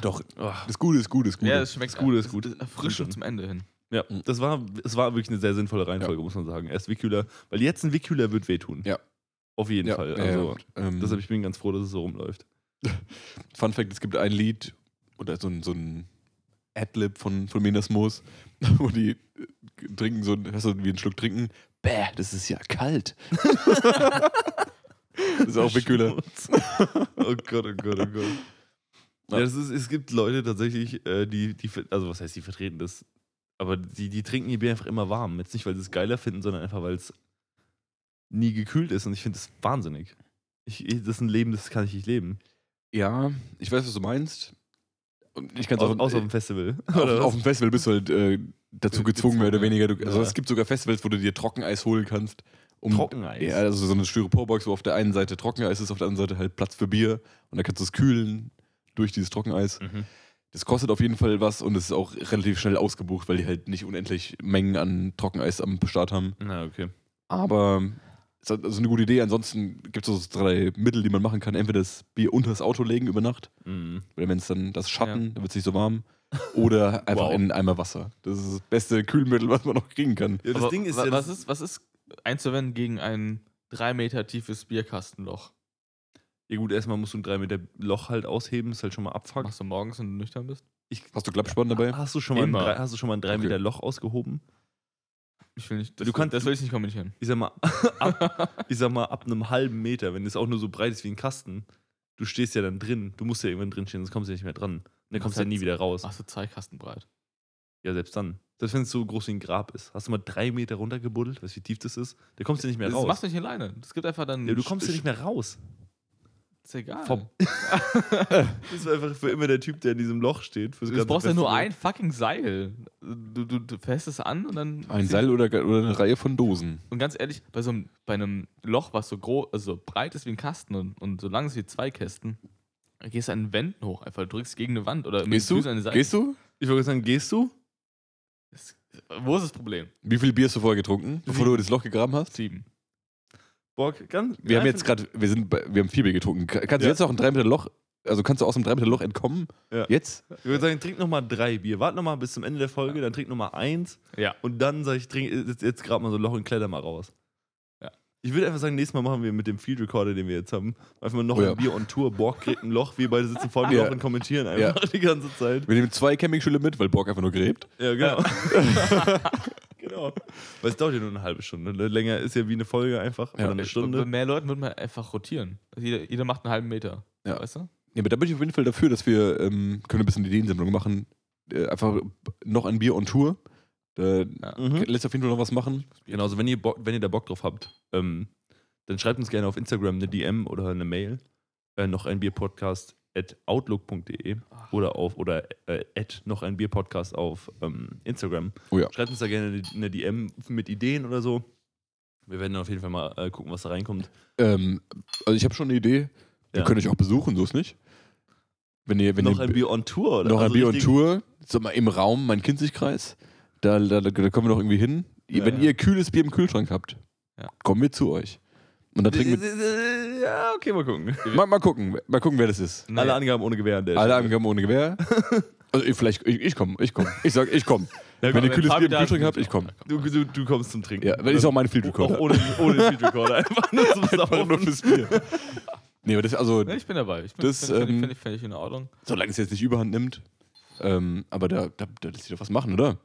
Doch, Oh, das Gute ist gut, ist gut. Ja, das schmeckt Ist gut, ist es- gut. es Stimmt. zum Ende hin. Ja, Mhm. das war, es war wirklich eine sehr sinnvolle Reihenfolge, muss man sagen. Erst Wickkühler, weil jetzt ein Wickkühler wird wehtun. Ja. Auf jeden Ja, Fall. ja, Also, ja. Ähm, deshalb ich bin ganz froh, dass es so rumläuft. Fun Fact: Es gibt ein Lied oder so ein, so ein Adlib von, von Minas Moos, wo die äh, trinken so ein, hast du wie einen Schluck trinken. Bäh, das ist ja kalt. das ist auch Wickkühler. oh Gott, oh Gott, oh Gott. Ja. Ist, es gibt Leute tatsächlich, äh, die, die, also was heißt, die vertreten das, aber die, die trinken ihr Bier einfach immer warm. Jetzt nicht, weil sie es geiler finden, sondern einfach, weil es nie gekühlt ist und ich finde das wahnsinnig. Ich, das ist ein Leben, das kann ich nicht leben. Ja, ich weiß, was du meinst. Und ich kann es Au, auch. außer auf dem Festival. auf, auf dem Festival bist du halt äh, dazu Ge- gezwungen, mehr oder weniger. Du, also ja. es gibt sogar Festivals, wo du dir Trockeneis holen kannst. Um, Trockeneis. Ja, also so eine Styroporbox, wo auf der einen Seite Trockeneis ist, auf der anderen Seite halt Platz für Bier. Und dann kannst du es kühlen durch dieses Trockeneis. Mhm. Das kostet auf jeden Fall was und es ist auch relativ schnell ausgebucht, weil die halt nicht unendlich Mengen an Trockeneis am Start haben. Na, okay. Aber es ist also eine gute Idee. Ansonsten gibt es so drei Mittel, die man machen kann. Entweder das Bier unter das Auto legen über Nacht, Mhm. weil wenn es dann das Schatten, dann wird es nicht so warm. Oder einfach Wow. in einen Eimer Wasser. Das ist das beste Kühlmittel, was man noch kriegen kann. Ja, das Aber Ding ist ja, was ist, was ist einzuwenden gegen ein drei Meter tiefes Bierkastenloch? ja gut, erstmal musst du ein 3 Meter Loch halt ausheben, ist halt schon mal Abfuck. Machst du morgens, wenn du nüchtern bist? Ich, Hast du Klappspann dabei? hast, du schon mal ein Immer. drei, hast du schon mal ein 3 Okay. Meter Loch ausgehoben? Ich will nicht, das, Du kannst- das will ich nicht kommentieren. Ich sag mal, ab, ich sag mal, ab einem halben Meter, wenn es auch nur so breit ist wie ein Kasten, du stehst ja dann drin. Du musst ja irgendwann drin stehen, sonst kommst du ja nicht mehr dran. Und dann kommst du ja nie wieder raus. Machst du zwei Kasten breit. Ja, selbst dann. Selbst wenn es so groß wie ein Grab ist. Hast du mal drei Meter runtergebuddelt, weißt du, wie tief das ist? Da kommst du nicht mehr Das raus. machst du nicht alleine. Es gibt einfach dann. ja, du kommst ja nicht mehr raus. Ist egal. Vom- Du bist einfach für immer der Typ, der in diesem Loch steht. fürs Du ganze brauchst ja nur ein fucking Seil. Du, du, du fährst es an und dann. Ein Seil oder, oder eine Reihe von Dosen. Und ganz ehrlich, bei so einem, bei einem Loch, was so groß, also so breit ist wie ein Kasten und, und so lang ist wie zwei Kästen, gehst du an den Wänden hoch, einfach du drückst gegen eine Wand oder mit Gehst du? Füßen an die Seite. Gehst du? Ich wollte sagen, gehst du? Wo ist das Problem? Wie viel Bier hast du vorher getrunken, bevor du das Loch gegraben hast? Sieben. Bock, ganz. Wir haben jetzt gerade, wir sind, bei, wir haben vier Bier getrunken. Ka- Kannst du Ja. jetzt auch ein 3 Meter Loch, also kannst du aus dem 3 Meter Loch entkommen? Ja. Jetzt? Ich würde sagen, trink nochmal drei Bier. Warte nochmal bis zum Ende der Folge, dann trink nochmal eins. Ja. Und dann sage ich, trink jetzt, jetzt gerade mal so ein Loch und kletter mal raus. Ja. Ich würde einfach sagen, nächstes Mal machen wir mit dem Field Recorder, den wir jetzt haben, einfach mal noch Oh ja. ein Bier on Tour. Borg kriegt ein Loch, wir beide sitzen vor dem Ja. Loch und kommentieren einfach die ganze Zeit. Wir nehmen zwei Campingstühle mit, weil Borg einfach nur gräbt. Ja, genau. genau. Weil es dauert ja nur eine halbe Stunde. ne? Länger ist ja wie eine Folge einfach. Ja. oder eine Bei Stunde. mehr Leuten wird man einfach rotieren. Also jeder, jeder macht einen halben Meter. Ja. Weißt du? Ja, aber da bin ich auf jeden Fall dafür, dass wir, ähm, können wir ein bisschen Ideensammlung machen. Äh, einfach noch ein Bier on Tour. Da Ja. Mhm. lässt auf jeden Fall noch was machen. Genau, also wenn ihr, Bock, wenn ihr da Bock drauf habt, ähm, dann schreibt uns gerne auf Instagram eine DM oder eine Mail. Äh, noch ein Bierpodcast at outlook.de oder auf oder äh, at noch ein Bierpodcast auf ähm, Instagram. Oh ja. Schreibt uns da gerne eine, DM mit Ideen oder so. Wir werden dann auf jeden Fall mal äh, gucken, was da reinkommt. Ähm, also ich habe schon eine Idee. Wir Ja. können euch auch besuchen, so ist nicht. Wenn ihr, wenn noch ihr ein Bier on Tour, oder? noch ein Also Bier on Tour, sag mal im Raum, mein Kinzigkreis. Da, da, da kommen wir noch irgendwie hin. Ja, wenn ja. ihr kühles Bier im Kühlschrank habt, Ja. kommen wir zu euch. Und dann trinken wir. Ja, okay, mal gucken. mal, mal gucken, mal gucken, wer das ist. Alle Naja. Angaben ohne Gewehr an der Alle. Angaben ohne Gewehr. Also ich, vielleicht, ich, ich komme, ich komme. Ich sag, ich komme. Ja, wenn ihr kühles Bier im Kühlschrank habt, ich komme. Du, du, du kommst zum Trinken. Ja, weil ist auch mein Field Auch Recorder. ohne, ohne Field Recorder, einfach nur zum Einfach Saufen. nur fürs Bier. Nee, aber das, also, Nee, ich bin dabei. Ich bin, Das, finde find, ähm, find, ich- find ich in Ordnung. solange es jetzt nicht überhand nimmt. Ähm, aber da, da, da lässt sich doch was machen, oder?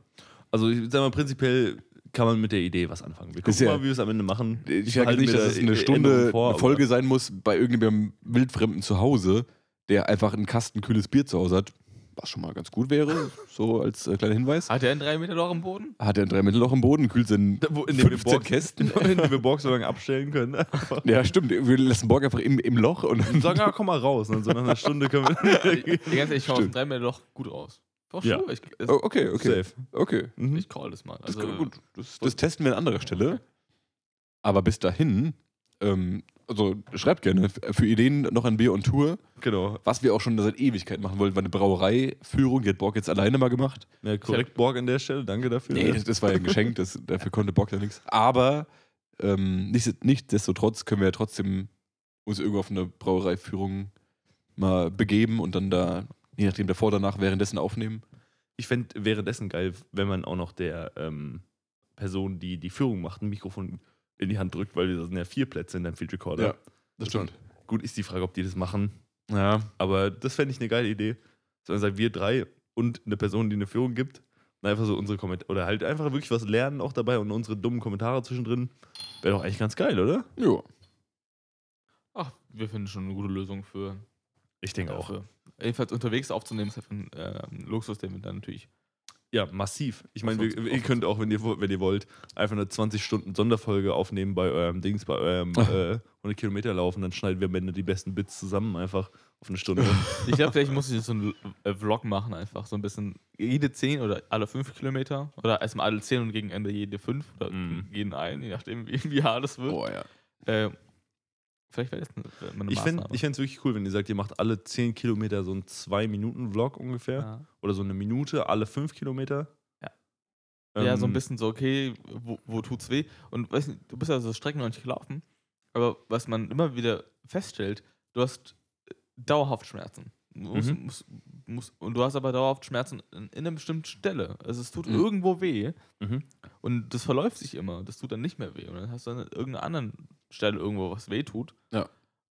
Also ich sag mal, prinzipiell kann man mit der Idee was anfangen. Wir gucken ja- mal, wie wir es am Ende machen. Ich sage nicht, dass da es eine Stunde vor, eine Folge sein muss bei irgendeinem wildfremden zu Hause, der einfach einen Kasten kühles Bier zu Hause hat. Was schon mal ganz gut wäre, so als äh, kleiner Hinweis. Hat er ein 3 Meter Loch im Boden? Hat er ein 3 Meter Loch im Boden, kühlt sind Wo- in dem wir 15 Box- Kästen. in dem wir Borg so lange abstellen können. Einfach. Ja, stimmt. Wir lassen Borg einfach im, im Loch und Und sagen, ah, komm mal raus. Und so nach einer Stunde können wir. Ich, ganz ehrlich, ich hau aus dem Stimmt. 3 Meter Loch gut raus. Doch Ja. schon. Ich, es, Oh, okay, okay. Safe. Okay. Mhm. ich call das mal. Das, Also, ist gut. Das, das testen wir an anderer Stelle. Aber bis dahin, ähm, also schreibt gerne für Ideen noch ein Bier und Tour. Genau. Was wir auch schon seit Ewigkeit machen wollten, war eine Brauereiführung. Die hat Borg jetzt alleine mal gemacht. Ja, korrekt, Borg an der Stelle. Danke dafür. Nee, das, das war ja ein Geschenk, das, dafür konnte Bock ja nichts. Aber ähm, nicht, nichtsdestotrotz können wir ja trotzdem uns irgendwo auf eine Brauereiführung mal begeben und dann da, je nachdem, davor, danach, währenddessen aufnehmen. ich fände währenddessen geil, wenn man auch noch der ähm, Person, die die Führung macht, ein Mikrofon in die Hand drückt, weil da sind ja vier Plätze in deinem Field Recorder. Ja, das stimmt. Gut, ist die Frage, ob die das machen. Ja. Aber das fände ich eine geile Idee. Sondern sagt, wir drei und eine Person, die eine Führung gibt. Und einfach so unsere Kommentare. Oder halt einfach wirklich was lernen auch dabei und unsere dummen Kommentare zwischendrin. Wäre doch eigentlich ganz geil, oder? Ja. Ach, wir finden schon eine gute Lösung für. Ich denke auch. dafür. Jedenfalls unterwegs aufzunehmen, ist einfach ein äh, Luxus, den wir dann natürlich. Ja, massiv. Ich meine, ihr uns- könnt auch, wenn ihr, wenn ihr wollt, einfach eine 20-Stunden-Sonderfolge aufnehmen bei eurem Dings, bei eurem äh, 100 Kilometer laufen. Dann schneiden wir am Ende die besten Bits zusammen, einfach auf eine Stunde. Ich glaube, vielleicht muss ich so einen äh, Vlog machen, einfach so ein bisschen jede 10 oder alle 5 Kilometer. Oder erstmal alle 10 und gegen Ende jede 5 oder Mhm. jeden einen, je nachdem, wie, wie hart es wird. Boah, ja. Äh, vielleicht wäre das eine, ich fände es wirklich cool, wenn ihr sagt, ihr macht alle 10 Kilometer so einen 2-Minuten-Vlog ungefähr. ja. Oder so eine Minute, alle 5 Kilometer. Ja. ja, so ein Ähm, bisschen so, okay, wo, wo tut's weh? Und weiß nicht, du bist ja so Strecken noch nicht gelaufen, aber was man immer wieder feststellt, du hast äh, dauerhaft Schmerzen. Du musst, Mhm. musst, musst, und du hast aber dauerhaft Schmerzen in, in einer bestimmten Stelle. Also es tut Mhm. irgendwo weh Mhm. und das verläuft sich immer. Das tut dann nicht mehr weh. Und dann hast du an irgendeiner anderen Stelle irgendwo, was weh tut. Ja.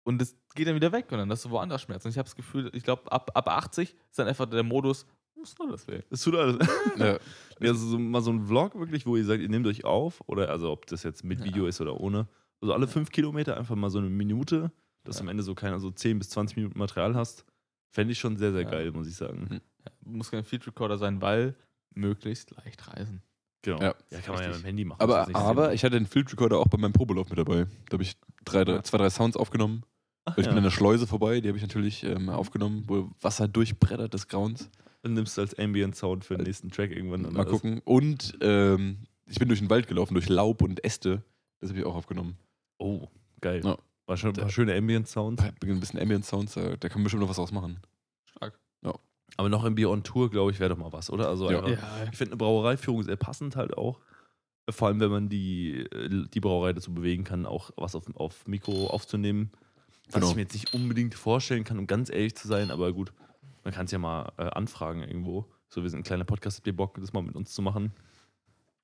Und das geht dann wieder weg und dann hast du woanders Schmerzen. Ich habe das Gefühl, ich glaube, ab, ab 80 ist dann einfach der Modus, was soll das weh? Das tut alles. ja. Ja, also so, mal so ein Vlog wirklich, wo ihr sagt, ihr nehmt euch auf, oder also ob das jetzt mit Ja. Video ist oder ohne. Also alle fünf Kilometer einfach mal so eine Minute, dass Ja. am Ende so keine so 10 bis 20 Minuten Material hast. Fände ich schon sehr, sehr Ja. geil, muss ich sagen. Muss kein Field Recorder sein, weil möglichst leicht reisen. Genau. Ja. Ja, kann man ja Richtig. mit dem Handy machen. Aber, aber ich hatte den Field Recorder auch bei meinem Probelauf mit dabei. Da habe ich drei, drei, Ja. zwei, drei Sounds aufgenommen. Ach, Ich ja. bin an der Schleuse vorbei, die habe ich natürlich ähm, aufgenommen, wo Wasser durchbrettert des Grauens. Dann nimmst du als Ambient Sound für den nächsten Track irgendwann. Mal gucken. Und ähm, ich bin durch den Wald gelaufen, durch Laub und Äste. Das habe ich auch aufgenommen. Oh, geil. Ja. War schon ein paar schöne Ambient Sounds. Ein bisschen Ambient Sounds, da, kann man bestimmt noch was ausmachen. Stark. Aber noch im Bier on Tour, glaube ich, wäre doch mal was, oder? Also Ja. einfach, ich finde eine Brauereiführung sehr passend halt auch. Vor allem, wenn man die, äh, die Brauerei dazu bewegen kann, auch was auf, auf Mikro aufzunehmen. Was Genau. ich mir jetzt nicht unbedingt vorstellen kann, um ganz ehrlich zu sein, aber gut, man kann es ja mal äh, anfragen irgendwo. So, wir sind ein kleiner Podcast, habt ihr Bock, das mal mit uns zu machen?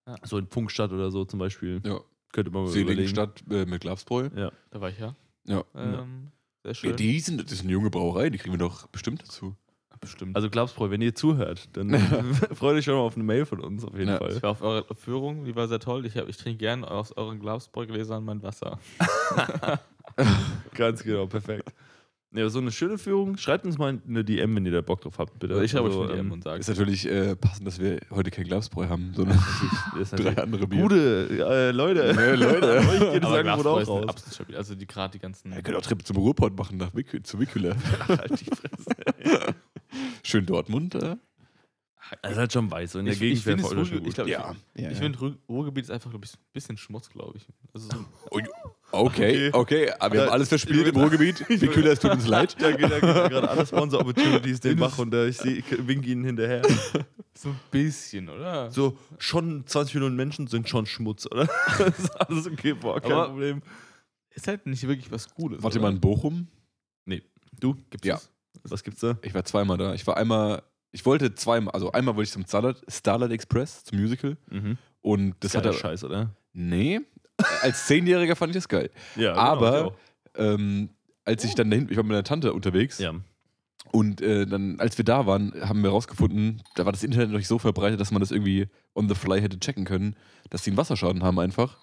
Ja. So in Funkstadt oder so zum Beispiel. Ja. Könnte man mal überlegen. Seligenstadt äh, mit Glavsbräu. Ja. Da war ich ja. Ja. Ähm, Sehr schön. Ja, die sind, das ist eine junge Brauerei, die kriegen wir doch bestimmt dazu. Bestimmt. Also Glaubsbräu, wenn ihr zuhört, dann freut euch schon mal auf eine Mail von uns, auf jeden Ja. Fall. ich war auf eurer Führung, die war sehr toll. Ich, hab- ich trinke gern aus euren Glasbräugläsern mein Wasser. Ganz genau, perfekt. Ja, so eine schöne Führung. Schreibt uns mal eine DM, wenn ihr da Bock drauf habt, bitte. Also ich habe euch Also, schon DM ähm, und sage. Ist natürlich äh, passend, dass wir heute kein Glavsbräu haben, sondern drei andere Bier. Gute äh, Leute. Ja, Leute. Euch geht das Aber Angebot Glasbräu auch raus. Also die gerade die ganzen. Wir können auch Trip zum Ruhrpott machen, nach Wickel, zu Wicküler. halt die Fresse. Schön Dortmund. Äh? Das ist halt schon weiß. So in der Ich- Gegend ich wäre finde voll es schon Ruhr- gut. ich glaub, ja, ich finde, Ruhr- Ruhrgebiet ist einfach glaub ich, ein bisschen Schmutz, glaube ich. Also so, Okay, Okay. okay, aber wir Ja, haben alles verspielt ich im Ruhrgebiet. Wicküler, es tut uns leid. da geht gerade alle Sponsor-Opportunities den Bach runter. Ich, seh- ich wink ihnen hinterher. so ein bisschen, oder? So, schon 20 Millionen Menschen sind schon Schmutz, oder? das ist alles okay, boah, kein Aber- Problem. Ist halt nicht wirklich was Cooles. Warte oder? mal in Bochum. Du, Gibt's Ja. das? Was gibt's da? Ich war zweimal da. Ich war einmal, ich wollte zweimal, also einmal wollte ich zum Starlight, Starlight Express, zum Musical. Mhm. Und das hat er. Scheiß, oder? Nee. Als Zehnjähriger fand ich das geil. Ja, Aber- Ähm, als ich dann dahin, ich war mit meiner Tante unterwegs ja. und äh, dann, als wir da waren, haben wir rausgefunden, da war das Internet noch nicht so verbreitet, dass man das irgendwie on the fly hätte checken können, dass die einen Wasserschaden haben einfach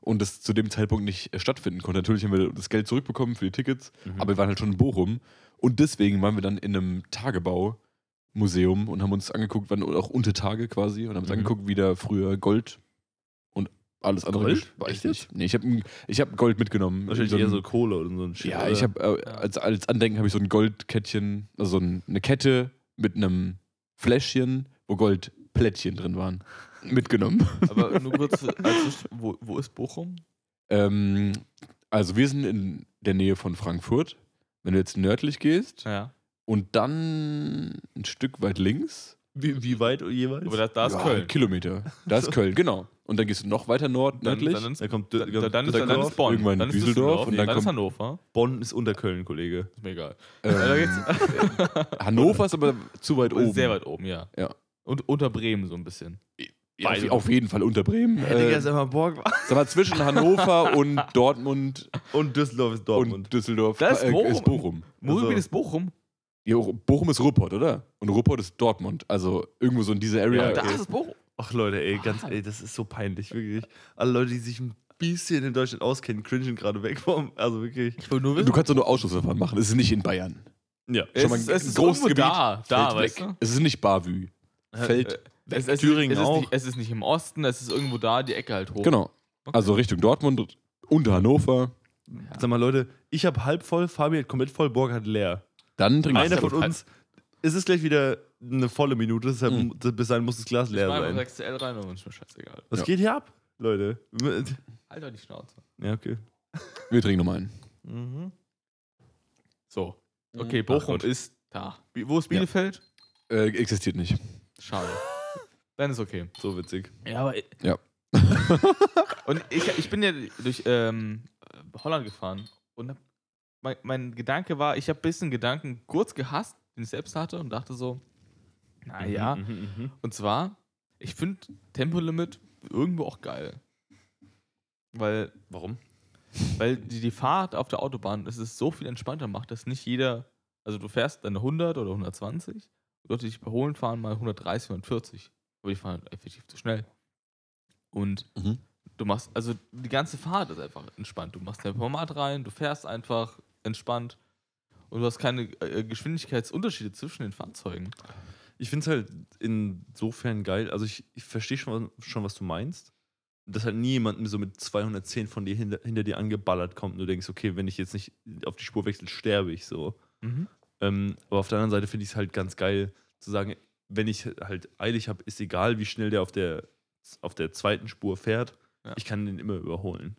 und das zu dem Zeitpunkt nicht äh, stattfinden konnte. Natürlich haben wir das Geld zurückbekommen für die Tickets, Mhm. aber wir waren halt schon in Bochum und deswegen waren wir dann in einem Tagebau-Museum und haben uns angeguckt, wann auch unter Tage quasi und haben uns Mhm. angeguckt, wie da früher Gold und alles andere Gold? weiß Echt ich nicht. Nee, ich habe ich hab Gold mitgenommen. Wahrscheinlich So eher so Kohle oder so ein Shit. ja, ich habe äh, als, als Andenken habe ich so ein Goldkettchen, also so ein, eine Kette mit einem Fläschchen, wo Goldplättchen drin waren, mitgenommen. Aber nur kurz, also, wo, wo ist Bochum? ähm, also wir sind in der Nähe von Frankfurt. Wenn du jetzt nördlich gehst Ja. und dann ein Stück weit links. Wie, wie weit jeweils? Aber da, da ist ja, Köln. Kilometer. Da ist Köln, genau. Und dann gehst du noch weiter nord, Dann, nördlich. dann, ist, da kommt dann, dann, dann, ist, dann dann kommt ist Bonn. irgendwann dann ist Düsseldorf und dann, dann ist kommt- Hannover. Bonn ist unter Köln, Kollege. Ist mir egal. ähm, Da geht's- Hannover ist aber zu weit oben. Sehr weit oben, ja. Und unter Bremen so ein bisschen. Ja, auf, Beide. auf jeden Fall unter Bremen. Ja, Digga, Äh, sag mal, Borg war. sag mal, zwischen Hannover und Dortmund Und Düsseldorf ist Dortmund. und Düsseldorf Da ist äh, Bochum. ist Bochum. Also- ist Bochum. Ja, Bochum ist Ruppert, oder? Und Ruppert ist Dortmund. Also irgendwo so in dieser Area. Ja, Da okay. ist es Bochum. Ach Leute, ey, ganz, Ah. ey, das ist so peinlich, wirklich. Alle Leute, die sich ein bisschen in Deutschland auskennen, cringen gerade weg vom, also wirklich. Ich will nur Du kannst doch nur Ausschussverfahren machen. Es ist nicht in Bayern. Ja. es, schon mal ist, ein es ist großes Gebiet, da, da, weißt weg. du? Es ist nicht Bavü. Fällt Äh. Es, es, Thüringen es, ist auch. nicht, es ist nicht im Osten, es ist irgendwo da, die Ecke halt hoch. Genau. Okay. Also Richtung Dortmund, unter Hannover. Sag mal, Leute, ich habe halb voll, Fabi hat komplett voll, Borg hat leer. Dann trinken Einer wir von uns, es ist gleich wieder eine volle Minute, deshalb Mhm. bis dahin muss das Glas Ich leer mache sein. einfach 6CL rein und ist mir scheißegal. Was Ja. geht hier ab, Leute? Halt doch die Schnauze. Ja, okay. Wir trinken nochmal einen. Mhm. So. Okay, Ach Bochum Gott. ist da. Wie- Wo ist Bielefeld? Äh, existiert nicht. Schade. Dann ist okay. So witzig. Ja, aber. Ja. und ich, ich bin ja durch ähm, Holland gefahren und hab, mein, mein Gedanke war, ich habe ein bisschen Gedanken kurz gehasst, den ich selbst hatte und dachte so, naja. Mhm, mhm, Und zwar, ich finde Tempolimit irgendwo auch geil. Weil, Warum? weil die, die Fahrt auf der Autobahn, es ist so viel entspannter macht, dass nicht jeder, also du fährst dann 100 oder 120, Leute, die dich überholen, fahren mal 130, 140. Aber die fahren effektiv zu schnell. Und Mhm. du machst, also die ganze Fahrt ist einfach entspannt. Du machst Tempomat rein, du fährst einfach entspannt und du hast keine äh, Geschwindigkeitsunterschiede zwischen den Fahrzeugen. Ich finde es halt insofern geil. Also, ich, ich verstehe schon, was- schon, was du meinst. Dass halt nie jemand so mit 210 von dir hinter, hinter dir angeballert kommt und du denkst, okay, wenn ich jetzt nicht auf die Spur wechsle, sterbe ich so. Ähm, aber auf der anderen Seite finde ich es halt ganz geil zu sagen, wenn ich halt eilig habe, ist egal, wie schnell der auf der, auf der zweiten Spur fährt. Ja. Ich kann den immer überholen.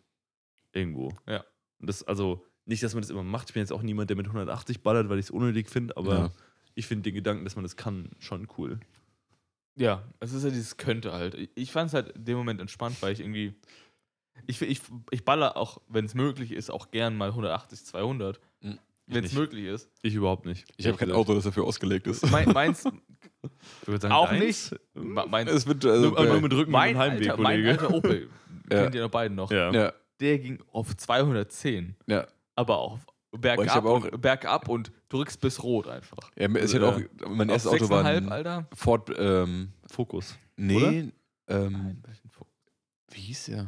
Irgendwo. Ja. Und das, also, nicht, dass man das immer macht. Ich bin jetzt auch niemand, der mit 180 ballert, weil ich es unnötig finde, aber Ja. ich finde den Gedanken, dass man das kann, schon cool. Ja, es ist ja dieses könnte halt. Ich- Ich fand es halt in dem Moment entspannt, weil ich irgendwie. Ich, ich, ich baller auch, wenn es möglich ist, auch gern mal 180, 200. Mhm. Wenn es möglich ist. Ich überhaupt nicht. Ich habe kein Auto, das dafür ausgelegt ist. Mein, meins, Ich würde sagen, auch deins? nicht. Me- meins Es wird also, Nur, nur mit Rücken mein, und Heimweg, alter, mein Kollege. alter Opel, Ja. kennt ihr noch beiden noch, Ja. ja, der ging auf 210. ja. Aber auch ich bergab, auch- und, bergab und du drückst bis rot einfach. ja ist Also, halt auch, mein erstes Auto war 6,5, ein Alter. Ford, ähm, Fokus. nee, ähm, Nein, welchen wie hieß der?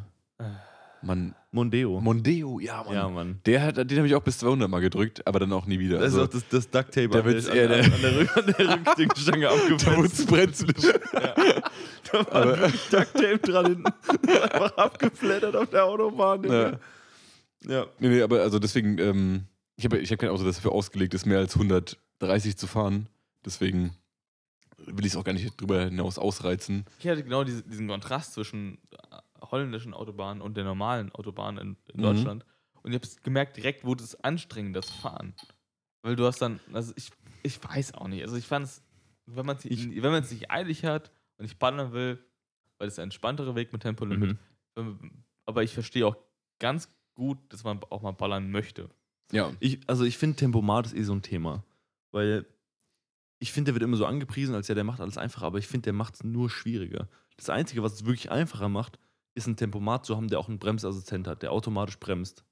Mann, Mondeo. Mondeo, ja, Mann. ja, Mann. Der hat, den habe ich auch bis 200 mal gedrückt, aber dann auch nie wieder. Das Also, ist auch das, das Duct Tape Da an, der, eher an, der- an, der, Rück- an der Rückdingstange da wurde es brenzlig. Da war Aber- wirklich Duct Tape dran hinten. Einfach abgeflattert auf der Autobahn. Digga. Ja. Nee, nee, aber also deswegen, ähm, ich habe ich hab kein Auto, das dafür ausgelegt ist, mehr als 130 zu fahren. Deswegen will ich es auch gar nicht drüber hinaus ausreizen. Ich hatte genau diese, diesen Kontrast zwischen holländischen Autobahnen und der normalen Autobahn in, in Mhm. Deutschland. Und ich habe gemerkt, direkt wurde es anstrengender zu fahren. Weil du hast dann, also ich, ich weiß auch nicht. Also ich fand es, wenn man es Ich- wenn man es nicht eilig hat und nicht ballern will, weil es der entspanntere Weg mit Tempolimit. Mhm. Ähm, Aber ich verstehe auch ganz gut, dass man auch mal ballern möchte. Ja. Ich, also ich finde Tempomat ist eh so ein Thema. Weil ich finde, der wird immer so angepriesen, als ja, der macht alles einfacher, aber ich finde, der macht es nur schwieriger. Das Einzige, was es wirklich einfacher macht, ist ein Tempomat zu haben, der auch einen Bremsassistent hat, der automatisch bremst.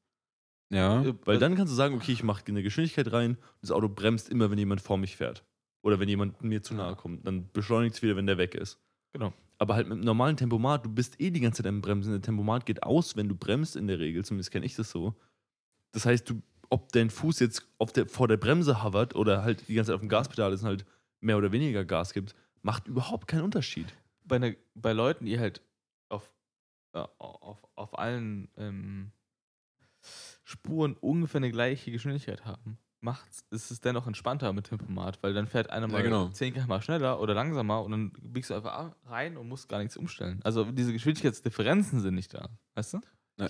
Ja. Äh, Weil dann kannst du sagen, okay, ich mache eine Geschwindigkeit rein und das Auto bremst immer, wenn jemand vor mich fährt. Oder wenn jemand mir zu nahe kommt. Dann beschleunigt es wieder, wenn der weg ist. Genau. Aber halt mit einem normalen Tempomat, du bist eh die ganze Zeit am Bremsen. Der Tempomat geht aus, wenn du bremst in der Regel. Zumindest kenne ich das so. Das heißt, du, ob dein Fuß jetzt auf der, vor der Bremse hovert oder halt die ganze Zeit auf dem Gaspedal ist und halt mehr oder weniger Gas gibt, macht überhaupt keinen Unterschied. bei, ne, bei Leuten, die halt auf, auf allen ähm, Spuren ungefähr eine gleiche Geschwindigkeit haben, macht's, ist es dennoch entspannter mit Tempomat, weil dann fährt einer Ja, mal genau. 10 km schneller oder langsamer und dann biegst du einfach rein und musst gar nichts umstellen. Also diese Geschwindigkeitsdifferenzen sind nicht da, weißt du?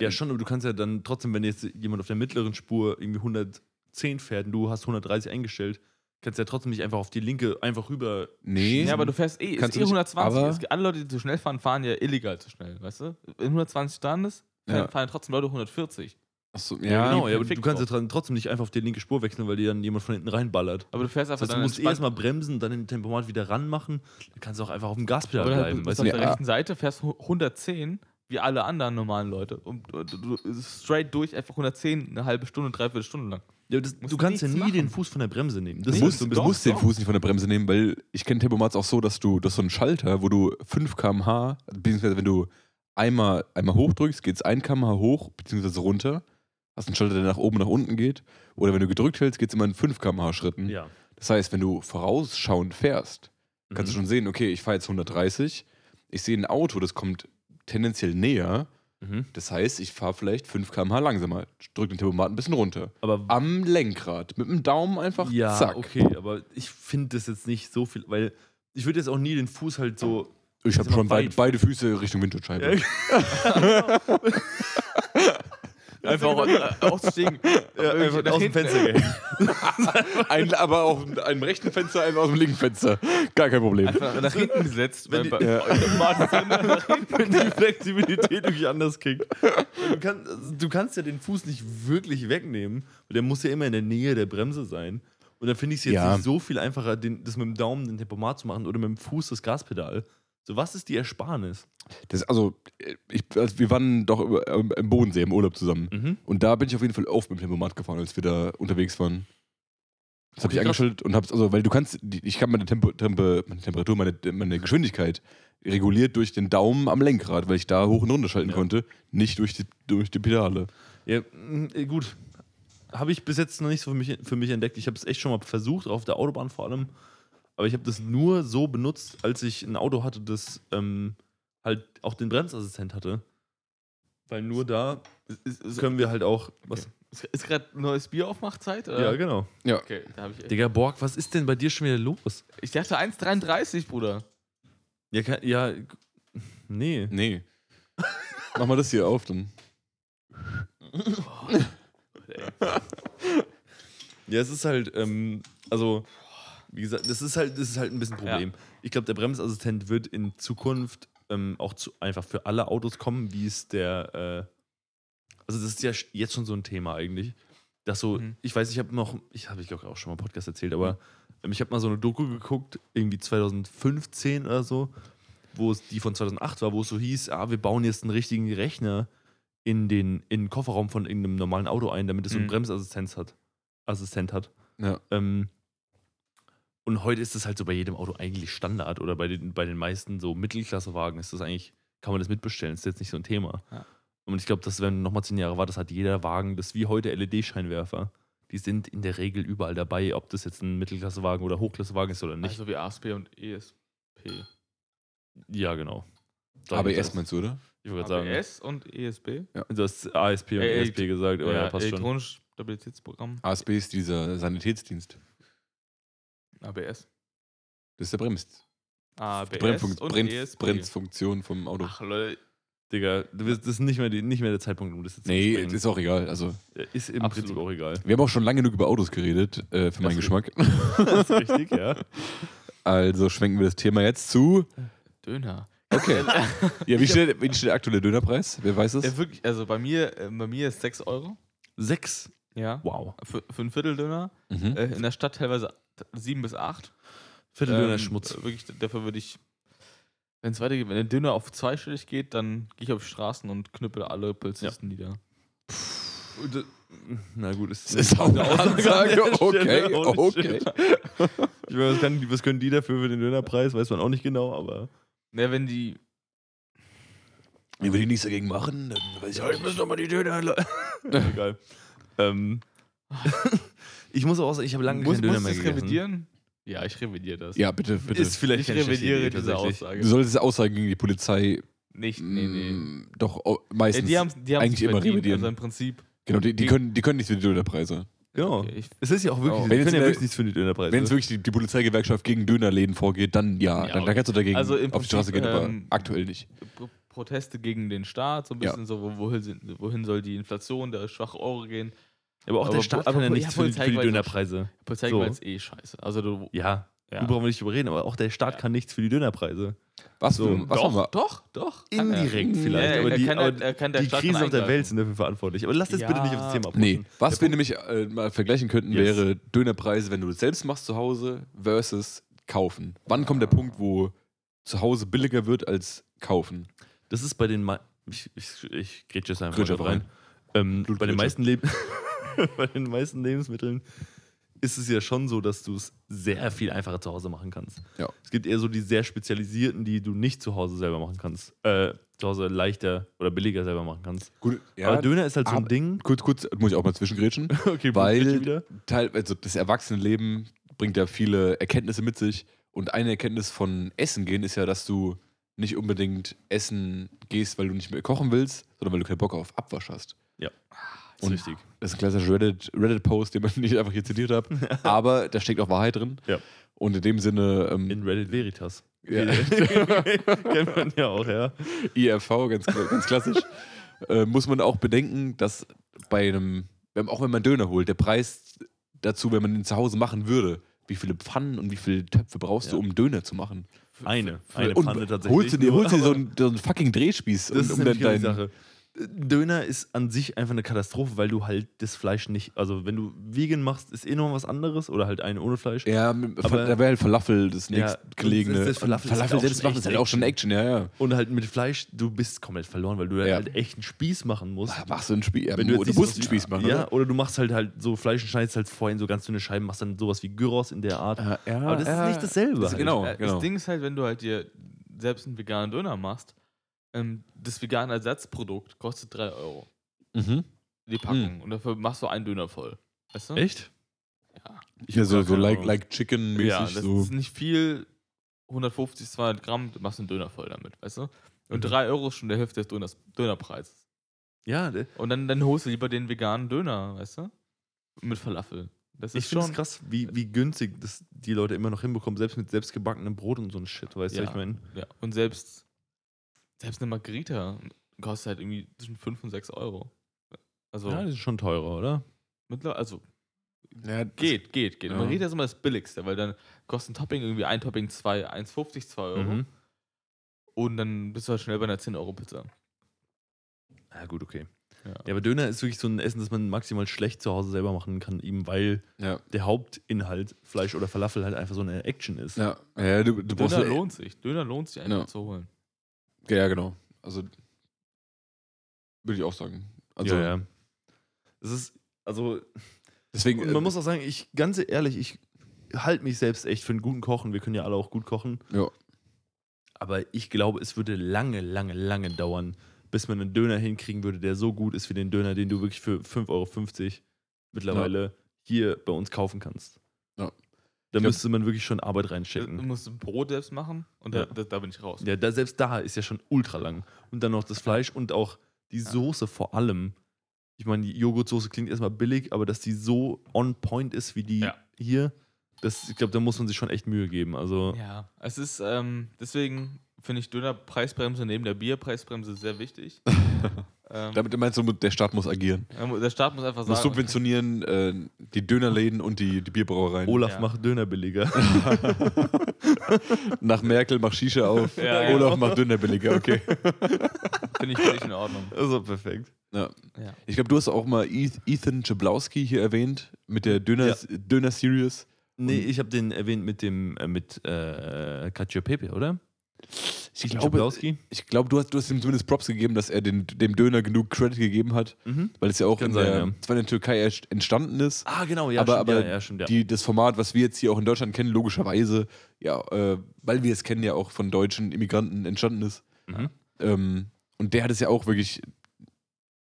Ja, schon, aber du kannst ja dann trotzdem, wenn jetzt jemand auf der mittleren Spur irgendwie 110 fährt und du hast 130 eingestellt, kannst du ja trotzdem nicht einfach auf die linke einfach rüber. Nee. Ja, aber du fährst eh, Kannst ist du eh nicht, 120. aber- Es alle Leute, die zu schnell fahren, fahren ja illegal zu schnell, weißt du? Wenn 120 dran ist, fahren, Ja. fahren trotzdem Leute 140. Achso, Ja, genau, ja, aber du kannst ja trotzdem nicht einfach auf die linke Spur wechseln, weil dir dann jemand von hinten reinballert. Aber du fährst Das einfach heißt, du musst erstmal bremsen, dann den Tempomat wieder ranmachen. Dann kannst du auch einfach auf dem Gaspedal bleiben. du Weißt bist auf du? der Ja. rechten Seite, fährst hu- 110, wie alle anderen normalen Leute. Und du, du, du straight durch einfach 110, eine halbe Stunde, dreiviertel Stunde lang. Ja, das, du du kannst ja nie nichts den machen. Fuß von der Bremse nehmen. Das Du ist musst, du bisschen- musst den doch. Fuß nicht von der Bremse nehmen, weil ich kenne Tempomats auch so, dass du, das ist so ein Schalter, wo du 5 km/h, beziehungsweise wenn du einmal, einmal hochdrückst, geht es 1 km/h hoch, beziehungsweise runter. Hast einen Schalter, der nach oben, nach unten geht. Oder wenn du gedrückt hältst, geht es immer in 5 km/h Schritten. Ja. Das heißt, wenn du vorausschauend fährst, kannst du Mhm. schon sehen, okay, ich fahre jetzt 130, ich sehe ein Auto, das kommt tendenziell näher. Mhm. Das heißt, ich fahre vielleicht 5 km/h langsamer. Drück den Tempomat ein bisschen runter. Aber Am Lenkrad. Mit dem Daumen einfach ja, zack. okay, aber ich finde das jetzt nicht so viel, weil ich würde jetzt auch nie den Fuß halt so. Ich habe schon weit. beide Füße Richtung Windschutzscheibe. Einfach auch, aussteigen. Ja, einfach aus dem Fenster gehängt. Ein, aber auf einem rechten Fenster, einfach aus dem linken Fenster. Gar kein Problem. Einfach nach hinten gesetzt. Wenn Bei, die- Ja. Wenn die Flexibilität irgendwie anders kickt. Du, kann, also du kannst ja den Fuß nicht wirklich wegnehmen. weil Der muss ja immer in der Nähe der Bremse sein. Und dann finde ich es jetzt Ja. nicht so viel einfacher, den, das mit dem Daumen den Tempomat zu machen oder mit dem Fuß das Gaspedal. So, was ist die Ersparnis? Das, also, ich, also, wir waren doch ähm, im Bodensee im Urlaub zusammen. Mhm. Und da bin ich auf jeden Fall oft mit dem Tempomat gefahren, als wir da unterwegs waren. Das habe ich angeschaltet und hab's, also, weil du kannst, ich kann meine, Tempo, Tempo, meine Temperatur, meine, meine Geschwindigkeit reguliert durch den Daumen am Lenkrad, weil ich da hoch und runter schalten Ja. konnte, nicht durch die, durch die Pedale. Ja, äh, gut. Habe ich bis jetzt noch nicht so für mich, für mich entdeckt. Ich habe es echt schon mal versucht, auf der Autobahn vor allem. Aber ich habe das nur so benutzt, als ich ein Auto hatte, das ähm, halt auch den Bremsassistent hatte. Weil nur da Ist, ist, können wir halt auch. Was? okay. ist, ist gerade neues Bieraufmachzeit? Oder? Ja, genau. Ja. Okay, da habe ich echt. Digga, Borg, was ist denn bei dir schon wieder los? Ich dachte 1,33, Bruder. Ja, kann, ja nee. Nee. Mach mal das hier auf, dann. Ja, es ist halt, ähm, also, wie gesagt, das ist halt, das ist halt ein bisschen ein Problem. Ich glaube, der Bremsassistent wird in Zukunft ähm, auch zu, einfach für alle Autos kommen, wie es der, äh, also das ist ja jetzt schon so ein Thema eigentlich. Dass so, Mhm. ich weiß, ich habe noch, ich habe ich glaube auch schon mal im Podcast erzählt, aber ähm, ich habe mal so eine Doku geguckt, irgendwie 2015 oder so, wo es die von 2008 war, wo es so hieß, ah, wir bauen jetzt einen richtigen Rechner in den, in den Kofferraum von irgendeinem normalen Auto ein, damit es so einen Mhm. Bremsassistent hat. Assistent hat. Ja. Ähm, und heute ist das halt so bei jedem Auto eigentlich Standard oder bei den, bei den meisten so Mittelklassewagen ist das eigentlich, kann man das mitbestellen, ist jetzt nicht so ein Thema. Ja. Und ich glaube, dass wenn nochmal zehn Jahre war, das hat jeder Wagen, das ist wie heute LED-Scheinwerfer. Die sind in der Regel überall dabei, ob das jetzt ein Mittelklassewagen oder Hochklassewagen ist oder nicht. Also wie ASP und ESP. ja, genau. Da ABS meinst du, oder? Ich würde sagen, ABS und ESP. du hast ASP und Äh, ESP gesagt, aber ja, passt schon. elektronisch Stabilitätsprogramm. ASB ist dieser Sanitätsdienst. ABS. Das ist der Brems. ABS Bremsfunk und Brems ESP. Bremsfunktion vom Auto. Ach, Leute. Digga, das ist nicht mehr, die, nicht mehr der Zeitpunkt, um das jetzt nee, zu besprechen. ist auch egal. Also, Ist im Absolut. Prinzip auch egal. wir haben auch schon lange genug über Autos geredet, äh, für meinen Das- Geschmack. das ist richtig, ja. Also schwenken wir das Thema jetzt zu. Döner. Okay. ja, wie steht, wie steht der aktuelle Dönerpreis? Wer weiß es? Ja, wirklich, also bei mir, äh, bei mir ist 6 Euro. Sechs. Ja. Wow. Für, für einen Vierteldöner. Mhm. Äh, in der Stadt teilweise 7 bis 8. Vierteldöner Ähm, Schmutz. äh, Wirklich, dafür würde ich, wenn es weitergeht, wenn der Döner auf zweistellig geht, dann gehe ich auf die Straßen und knüppel alle Polizisten nieder. Und, äh, Na gut, ist, Das ist auch eine Ansage. Okay, okay. Ich meine, was, kann, was können die dafür für den Dönerpreis? Weiß man auch nicht genau, aber. Ja, wenn die. Wenn wir die nichts dagegen machen, dann weiß ich auch nicht. doch mal die Döner. Egal. ähm, ich muss auch sagen, ich habe lange muss, keinen Döner muss mehr gegessen. revidieren? Ja, ich revidiere das. Ja, bitte, bitte. Ist vielleicht ich revidiere diese tatsächlich. Aussage. du solltest Aussagen gegen die Polizei Nicht, nee, nee. mm, doch oh, Ja, meistens. die haben die eigentlich immer revidieren. Also im Prinzip. genau, die, die, können, die können nichts für die Dönerpreise. Genau. Okay, ich- es ist ja auch wirklich, Oh. Wenn können ja wirklich nichts für die Dönerpreise. Wenn es wirklich die, die Polizeigewerkschaft gegen Dönerläden vorgeht, dann ja, Ja, dann, dann kannst du dagegen also auf die Straße gehen, aber ähm, aktuell nicht. Pro- Proteste gegen den Staat, so ein Ja. bisschen so, wo- wohin, wohin soll die Inflation, der schwache Euro gehen. Aber auch aber der Staat aber kann ja nichts ja, für, die- für die Polizeigewalt- Dönerpreise. Polizei So. ist eh scheiße. Also du, Ja. Ja. Du brauchen wir nicht überreden, aber auch der Staat Ja. kann nichts für die Dönerpreise. Was, So, für, was doch, haben wir? doch, doch. Indirekt Ja, vielleicht, ja, aber er die, kann- aber er kann der die Staat Krisen auf der. Welt sind dafür verantwortlich. Aber lass das Ja. bitte nicht aufs Thema Nee, pushen. was Der wir Punkt- nämlich äh, mal vergleichen könnten, Yes. wäre Dönerpreise, wenn du es selbst machst zu Hause versus kaufen. Wann kommt der Punkt, wo zu Hause billiger wird als kaufen? Das ist bei den ich, ich, ich grätsche jetzt einfach einfach rein. Ähm, bei, den meisten Leb bei den meisten Lebensmitteln ist es ja schon so, dass du es sehr viel einfacher zu Hause machen kannst. Ja. Es gibt eher so die sehr spezialisierten, die du nicht zu Hause selber machen kannst. Äh, zu Hause leichter oder billiger selber machen kannst. Gut, Aber Döner ist halt so ein aber- Ding. kurz, kurz, muss ich auch mal zwischengrätschen. Okay, weil. Teil, also das Erwachsenenleben bringt ja viele Erkenntnisse mit sich. Und eine Erkenntnis von Essen gehen ist ja, dass du nicht unbedingt essen gehst, weil du nicht mehr kochen willst, sondern weil du keinen Bock auf Abwasch hast. Ist Und- richtig. Das ist ein klassischer Reddit- Reddit-Post, den man nicht einfach hier zitiert hat. aber da steckt auch Wahrheit drin. Ja. Und in dem Sinne, ähm, In Reddit Veritas. Ja. Kennt man ja auch, ja. IRV, ganz, ganz klassisch, äh, muss man auch bedenken, dass bei einem, auch wenn man Döner holt, der Preis dazu, wenn man ihn zu Hause machen würde, wie viele Pfannen und wie viele Töpfe brauchst du, Ja. um Döner zu machen? Eine. Eine und Pfanne tatsächlich. holst du dir, holst dir so einen, so einen fucking Drehspieß, Das um, ist um dann genau die dein, Sache. Döner ist an sich einfach eine Katastrophe, weil du halt das Fleisch nicht, also wenn du vegan machst, ist eh noch was anderes oder halt eine ohne Fleisch. Ja, Aber- da wäre halt Falafel das Ja, nächstgelegene. das- das Falafel ist Falafel auch selbst ist echt halt auch schon Action, ja, ja. Und halt mit Fleisch, du bist komplett verloren, weil du Ja. halt echt einen Spieß machen musst. Machst du ein Spiel? Ja, Wenn du, du musst einen Spieß machen, Ja, oder? oder du machst halt halt so Fleisch und schneidest halt vorhin so ganz dünne Scheiben, machst dann sowas wie Gyros in der Art. Ja, ja, Aber das ja. ist nicht dasselbe. Das, halt. genau, genau. Das Ding ist halt, wenn du halt dir selbst einen veganen Döner machst, ähm, das vegane Ersatzprodukt kostet 3 Euro. Mhm. Die Packung. Und dafür machst du einen Döner voll. Weißt du? Echt? Ja. Ja, so, hab so like, like Chicken-mäßig. Ja, das so. ist nicht viel. 150, 200 Gramm, du machst einen Döner voll damit, weißt du? Und Mhm. 3 Euro ist schon der Hälfte des Döners, Dönerpreises. Ja, Und dann, dann holst du lieber den veganen Döner, weißt du? Mit Falafel. Das ich ist finde es schon. krass, wie, wie günstig das die Leute immer noch hinbekommen, selbst mit selbstgebackenem Brot und so ein Shit, weißt du, Ja. ich meine. Ja. Und selbst, selbst eine Margarita kostet halt irgendwie zwischen 5 und 6 Euro. Also, Ja, das ist schon teurer, oder? mittlerweile, also Ja, das- geht, geht, geht. Ja. Margarita ist immer das billigste, weil dann kostet ein Topping irgendwie ein Topping 2, 1,50, 2 Euro. Mhm. Und dann bist du halt schnell bei einer 10-Euro-Pizza. Ja, gut, okay. Ja. Ja, aber Döner ist wirklich so ein Essen, das man maximal schlecht zu Hause selber machen kann, eben weil Ja, der Hauptinhalt, Fleisch oder Falafel, halt einfach so eine Action ist. ja. ja du, du Döner lohnt sich. Döner lohnt sich einfach Ja. zu holen. Ja, genau. Also würde ich auch sagen. Also ja, ja. Das ist, also, deswegen. man muss auch sagen, ich, ganz ehrlich, ich halte mich selbst echt für einen guten Kochen. Wir können ja alle auch gut kochen. Ja. Aber ich glaube, es würde lange, lange, lange dauern, bis man einen Döner hinkriegen würde, der so gut ist wie den Döner, den du wirklich für 5,50 Euro mittlerweile hier bei uns kaufen kannst. Da glaub- müsste man wirklich schon Arbeit Du reinstecken. musst ein Brot selbst machen und Ja. da, da, da bin ich raus. Ja, da, selbst da ist ja schon ultra lang. Und dann noch das Fleisch und auch die Soße vor allem. Ich meine, die Joghurtsoße klingt erstmal billig, aber dass die so on point ist wie die Ja. hier, das, ich glaube, da muss man sich schon echt Mühe geben. Also, Ja, es ist, ähm, deswegen finde ich Dönerpreisbremse neben der Bierpreisbremse sehr wichtig. ähm, damit meinst du, der Staat muss agieren. der Staat muss einfach Muss sagen, subventionieren äh, die Dönerläden und die, die Bierbrauereien. Olaf Ja. macht Döner billiger. Nach Merkel mach Shisha auf. Ja, Olaf genau. macht Döner billiger, okay. finde ich völlig in Ordnung. also perfekt. Ja. Ja. Ich glaube, du hast auch mal Eth- Ethan Jablowski hier erwähnt mit der Döner, Ja. Döner Series. Nee, ich habe den erwähnt mit dem, äh, mit äh, Katja Pepe, oder? Ich glaube, ich glaube du, hast, du hast ihm zumindest Props gegeben, dass er den, dem Döner genug Credit gegeben hat, Mhm. weil es ja auch in sein, der, ja. zwar in der Türkei erst entstanden ist. Ah, genau, ja, Aber- stimmt, aber ja, ja, stimmt, ja. Die, das Format, was wir jetzt hier auch in Deutschland kennen, logischerweise, ja, äh, weil wir es kennen, ja auch von deutschen Immigranten entstanden ist. mhm. Ähm, und der hat es ja auch wirklich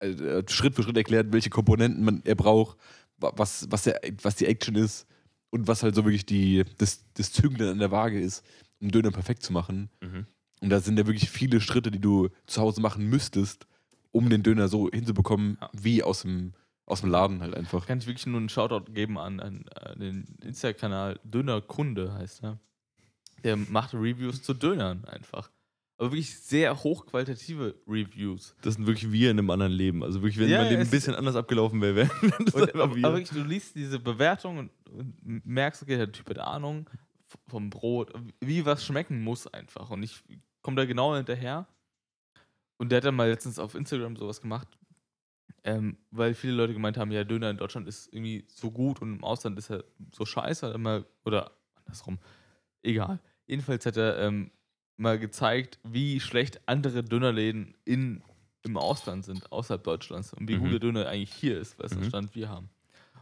äh, Schritt für Schritt erklärt, welche Komponenten man, er braucht, wa- was, was, der, was die Action ist und was halt so wirklich die, das, das Zügeln an der Waage ist, um Döner perfekt zu machen. Mhm. Und da sind ja wirklich viele Schritte, die du zu Hause machen müsstest, um den Döner so hinzubekommen, Ja. wie aus dem, aus dem Laden halt einfach. Kann ich wirklich nur einen Shoutout geben an, an, äh, den Insta-Kanal Dönerkunde heißt er. Der macht Reviews zu Dönern einfach. Aber wirklich sehr hochqualitative Reviews. Das sind wirklich wir in einem anderen Leben. Also wirklich, wenn Ja, mein Leben ein bisschen anders abgelaufen wäre, wären das Und, einfach aber, wir. aber wirklich, du liest diese Bewertung und, und merkst, okay, der Typ hat Ahnung vom Brot, wie was schmecken muss einfach. Und ich komme da genau hinterher. Und der hat dann mal letztens auf Instagram sowas gemacht, ähm, weil viele Leute gemeint haben, ja, Döner in Deutschland ist irgendwie so gut und im Ausland ist er so scheiße. Er mal, oder andersrum, egal. Jedenfalls hat er ähm, mal gezeigt, wie schlecht andere Dönerläden in, im Ausland sind, außerhalb Deutschlands. Und wie Mhm. gut der Döner eigentlich hier ist, was Mhm. den Stand wir haben.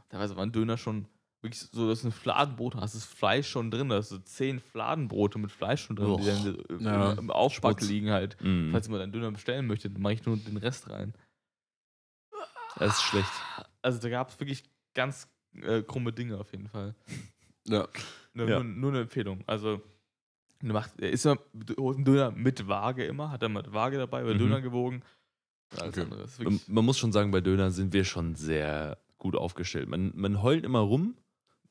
Teilweise waren Döner schon wirklich so, dass du ein Fladenbrot hast, das Fleisch schon drin, da hast du zehn Fladenbrote mit Fleisch schon drin, die dann im, Ja. im Aufback Schmutz. liegen halt. Mhm. Falls man einen Döner bestellen möchte, dann mache ich nur den Rest rein. Das ist schlecht. Also da gab es wirklich ganz äh, krumme Dinge auf jeden Fall. Ja. Nur, Ja. nur, nur eine Empfehlung. Also du macht, er ist holt einen Döner mit Waage immer, hat er mit Waage dabei, bei Mhm. Döner gewogen. Okay. man muss schon sagen, bei Döner sind wir schon sehr gut aufgestellt. Man, man heult immer rum.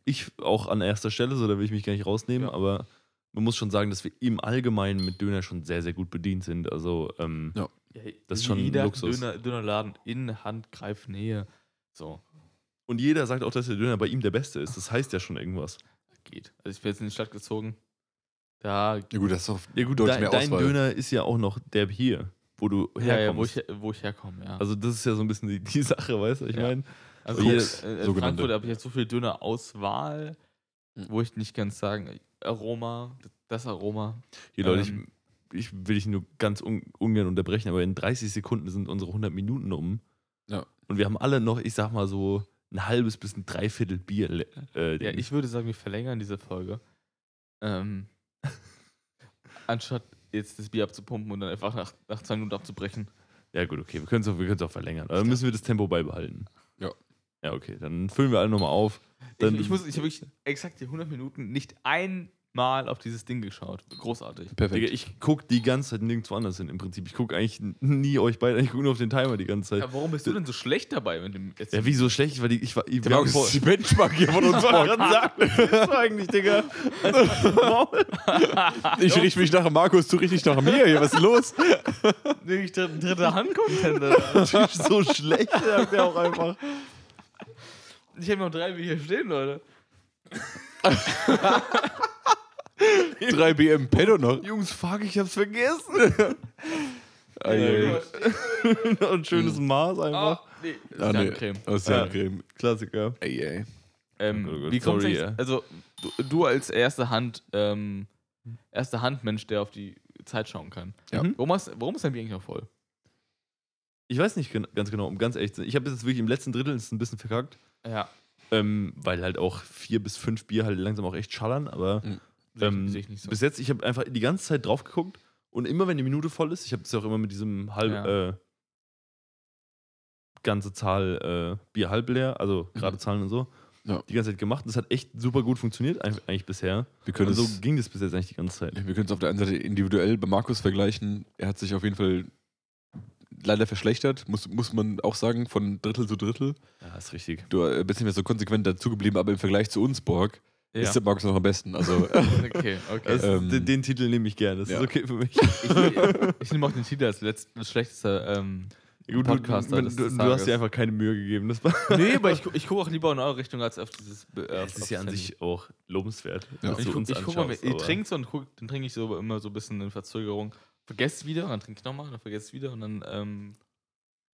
Ich auch an erster Stelle, so da will ich mich gar nicht rausnehmen, Ja. aber man muss schon sagen, dass wir im Allgemeinen mit Döner schon sehr, sehr gut bedient sind. Also, ähm, Ja. das ist schon jeder Luxus. Döner, Dönerladen in Handgreifnähe. So, und jeder sagt auch, dass der Döner bei ihm der beste ist. Das heißt ja schon irgendwas. geht. Also ich bin jetzt in die Stadt gezogen. Da, Ja gut, das ist doch Ja, gut, deutlich dein, mehr dein Auswahl. Döner ist ja auch noch der hier, wo du ja, ja, wo, herkommst. ich, wo ich herkomme, ja. also, das ist ja so ein bisschen die, die Sache, weißt du? Ich Ja. meine, Also jetzt, äh, in sogenannte. Frankfurt habe ich jetzt so viel Döner-Auswahl, Mhm. wo ich nicht ganz sagen, Aroma, das Aroma. hier Leute, Ähm. ich, ich will dich nur ganz un, ungern unterbrechen, aber in 30 Sekunden sind unsere 100 Minuten um. Ja. Und wir haben alle noch, ich sag mal so, ein halbes bis ein Dreiviertel Bier. Äh, Ja, ich würde sagen, wir verlängern diese Folge. Ähm, anstatt jetzt das Bier abzupumpen und dann einfach nach, nach zwei Minuten abzubrechen. ja, gut, okay, wir können es auch, wir auch verlängern. Aber dann müssen wir das Tempo beibehalten. Ja. Ja, okay, dann füllen wir alle nochmal auf. Ich, Dann, ich, muss, ich habe wirklich exakt die 100 Minuten nicht einmal auf dieses Ding geschaut. Großartig. Digga, perfekt. ich gucke die ganze Zeit nirgendwo anders hin im Prinzip. Ich gucke eigentlich nie euch beide, ich gucke nur auf den Timer die ganze Zeit. Ja, warum bist du denn so schlecht dabei mit dem jetzt? Ja, wieso schlecht? Weil die, ich war, ich, Der Markus ist die Benchmark hier von uns. Was sagen willst du eigentlich, Digga? Maul. Ich richte mich nach Markus, du richtest dich nach mir hier. Was ist los? Wirklich dritte, dritte Hand-Contender. so schlecht, sagt er auch einfach. Ich habe noch drei wie hier stehen, Leute. 3 BM Pedo noch. Jungs, fuck, ich hab's vergessen. Ah, ja, ja. Und schönes Maß Ah, einfach. nee, das ist Ah, nee. Creme. Ja. Handcreme. Klassiker. Ey, ey. Ähm, Oh Gott, wie kommt ja. Also, du, du als erste Hand, ähm, erster Handmensch, der auf die Zeit schauen kann. Ja. Mhm. Warum, hast, warum ist dein Bier eigentlich noch voll? Ich weiß nicht ganz genau, um ganz ehrlich zu sein. Ich habe jetzt wirklich im letzten Drittel ist ein bisschen verkackt. Ja. Ähm, weil halt auch vier bis fünf Bier halt langsam auch echt schallern. Aber Mhm. Sehe ich, ähm, seh ich nicht so. bis jetzt, ich habe einfach die ganze Zeit drauf geguckt. Und immer wenn die Minute voll ist, ich habe das ja auch immer mit diesem halb, Ja. äh, ganze Zahl äh, Bier halb leer, also gerade Zahlen und so, Ja. die ganze Zeit gemacht. Das hat echt super gut funktioniert, eigentlich bisher. Wir können Und so es ging das bis jetzt eigentlich die ganze Zeit. wir können es auf der einen Seite individuell bei Markus vergleichen. Er hat sich auf jeden Fall leider verschlechtert, muss, muss man auch sagen, von Drittel zu Drittel. Ja, ist richtig. Du äh, bist nicht mehr so konsequent dazugeblieben, aber im Vergleich zu uns, Borg, ja. ist der Markus noch am besten. Also, okay, okay. Das, Ähm, den, den Titel nehme ich gerne, das ja. ist okay für mich. ich, ich nehme auch den Titel als letzt, das schlechteste ähm, Gut, Podcaster du, des du, du hast dir einfach keine Mühe gegeben. Das, war, Nee, aber ich, ich gucke auch lieber in eure Richtung als auf dieses. Äh, das auf ist ja an Handy. sich auch lobenswert. Ja. Ich du guck, ich guck mal, ihr trinkt und guck, dann trinke ich so immer so ein bisschen in Verzögerung. Vergesst wieder, dann trinke ich nochmal, dann vergesst es wieder und dann. Ähm,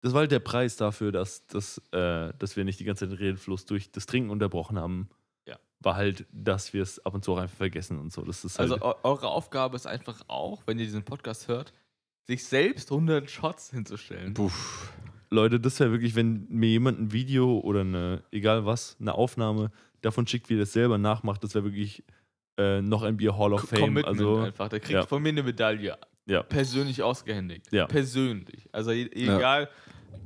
Das war halt der Preis dafür, dass, dass, äh, dass wir nicht die ganze Zeit den Redefluss durch das Trinken unterbrochen haben. Ja. War halt, dass wir es ab und zu auch einfach vergessen und so. Das ist halt, also eu eure Aufgabe ist einfach auch, wenn ihr diesen Podcast hört, sich selbst 100 Shots hinzustellen. puff. Leute, das wäre wirklich, wenn mir jemand ein Video oder eine, egal was, eine Aufnahme davon schickt, wie er das selber nachmacht, das wäre wirklich äh, noch ein Bier Hall of Fame. Commitment Also, einfach. Der kriegt ja. von mir eine Medaille. Ja. Persönlich ausgehändigt. Ja. Persönlich. Also e- egal.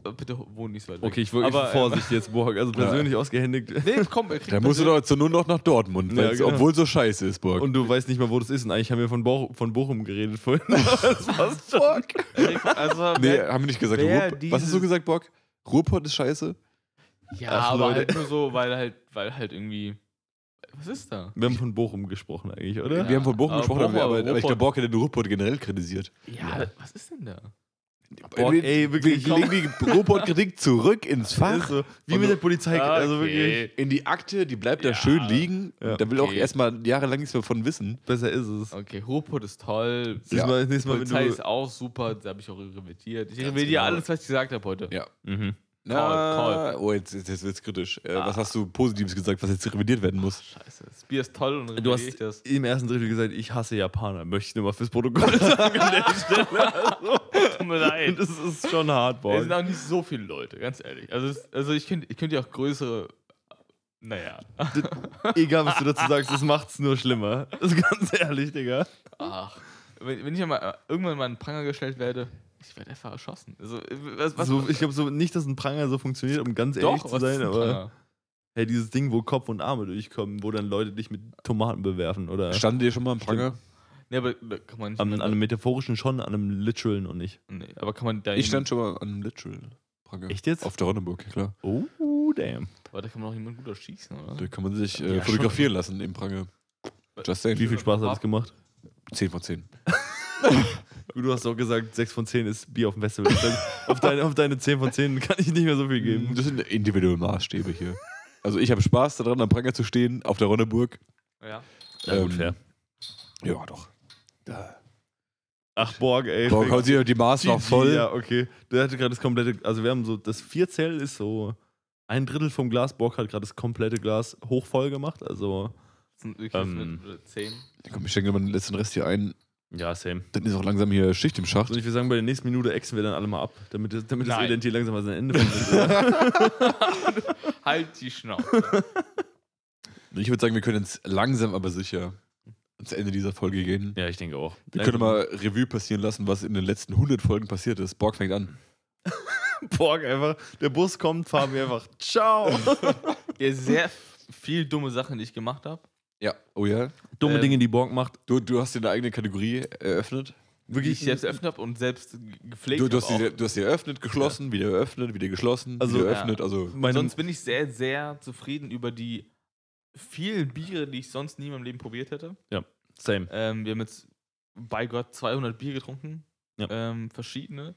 äh, Bitte wohn nicht so weit weg. Okay, ich wirklich Aber, ähm, Vorsicht jetzt, Borg. Also persönlich ausgehändigt. Nee, komm, er kriegt Da musst du doch jetzt nur noch nach Dortmund, Ja, genau. obwohl so scheiße ist, Borg. Und du weißt nicht mal, wo das ist. Und eigentlich haben wir von, Bo von Bochum geredet vorhin. das passt schon. Also, nee, wer- haben wir nicht gesagt. Was hast du gesagt, Borg? Ruhrpott ist scheiße? Ja, Ach, aber Leute. halt nur so, weil halt, weil halt irgendwie. Was ist da? Wir haben von Bochum gesprochen eigentlich, oder? Ja. Wir haben von Bochum aber gesprochen, aber, Bochum, aber, aber ich Ruhrpott- glaube, Borg hätte den Ruhrpott generell kritisiert. Ja, was ist denn da? Boah, ey, wirklich. Wir legen die Robot-Kritik zurück ins Fach. so, wie mit der Polizei. Also wirklich. in die Akte, die bleibt da Ja. schön liegen. Ja. Da will auch Okay. erstmal jahrelang nichts mehr von wissen. Besser ist es. Okay, Ruhrpott ist toll. Ja. Mal, nächstes Mal Polizei du, ist auch super, da habe ich auch revidiert. Ich revidiere genau. alles, was ich gesagt habe heute. Ja. Mhm. Na, oh, jetzt, jetzt, jetzt wird's kritisch. Äh, Was Ah. hast du Positives gesagt, was jetzt revidiert werden muss? Scheiße, das Bier ist toll und Du revidiere hast ich das. im ersten Drittel gesagt, ich hasse Japaner. Möchte ich nur mal fürs Protokoll sagen an der Stelle. Also, Tut mir leid. das ist schon hart, Es boah. sind auch nicht so viele Leute, ganz ehrlich. Also, es, also ich könnte ich könnte ja auch größere. Naja. Egal, was du dazu sagst, das macht's nur schlimmer. Das ist ganz ehrlich, Digga. Ach. Wenn, wenn ich mal, äh, irgendwann mal in Pranger gestellt werde, ich werde einfach erschossen. Also, was, was, so, ich glaube so nicht, dass ein Pranger so funktioniert, um ganz ehrlich doch, zu sein, aber hey, dieses Ding, wo Kopf und Arme durchkommen, wo dann Leute dich mit Tomaten bewerfen oder Standen dir schon mal am Pranger? Nee, aber kann man nicht. an, an einem metaphorischen schon, an einem literalen und nicht. nee, aber kann man da Ich stand schon mal an einem Literal Pranger. Echt jetzt? Auf der Ronneburg, klar. Oh, damn. Aber da kann man auch jemand gut erschießen, oder? Da kann man sich äh, Ja, fotografieren lassen im Pranger. Just saying. Wie viel Spaß hat das gemacht? 10 von 10. Du hast auch gesagt, 6 von 10 ist Bier auf dem Festival. Auf, deine, auf deine 10 von 10 kann ich nicht mehr so viel geben. Das sind individuelle Maßstäbe hier. Also ich habe Spaß daran, am Pranger zu stehen, auf der Ronneburg. Ja. Ja, gut, Ähm, fair. Ja, doch. Da. Ach, Borg, ey. Fick. haut sie, die Maß GG, voll. Ja, okay. Der hatte gerade das komplette, also wir haben so, das Vierzell ist so ein Drittel vom Glas. Borg hat gerade das komplette Glas hochvoll gemacht. Also, Das sind wirklich Ähm. mit, mit 10. Komm, ich schenke mal den letzten Rest hier ein. Ja, same. Dann ist auch langsam hier Schicht im Schacht. Also ich würde sagen, bei der nächsten Minute exen wir dann alle mal ab, damit, das- damit das Nein. Elend hier langsam mal sein Ende findet. halt die Schnauze. Ich würde sagen, wir können jetzt langsam, aber sicher ans Ende dieser Folge gehen. ja, ich denke auch. Wir können mal Revue passieren lassen, was in den letzten 100 Folgen passiert ist. Borg fängt an. Borg einfach, der Bus kommt, fahren wir einfach. Ciao. ja, sehr viel dumme Sachen, die ich gemacht habe. Ja. Oh ja. Dumme Ähm, Dinge, die Borg macht. Du, du hast dir eine eigene Kategorie eröffnet. Die Wirklich ich selbst eröffnet habe und selbst gepflegt Du, du, hast auch. du hast sie eröffnet, geschlossen, wieder eröffnet, wieder geschlossen, Also, wieder ja. eröffnet. Also Meine, Sonst bin ich sehr, sehr zufrieden über die vielen Biere, die ich sonst nie in meinem Leben probiert hätte. same. Ähm, wir haben jetzt bei Gott 200 Bier getrunken, Ja. ähm, verschiedene.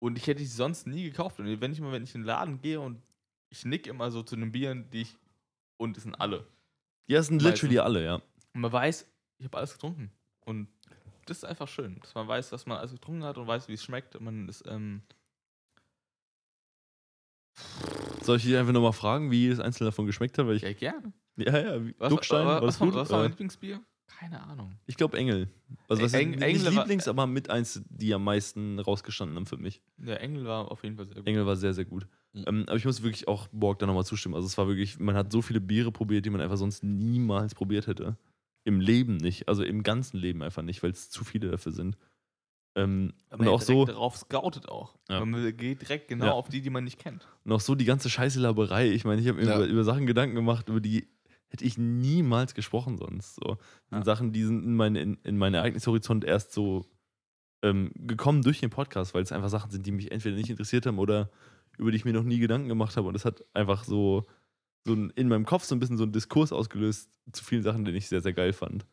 Und ich hätte sie sonst nie gekauft. Und wenn ich mal, wenn ich in den Laden gehe und ich nick immer so zu den Bieren, die ich und es sind alle. Ja, es sind literally alle, ja. Und man weiß, ich habe alles getrunken. Und das ist einfach schön, dass man weiß, was man alles getrunken hat und weiß, wie es schmeckt. Und man ist, ähm, Soll ich dich einfach nochmal fragen, wie jedes einzelne davon geschmeckt hat? Weil ich, ja, gerne. ja, ja, wie- Was, Duckstein, was, war was, das war, gut? was war mein Lieblingsbier? Keine Ahnung. Ich glaube Engel. Also was Eng- ist nicht Engel war- Lieblings, aber mit eins, die am meisten rausgestanden haben für mich. Der Engel war auf jeden Fall sehr gut. Engel war sehr, sehr gut. Mhm. Ähm, aber ich muss wirklich auch Borg da nochmal zustimmen. Also es war wirklich, man hat so viele Biere probiert, die man einfach sonst niemals probiert hätte. Im Leben nicht. Also im ganzen Leben einfach nicht, weil es zu viele dafür sind. Ähm, und auch so, darauf scoutet auch. Ja. Man geht direkt genau Ja. auf die, die man nicht kennt. und auch so die ganze scheiße Laberei. Ich meine, ich habe mir Ja. über, über Sachen Gedanken gemacht, über die hätte ich niemals gesprochen sonst. So. Das sind Ja. Sachen, die sind in, mein, in, in meinen Ereignishorizont erst so ähm, gekommen durch den Podcast, weil es einfach Sachen sind, die mich entweder nicht interessiert haben oder über die ich mir noch nie Gedanken gemacht habe. Und das hat einfach so, so in meinem Kopf so ein bisschen so einen Diskurs ausgelöst zu vielen Sachen, den ich sehr, sehr geil fand.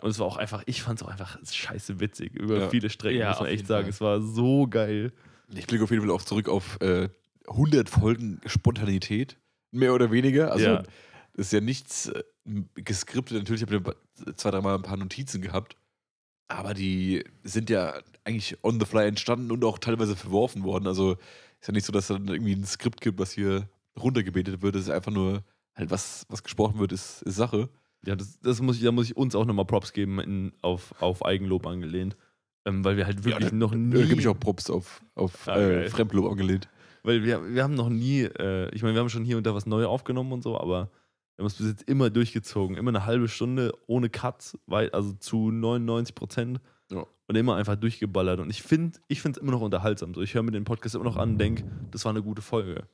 Und es war auch einfach, ich fand es auch einfach scheiße witzig über Ja. viele Strecken, Ja, muss man echt sagen. Fall. Es war so geil. ich blicke auf jeden Fall auch zurück auf äh, 100 Folgen Spontanität. Mehr oder weniger. Also Ja. Das ist ja nichts äh, geskriptet. Natürlich habe ich zwei, dreimal ein paar Notizen gehabt. Aber die sind ja eigentlich on the fly entstanden und auch teilweise verworfen worden. Also ist ja nicht so, dass dann irgendwie ein Skript gibt, was hier runtergebetet wird. Es ist einfach nur halt was, was gesprochen wird, ist, ist Sache. Ja, das, das muss ich, da muss ich uns auch nochmal Props geben, in, auf, auf Eigenlob angelehnt. Ähm, weil wir halt wirklich da- noch Da nie. gebe ich auch Props auf, auf Ah, äh. Fremdlob angelehnt. Weil wir, wir haben noch nie, äh, ich meine, wir haben schon hier und da was Neues aufgenommen und so, aber wir haben es bis jetzt immer durchgezogen. Immer eine halbe Stunde ohne Cuts, also zu 99 Prozent. Ja. Und immer einfach durchgeballert. Und ich finde ich es immer noch unterhaltsam. So, ich höre mir den Podcast immer noch an und denke, das war eine gute Folge.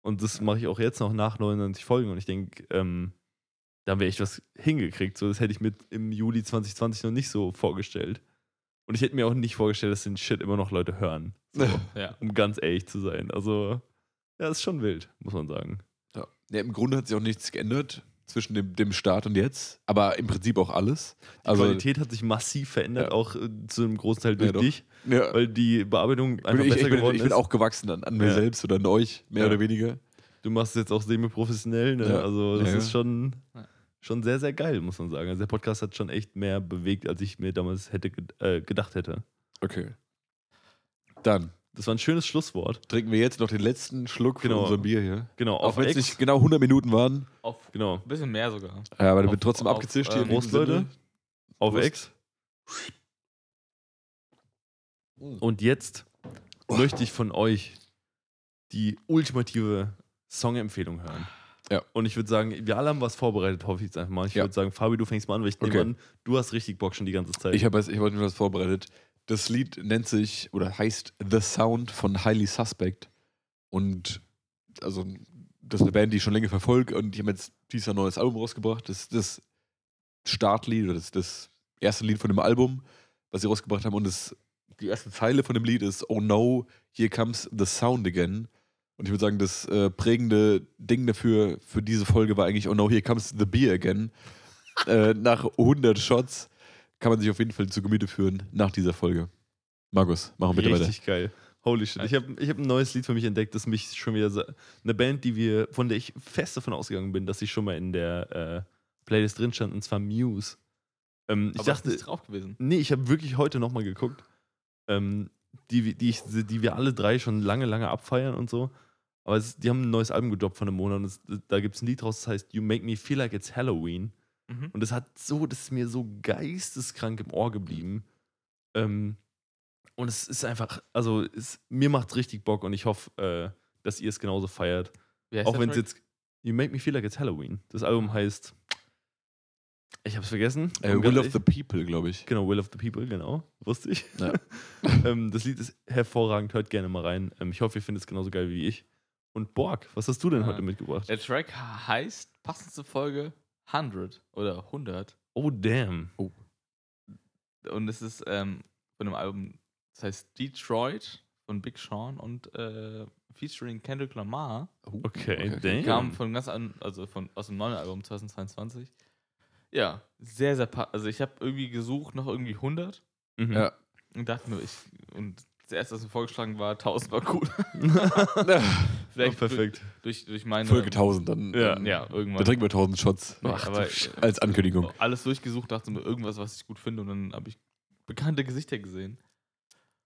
Und das mache ich auch jetzt noch nach 99 Folgen. Und ich denke, ähm, da haben wir echt was hingekriegt. So, das hätte ich mir im Juli 2020 noch nicht so vorgestellt. Und ich hätte mir auch nicht vorgestellt, dass den Shit immer noch Leute hören. So, Ja. um ganz ehrlich zu sein. Also, ja, ist schon wild, muss man sagen. Ja. im Grunde hat sich auch nichts geändert. zwischen dem, dem Start und jetzt, aber im Prinzip auch alles. Die Also, Qualität hat sich massiv verändert, Ja. auch äh, zu einem großen Teil durch Ja, dich, ja, weil die Bearbeitung ich, einfach ich, besser ich, bin, geworden ich bin ist. auch gewachsen an, an mir selbst oder an euch, mehr Ja. oder weniger. Du machst es jetzt auch semi-professionell, ne? Ja. Also das Ja, ist schon, schon sehr, sehr geil, muss man sagen. Also der Podcast hat schon echt mehr bewegt, als ich mir damals hätte äh, gedacht hätte. Okay. Dann Das war ein schönes Schlusswort. trinken wir jetzt noch den letzten Schluck von Genau. unserem Bier hier. Genau, Auch auf wenn es nicht genau 100 Minuten waren. Auf Genau, ein bisschen mehr sogar. Ja, aber der wird trotzdem auf, abgezischt ähm, hier. Prost, Leute. Auf Prost. Ex. Und jetzt möchte ich von euch die ultimative Songempfehlung hören. Ja. Und ich würde sagen, wir alle haben was vorbereitet, hoffe ich jetzt einfach mal. Ich Ja. würde sagen, Fabi, du fängst mal an, weil ich nehme Okay. an, du hast richtig Bock schon die ganze Zeit. Ich habe ich hab mir was vorbereitet. Das Lied nennt sich oder heißt The Sound von Highly Suspect. Und also, das ist eine Band, die ich schon länger verfolge und die haben jetzt dieses Jahr ein neues Album rausgebracht. Das ist das Startlied oder das, das erste Lied von dem Album, was sie rausgebracht haben. Und das, die erste Zeile von dem Lied ist Oh no, here comes the sound again. Und ich würde sagen, das äh, prägende Ding dafür für diese Folge war eigentlich Oh no, here comes the beer again. äh, nach 100 Shots kann man sich auf jeden Fall zu Gemüte führen nach dieser Folge. Markus, machen wir bitte weiter. Richtig geil. Holy shit. Ich habe ich hab ein neues Lied für mich entdeckt, das mich schon wieder. Eine Band, die wir, von der ich fest davon ausgegangen bin, dass sie schon mal in der äh, Playlist drin stand, und zwar Muse. Ähm, ich Aber dachte, ist drauf gewesen. nee, ich habe wirklich heute nochmal geguckt, ähm, die, die, ich, die wir alle drei schon lange, lange abfeiern und so. Aber es, die haben ein neues Album gedroppt von einem Monat und es, da gibt es ein Lied draus, das heißt You Make Me Feel Like It's Halloween. Mhm. Und das hat so, das ist mir so geisteskrank im Ohr geblieben. Ähm, und es ist einfach, also es, mir macht's richtig Bock und ich hoffe, äh, dass ihr es genauso feiert. Auch wenn es jetzt You Make Me Feel Like It's Halloween. Das Album heißt, ich hab's vergessen. Äh, Will of the People, glaube ich. Genau, Will of the People, genau. Wusste ich. Ja. ähm, das Lied ist hervorragend, hört gerne mal rein. Ähm, ich hoffe, ihr findet es genauso geil wie ich. Und Borg, was hast du denn Ja. heute mitgebracht? Der Track heißt, passend zur Folge, 100 oder 100. Oh, damn. Und es ist ähm, von einem Album, das heißt Detroit von Big Sean und äh, featuring Kendrick Lamar. Oh, Okay, damn. Kam von ganz an, also von, aus dem neuen Album 2022. Ja, sehr, sehr, also ich habe irgendwie gesucht nach irgendwie 100 Mhm. Ja. und dachte mir, ich, und das erste, was mir vorgeschlagen war, 1000 war cool. Vielleicht perfekt. Durch, durch meine. Folge 1000, dann, Ja. dann Ja, da irgendwann. trinken wir 1000 Shots. Ach, aber, äh, als Ankündigung. alles durchgesucht, dachte mir irgendwas, was ich gut finde und dann habe ich bekannte Gesichter gesehen.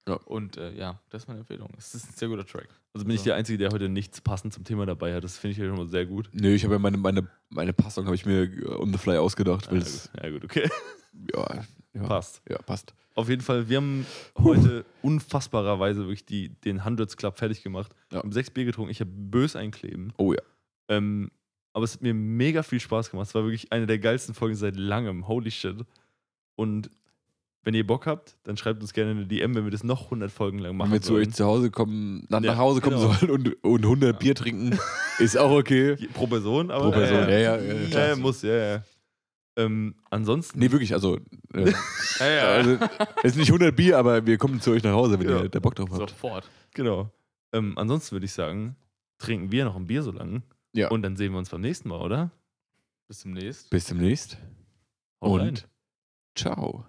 Ja. Und äh, ja, das ist meine Empfehlung. Es ist ein sehr guter Track. Also bin ich So. der Einzige, der heute nichts passend zum Thema dabei hat. Das finde ich ja schon mal sehr gut. Nö, ich habe ja meine, meine, meine Passung habe ich mir äh, on the fly ausgedacht. Weil ja, es, gut. ja, gut, okay. ja, ja, Passt. Ja, passt. Auf jeden Fall, wir haben heute unfassbarerweise wirklich die, den Hundreds Club fertig gemacht. Ja. Haben sechs Bier getrunken. Ich habe bös einkleben. Oh ja. Ähm, aber es hat mir mega viel Spaß gemacht. Es war wirklich eine der geilsten Folgen seit langem. Holy shit. Und wenn ihr Bock habt, dann schreibt uns gerne eine DM, wenn wir das noch 100 Folgen lang machen Wenn wir zu euch zu Hause kommen, nach, Ja, nach Hause kommen genau. sollen und, und 100 Bier trinken, ist auch okay. Pro Person, aber. Pro Person, ja, ja, ja, ja, ja, muss, ja, ja. Ähm, ansonsten. Nee, wirklich, also, äh, Ja, ja. also es ist nicht 100 Bier, aber wir kommen zu euch nach Hause, wenn Ja. ihr da Bock drauf habt. Sofort. Genau. Ähm, ansonsten würde ich sagen, trinken wir noch ein Bier so lang. Ja. Und dann sehen wir uns beim nächsten Mal, oder? Bis zum nächsten. Bis demnächst Haut und rein. ciao.